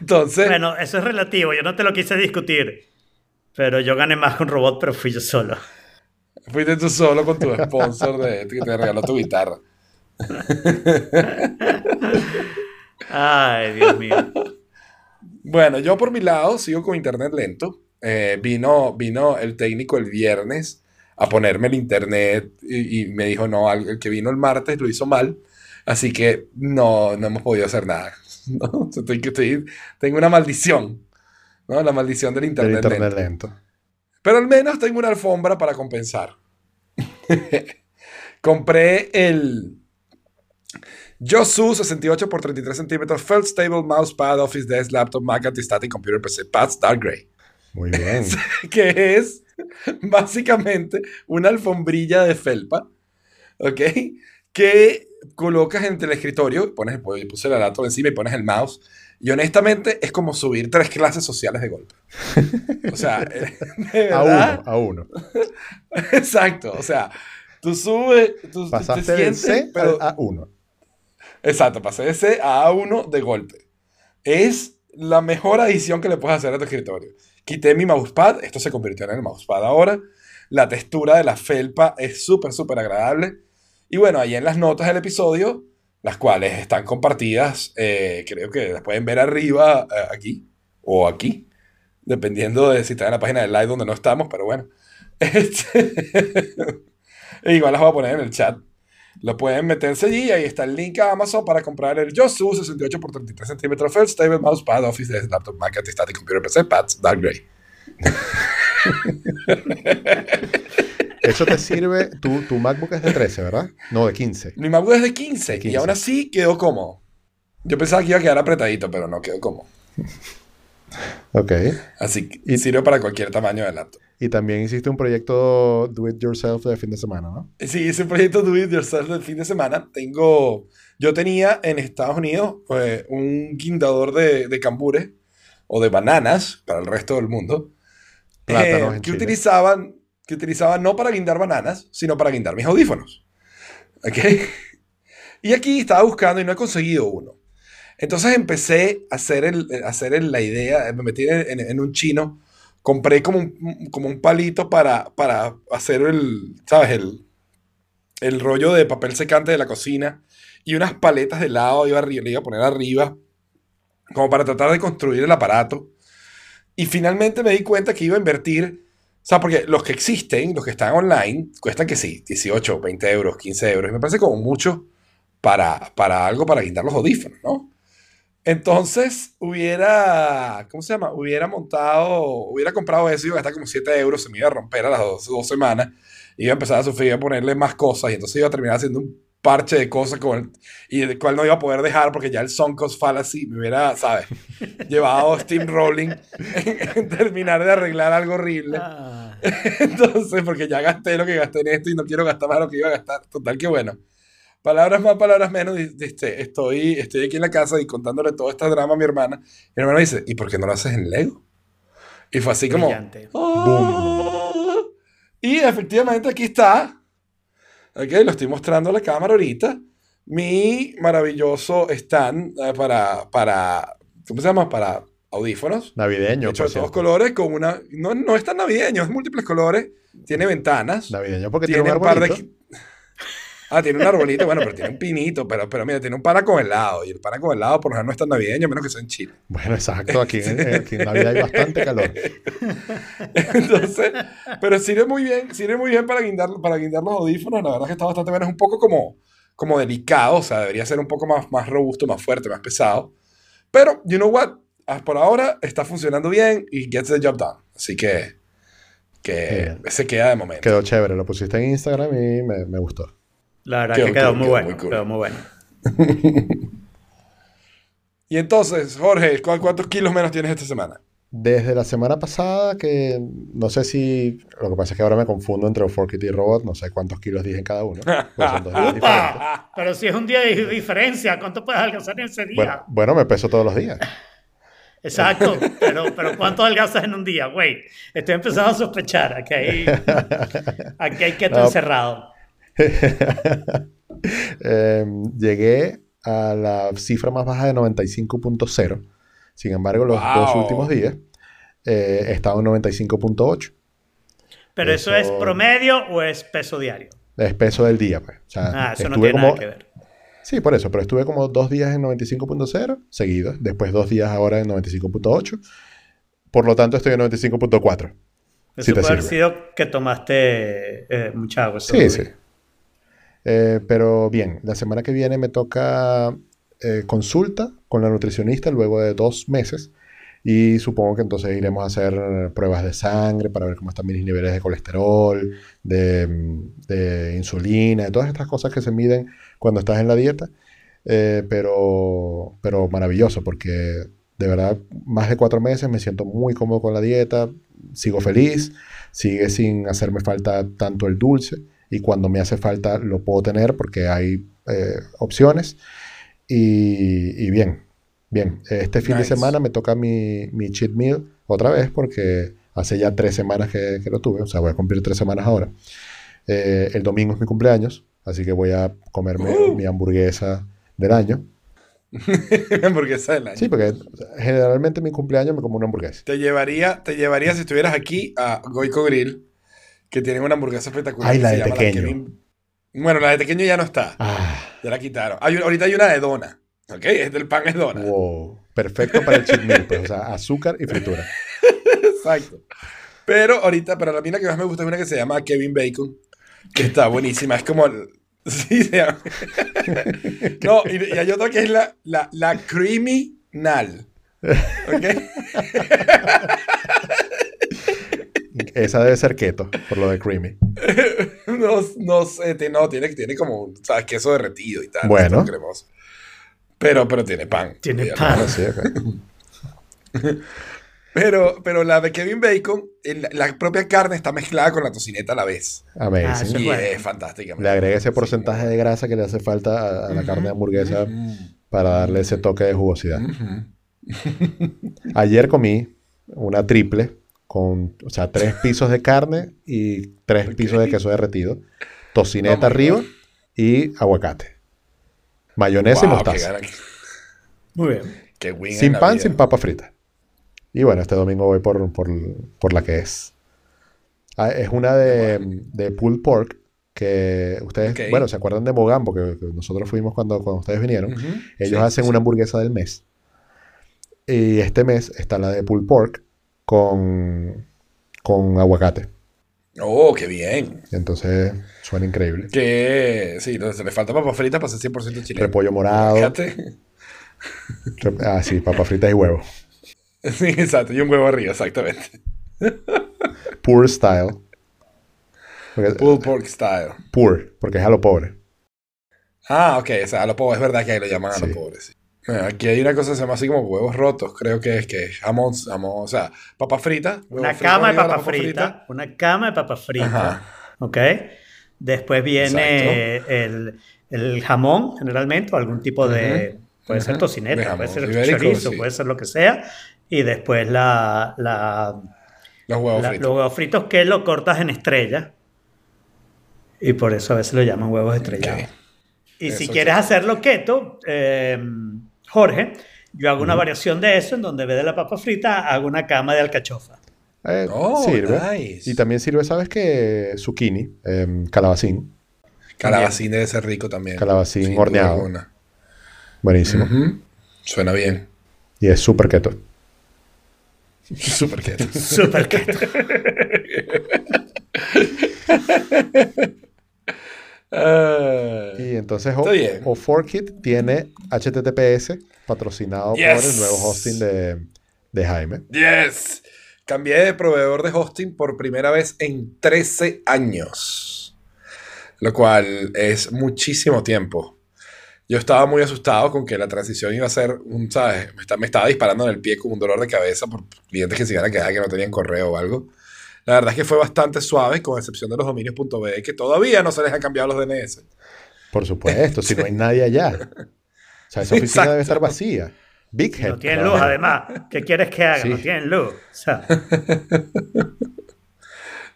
Entonces, Bueno, eso es relativo. Yo no te lo quise discutir. Pero yo gané más con Robot, pero fui yo solo. fuiste tú solo con tu sponsor de, que te regaló tu guitarra. <laughs> Ay, Dios mío. Bueno, yo por mi lado sigo con internet lento. Eh, vino, vino el técnico el viernes a ponerme el internet y, y me dijo, no, el que vino el martes lo hizo mal. Así que no, no hemos podido hacer nada. <laughs> ¿no? Estoy, estoy- tengo una maldición. ¿no? La maldición del Del internet. internet lento. lento. Pero al menos tengo una alfombra para compensar. <laughs> Compré el Yosu 68 x 33 centímetros Felt Stable Mousepad Office Desk Laptop Mac Antistatic Computer PC Pads Dark Gray. Muy bien. <laughs> Que es básicamente una alfombrilla de felpa. ¿Ok? Que colocas entre el escritorio, pones, pues, puse la laptop encima y pones el mouse. Y honestamente es como subir tres clases sociales de golpe. O sea, <laughs> de A verdad. uno, a uno. <laughs> Exacto, o sea, tú subes, tú Pasaste te del sientes, C pero... al A1. Exacto, pasé de C a A1 de golpe. Es la mejor adición que le puedes hacer a tu escritorio. Quité mi mousepad, esto se convirtió en el mousepad ahora. La textura de la felpa es súper, súper agradable. Y bueno, ahí en las notas del episodio, las cuales están compartidas, eh, creo que las pueden ver arriba, eh, aquí o aquí, dependiendo de si están en la página del live donde no estamos, pero bueno. <laughs> Este, <laughs> e igual las voy a poner en el chat. Lo pueden meterse allí y ahí está el link a Amazon para comprar el Yosu 68 x 33 centímetros Felt Stable Mousepad Office Desk Laptop Mac Antistatic Computer PC Pads Dark Gray. <laughs> Eso te sirve. Tu, tu MacBook es de 13, ¿verdad? No, de 15. Mi MacBook es de 15, De 15. y aún así quedó cómodo. Yo pensaba que iba a quedar apretadito, pero no quedó cómodo. Ok. Así que Y- sirve para cualquier tamaño de laptop. Y también hiciste un proyecto Do It Yourself de fin de semana, ¿no? Sí, hice un proyecto Do It Yourself del fin de semana. Tengo, yo tenía en Estados Unidos eh, un guindador de, de cambures o de bananas para el resto del mundo. Plátanos eh, en que Chile. utilizaban, que utilizaban no para guindar bananas, sino para guindar mis audífonos. ¿Ok? <laughs> Y aquí estaba buscando y no he conseguido uno. Entonces empecé a hacer, el, a hacer el- la idea, me metí en, en- en un chino, compré como un, como un palito para, para hacer el, ¿sabes? El, el rollo de papel secante de la cocina y unas paletas de helado iba arriba, le iba a poner arriba, como para tratar de construir el aparato. Y finalmente me di cuenta que iba a invertir, o sea, porque los que existen, los que están online, cuestan que sí, 18, 20 euros, 15 euros. Y me parece como mucho para, para algo para guindar los audífonos, ¿no? Entonces hubiera, ¿cómo se llama? Hubiera montado, hubiera comprado eso, iba a gastar como 7 euros, se me iba a romper a las dos, dos semanas, iba a empezar a sufrir, iba a ponerle más cosas y entonces iba a terminar haciendo un parche de cosas con el- y del cual no iba a poder dejar porque ya el sunk cost fallacy me hubiera, ¿sabes? <laughs> llevado steamrolling en, en terminar de arreglar algo horrible. Ah, <laughs> Entonces, porque ya gasté lo que gasté en esto y no quiero gastar más lo que iba a gastar. Total, que bueno. Palabras más, palabras menos. este, estoy, estoy aquí en la casa y contándole todo este drama a mi hermana. Mi hermana me dice, ¿y por qué no lo haces en Lego? Y fue así como... "Ah". Y efectivamente aquí está. Ok, lo estoy mostrando a la cámara ahorita. Mi maravilloso stand eh, para, para... ¿Cómo se llama? Para audífonos Navideño, hecho de todos colores, con una. No, no es tan navideño, es múltiples colores. Tiene ventanas. Navideño porque tiene, tiene un un par de. Ah, tiene un arbolito, bueno, pero tiene un pinito. Pero, pero mira, tiene un pana con helado. Y el pana con helado, por lo general, no es tan navideño, a menos que sea en Chile. Bueno, exacto. Aquí <laughs> en, eh, aquí en Navidad hay bastante calor. <laughs> Entonces, pero sirve muy bien, sirve muy bien para guindar, para guindar los audífonos. La verdad es que está bastante bien. Es un poco como, como delicado, o sea, debería ser un poco más, más robusto, más fuerte, más pesado. Pero, you know what? Ah, Por ahora está funcionando bien y gets the job done. Así que, que Bien. se queda de momento. Quedó chévere. Lo pusiste en Instagram y me, me gustó. La verdad Quedó que quedó muy quedó bueno. muy cool. Quedó muy bueno. <laughs> Y entonces, Jorge, ¿cu- ¿cuántos kilos menos tienes esta semana? Desde la semana pasada, que no sé si. Lo que pasa es que ahora me confundo entre Forkit y Robot. No sé cuántos kilos dije en cada uno. <laughs> pues son dos días diferentes. Pero si es un día de diferencia, ¿cuánto puedes alcanzar en ese día? Bueno, bueno, me peso todos los días. Exacto, pero, pero ¿cuánto adelgazas en un día? Güey, estoy empezando a sospechar. Aquí hay, <laughs> aquí hay keto No. encerrado. <laughs> Eh, llegué a la cifra más baja de 95.0. Sin embargo, los Wow. dos últimos días eh, he estado en 95.8. Pero eso, es promedio o es peso diario. Es peso del día, pues. O sea, Ah, eso no tiene como, nada que ver. Sí, por eso, pero estuve como dos días en 95.0 seguidos, después dos días ahora en 95.8. Por lo tanto, estoy en 95.4. Eso te puede haber sirve. sido que tomaste eh, mucha agua. Sí, sí. Eh, pero bien, la semana que viene me toca eh, consulta con la nutricionista luego de dos meses. Y supongo que entonces iremos a hacer pruebas de sangre para ver cómo están mis niveles de colesterol, de, de insulina, de todas estas cosas que se miden cuando estás en la dieta. Eh, pero, pero maravilloso porque de verdad más de cuatro meses me siento muy cómodo con la dieta, sigo feliz, sigue sin hacerme falta tanto el dulce y cuando me hace falta lo puedo tener porque hay eh, opciones. Y, y bien, bien. Este fin de Nice. semana me toca mi, mi cheat meal otra vez porque hace ya tres semanas que, que lo tuve, o sea, voy a cumplir tres semanas ahora. Eh, el domingo es mi cumpleaños, así que voy a comerme Uh. mi hamburguesa del año. <laughs> hamburguesa del año. Sí, porque generalmente en mi cumpleaños me como una hamburguesa. Te llevaría, te llevaría si estuvieras aquí a Goico Grill, que tienen una hamburguesa espectacular. Ay, la de pequeño. Kevin- Bueno, la de pequeño ya no está. Ah, Ya la quitaron. Hay ahorita hay una de dona. ¿Ok? Es del pan es dona. wow. Perfecto para el cheat meal, pues, o sea, azúcar y fritura. <laughs> Exacto. Pero ahorita, para la mina que más me gusta es una que se llama Kevin Bacon, que está buenísima. Es como. el- <laughs> Sí, se llama. <laughs> No, y, y hay otra que es la, la, la Creamy Nal. ¿Ok? Esa debe ser keto, por lo de creamy. <laughs> No, no sé, no, tiene, tiene como, un, ¿sabes? Queso derretido y tal. Bueno. cremoso. Pero, pero tiene pan. Tiene Ya, pan. Ah, sí. <laughs> Pero, pero la de Kevin Bacon, el- la propia carne está mezclada con la tocineta a la vez. Amazing. Ah, eso Y bueno. es fantástica. Le agrega ese porcentaje de grasa que le hace falta a, a la carne de hamburguesa para darle ese toque de jugosidad. <laughs> Ayer comí una triple con, o sea, tres <laughs> pisos de carne y tres pisos de queso derretido, tocineta Oh arriba y aguacate. Mayonesa y Wow, qué mostaza. Muy bien. qué Sin pan, vida. sin papa frita. Y bueno, este domingo voy por, por, por la que es. Ah, es una de, de pulled pork que ustedes, bueno, ¿se acuerdan de Mogambo? Que, que nosotros fuimos cuando, cuando ustedes vinieron. Ellos Sí, hacen sí, una hamburguesa del mes. Y este mes está la de pulled pork con, con aguacate. Oh, qué bien. Entonces suena increíble. Que sí, entonces le falta papa frita para ser 100% chileno. Repollo morado. Rep- ah, sí, papa frita y huevo. <laughs> Sí, exacto. Y un huevo arriba, exactamente. <laughs> Poor style. Porque- Pulled pork style. poor, porque es a lo pobre. Ah, ok. O sea, a lo pobre. Es verdad que ahí lo llaman a Sí. lo pobre, sí. Bueno, aquí hay una cosa que se llama así como huevos rotos. Creo que es que es jamón, jamón, o sea, papa frita. Una frito cama de la papa frita, Una cama de papa frita. Ajá. ¿Ok? Después viene el, el jamón, generalmente, o algún tipo de. Ujú. Puede ser Ujú. tocineta, De jamón puede ser ibérico, chorizo, sí. puede ser lo que sea. Y después la, la, Los huevos la- fritos. los huevos fritos que lo cortas en estrella. Y por eso a veces lo llaman huevos estrellados. Ok. Y si Eso quieres sí. hacerlo keto, eh, Jorge, yo hago una variación de eso en donde en vez de la papa frita hago una cama de alcachofa. Eh, Oh, sirve. nice. Y también sirve, ¿sabes qué? Zucchini, em, calabacín. Calabacín debe ser rico también. Calabacín Sin horneado. Buenísimo. Suena bien. Y es súper keto. <laughs> Súper keto. Súper keto. <laughs> Ah. Y entonces o, O4Kit tiene HTTPS patrocinado por el nuevo hosting de, de Jaime. Yes. Cambié de proveedor de hosting por primera vez en 13 años. Lo cual es muchísimo tiempo. Yo estaba muy asustado con que la transición iba a ser un, ¿sabes? Me, está- me estaba disparando en el pie con un dolor de cabeza por clientes que se iban a quedar que no tenían correo o algo. La verdad es que fue bastante suave, con excepción de los dominios.be, que todavía no se les han cambiado los DNS. Por supuesto, si no hay nadie allá. <laughs> O sea, esa oficina debe estar vacía. Big Head. No tienen luz, además. ¿Qué quieres que haga? Sí. No tienen luz. O sea, <laughs>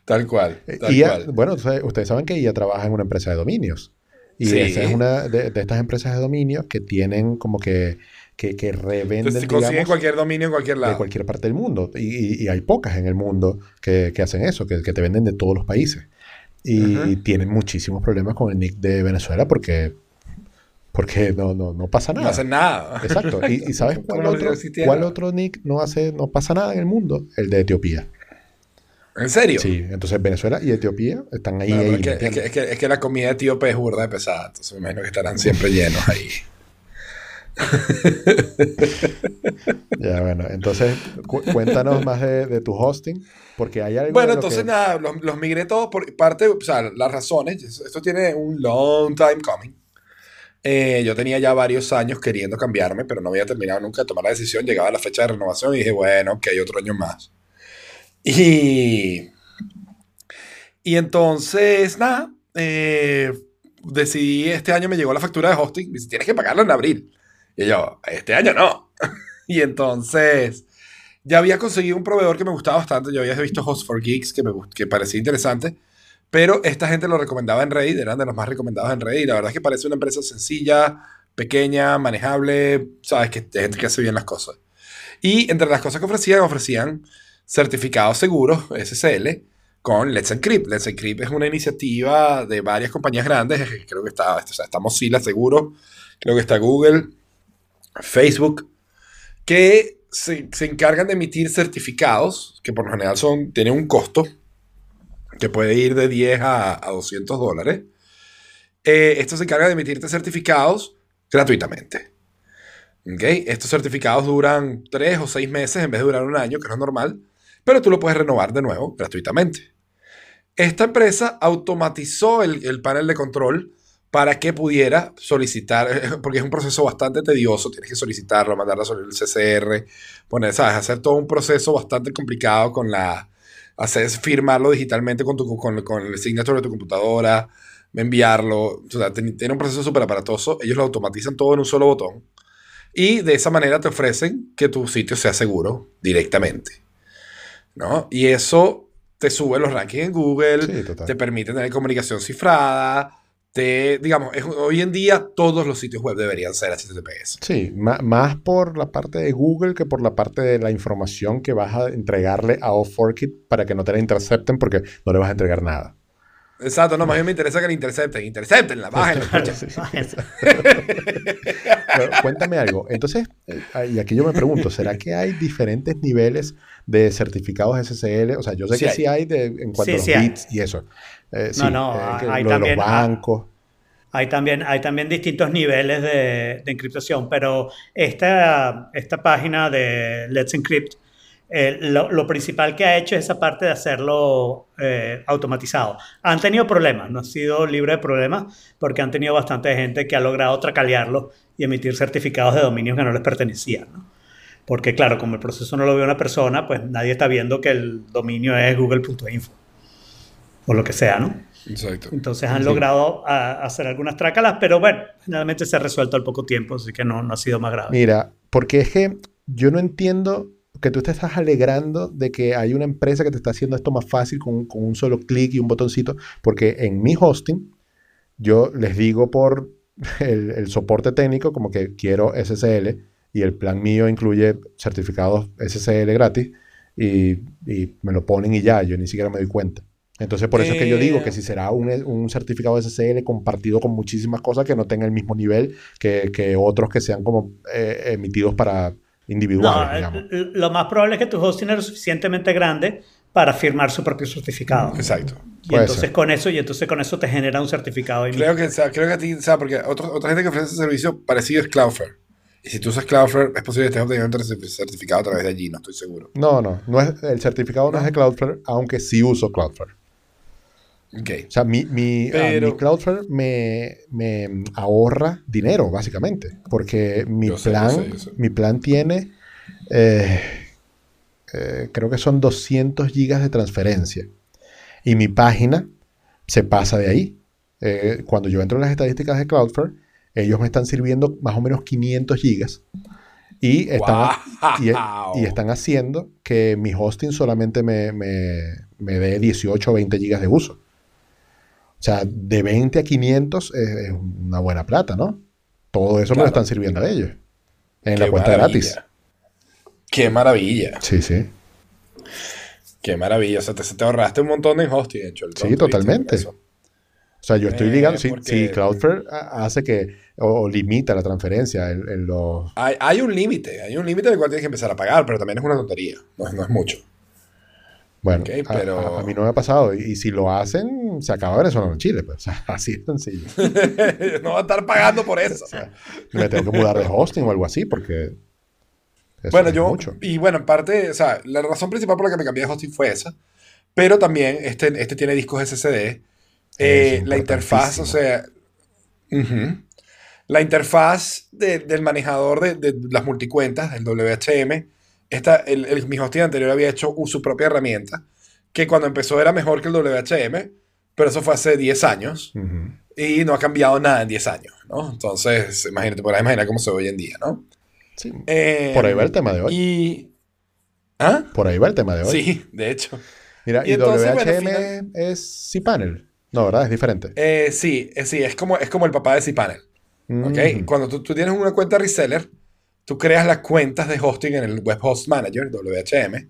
Tal cual. Tal IA, cual. bueno, ustedes, ustedes saben que IA trabaja en una empresa de dominios. Y Sí. esa es una de, de estas empresas de dominios que tienen como que, que, que revenden, Entonces, consiguen digamos, cualquier dominio en cualquier de lado. cualquier parte del mundo. Y, y- y hay pocas en el mundo que, que hacen eso, que, que te venden de todos los países. Y, tienen muchísimos problemas con el nick de Venezuela porque, porque no, no, no pasa No nada. hacen nada. Exacto. ¿Y, y <laughs> sabes cuál otro, no existiera. cuál otro nick no hace, no pasa nada en el mundo? El de Etiopía. ¿En serio? Sí, entonces Venezuela y Etiopía están ahí. Bueno, ahí pero es, que, es, que, es, que, es, que, la comida etíope es burda de pesada, entonces me imagino que estarán siempre llenos ahí. <laughs> ya, bueno, entonces cu cuéntanos más de, de, tu hosting, porque hay algo. Bueno, entonces que... nada, los, los, migré todos por parte, o sea, las razones, esto tiene un long time coming. Eh, yo tenía ya varios años queriendo cambiarme, pero no había terminado nunca de tomar la decisión. Llegaba la fecha de renovación y dije, bueno, que hay otro año más. Y, y entonces, nada, eh, decidí, este año me llegó la factura de hosting. Me dice, tienes que pagarlo en abril. Y yo, este año no. <laughs> y entonces, ya había conseguido un proveedor que me gustaba bastante. Yo había visto Host for Geeks, que me que parecía interesante. Pero esta gente lo recomendaba en Reddit, eran de los más recomendados en Reddit. La verdad es que parece una empresa sencilla, pequeña, manejable, sabes, que de gente que hace bien las cosas. Y entre las cosas que ofrecían, ofrecían certificados seguros, SSL, con Let's Encrypt. Let's Encrypt es una iniciativa de varias compañías grandes, <laughs> creo que está, o sea, está Mozilla seguro, creo que está Google, Facebook, que se, se, encargan de emitir certificados, que por lo general son, tienen un costo, que puede ir de 10 a, a 200 dólares. Eh, esto se encarga de emitirte certificados gratuitamente. ¿Okay? Estos certificados duran 3 o 6 meses en vez de durar un año, que es lo normal, pero tú lo puedes renovar de nuevo gratuitamente. Esta empresa automatizó el, el panel de control para que pudiera solicitar, <laughs> porque es un proceso bastante tedioso, tienes que solicitarlo, mandarlo sobre el CCR, poner, ¿sabes? hacer todo un proceso bastante complicado con la, hacer firmarlo digitalmente con, tu, con, con el signature de tu computadora, enviarlo, o sea, tiene un proceso súper aparatoso, ellos lo automatizan todo en un solo botón y de esa manera te ofrecen que tu sitio sea seguro directamente, ¿no? Y eso te sube los rankings en Google, sí, te permite tener comunicación cifrada, te, digamos, es, hoy en día todos los sitios web deberían ser HTTPS. Sí, más, más, por la parte de Google que por la parte de la información que vas a entregarle a Off4Kit para que no te la intercepten porque no le vas a entregar nada. Exacto, no, más bien me interesa que la intercepten. Interceptenla, bájenla. <laughs> Pero, cuéntame algo. Entonces, y aquí yo me pregunto, ¿será que hay diferentes niveles de certificados SSL? O sea, yo sé sí que hay. sí hay de, en cuanto sí, a los bits y eso. Eh, no, no, eh, hay lo también, de los bancos. Hay también, hay también distintos niveles de, de encriptación, pero esta, esta página de Let's Encrypt eh, lo, lo, principal que ha hecho es esa parte de hacerlo eh, automatizado. Han tenido problemas, no ha sido libre de problemas, porque han tenido bastante gente que ha logrado tracalearlo y emitir certificados de dominios que no les pertenecían. ¿no? Porque claro, como el proceso no lo ve una persona, pues nadie está viendo que el dominio es google.info o lo que sea, ¿no? Exacto. Entonces han sí. logrado a, hacer algunas trácalas, pero bueno, finalmente se ha resuelto al poco tiempo, así que no, no ha sido más grave. Mira, porque es que yo no entiendo que tú te estás alegrando de que hay una empresa que te está haciendo esto más fácil con, con un solo clic y un botoncito, porque en mi hosting yo les digo por <laughs> el, el, soporte técnico como que quiero SSL y el plan mío incluye certificados SSL gratis y, y me lo ponen y ya, yo ni siquiera me doy cuenta. Entonces, por eso eh... es que yo digo que si será un, un, certificado SSL compartido con muchísimas cosas que no tenga el mismo nivel que, que otros que sean como eh, emitidos para individuales. No, lo más probable es que tu hosting es lo suficientemente grande para firmar su propio certificado. Exacto. Y Puede entonces ser. con eso y entonces con eso te genera un certificado. Creo que, o sea, creo que a ti, o sea, porque otro, otra gente que ofrece ese servicio parecido es Cloudflare. Y si tú usas Cloudflare, es posible que estés obteniendo un certificado a través de allí, no estoy seguro. No, no, no es, el certificado no, no es de Cloudflare, aunque sí uso Cloudflare. Okay. O sea, mi, mi, Pero... uh, mi Cloudflare me, me, ahorra dinero, básicamente. Porque mi, plan, sé, yo sé, yo sé. mi plan tiene, eh, eh, creo que son 200 gigas de transferencia. Y mi página se pasa de ahí. Eh, cuando yo entro en las estadísticas de Cloudflare, ellos me están sirviendo más o menos 500 gigas. Y están, wow. y, y, están haciendo que mi hosting solamente me, me, me dé 18 o 20 gigas de uso. O sea, de 20 a 500 es, una buena plata, ¿no? Todo eso claro. me lo están sirviendo a ellos. En Qué la cuenta maravilla. gratis. Qué maravilla. Sí, sí. Qué maravilla. O sea, te, te ahorraste un montón en hosting, de hecho. Sí, totalmente. O sea, yo estoy eh, ligando. Si, porque... si, Cloudflare hace que. O, o limita la transferencia en, en los. Hay, hay un límite. Hay un límite del cual tienes que empezar a pagar, pero también es una tontería. No, no es mucho. Bueno, Ok, a- pero- a, a mí no me ha pasado. Y, y si lo hacen, se acaba Venezuela en Chile. Pues. <laughs> O sea, así de sencillo. <laughs> no va a estar pagando por eso. Me tengo que mudar de hosting o algo así porque... eso Bueno, es yo, mucho. y bueno, en parte, o sea, la razón principal por la que me cambié de hosting fue esa, pero también este, este tiene discos SSD, eh, la interfaz, o sea, ujú. la interfaz de- del manejador de, de las multicuentas, el WHM, esta, el, el- mi hosting anterior había hecho su propia herramienta, que cuando empezó era mejor que el WHM, pero eso fue hace 10 años Ujú. y no ha cambiado nada en 10 años, ¿no? Entonces, imagínate, podrás imaginar cómo se ve hoy en día, ¿no? Sí. Eh, Por ahí va el tema de hoy. Y... ¿Ah? Por ahí va el tema de hoy. Sí, de hecho. Mira, Y y, entonces, bueno, WHM final- es cPanel. No, ¿verdad? Es diferente. Eh, sí, eh, sí, es como, es como el papá de cPanel. ¿ok? Ujú. Cuando tú, tú tienes una cuenta reseller, tú creas las cuentas de hosting en el Web Host Manager, WHM,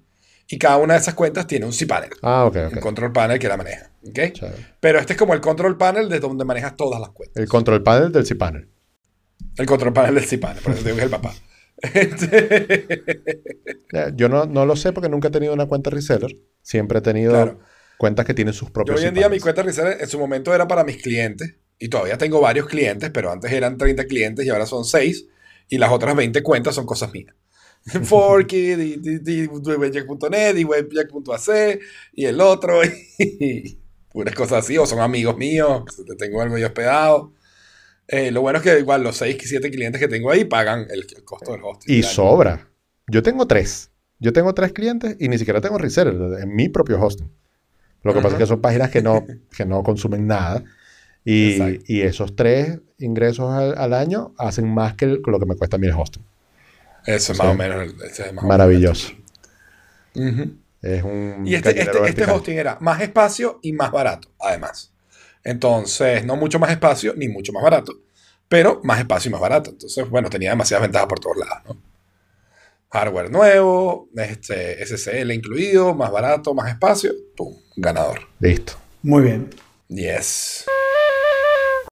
y cada una de esas cuentas tiene un cPanel, Ah, ok, un ok. control panel que la maneja. ¿ok? Chévere. Pero este es como el control panel de donde manejas todas las cuentas. El control panel del cPanel. El control panel del cPanel, por eso te digo que es el papá. <laughs> Eh, Yo no, no lo sé porque nunca he tenido una cuenta reseller. Siempre he tenido Claro. cuentas que tienen sus Yo propios hoy en día mi cuenta reseller en su momento era para mis clientes y todavía tengo varios clientes, pero antes eran 30 clientes y ahora son 6 y las otras 20 cuentas son cosas mías. <laughs> Forky, <laughs> y, y, y webjack.net y webjack.ac y el otro <laughs> y puras cosas así o son amigos míos, que tengo algo ahí hospedado. Eh, lo bueno es que igual los 6 y 7 clientes que tengo ahí pagan el, el costo del hosting. Y sobra. Yo tengo tres. Yo tengo tres clientes y ni siquiera tengo reseller en mi propio hosting. Lo que pasa es que son páginas que no, que no consumen nada. Y, esos tres ingresos al, al año hacen más que el- lo que me cuesta a mí el hosting. Eso es más o menos. es más o menos Maravilloso. Es un Y este, este, este hosting era más espacio y más barato, además. Entonces, no mucho más espacio ni mucho más barato, pero más espacio y más barato. Entonces, bueno, tenía demasiadas ventajas por todos lados, ¿no? Hardware nuevo, este, SSL incluido, más barato, más espacio, ¡pum! Ganador. Listo. Muy bien. Yes.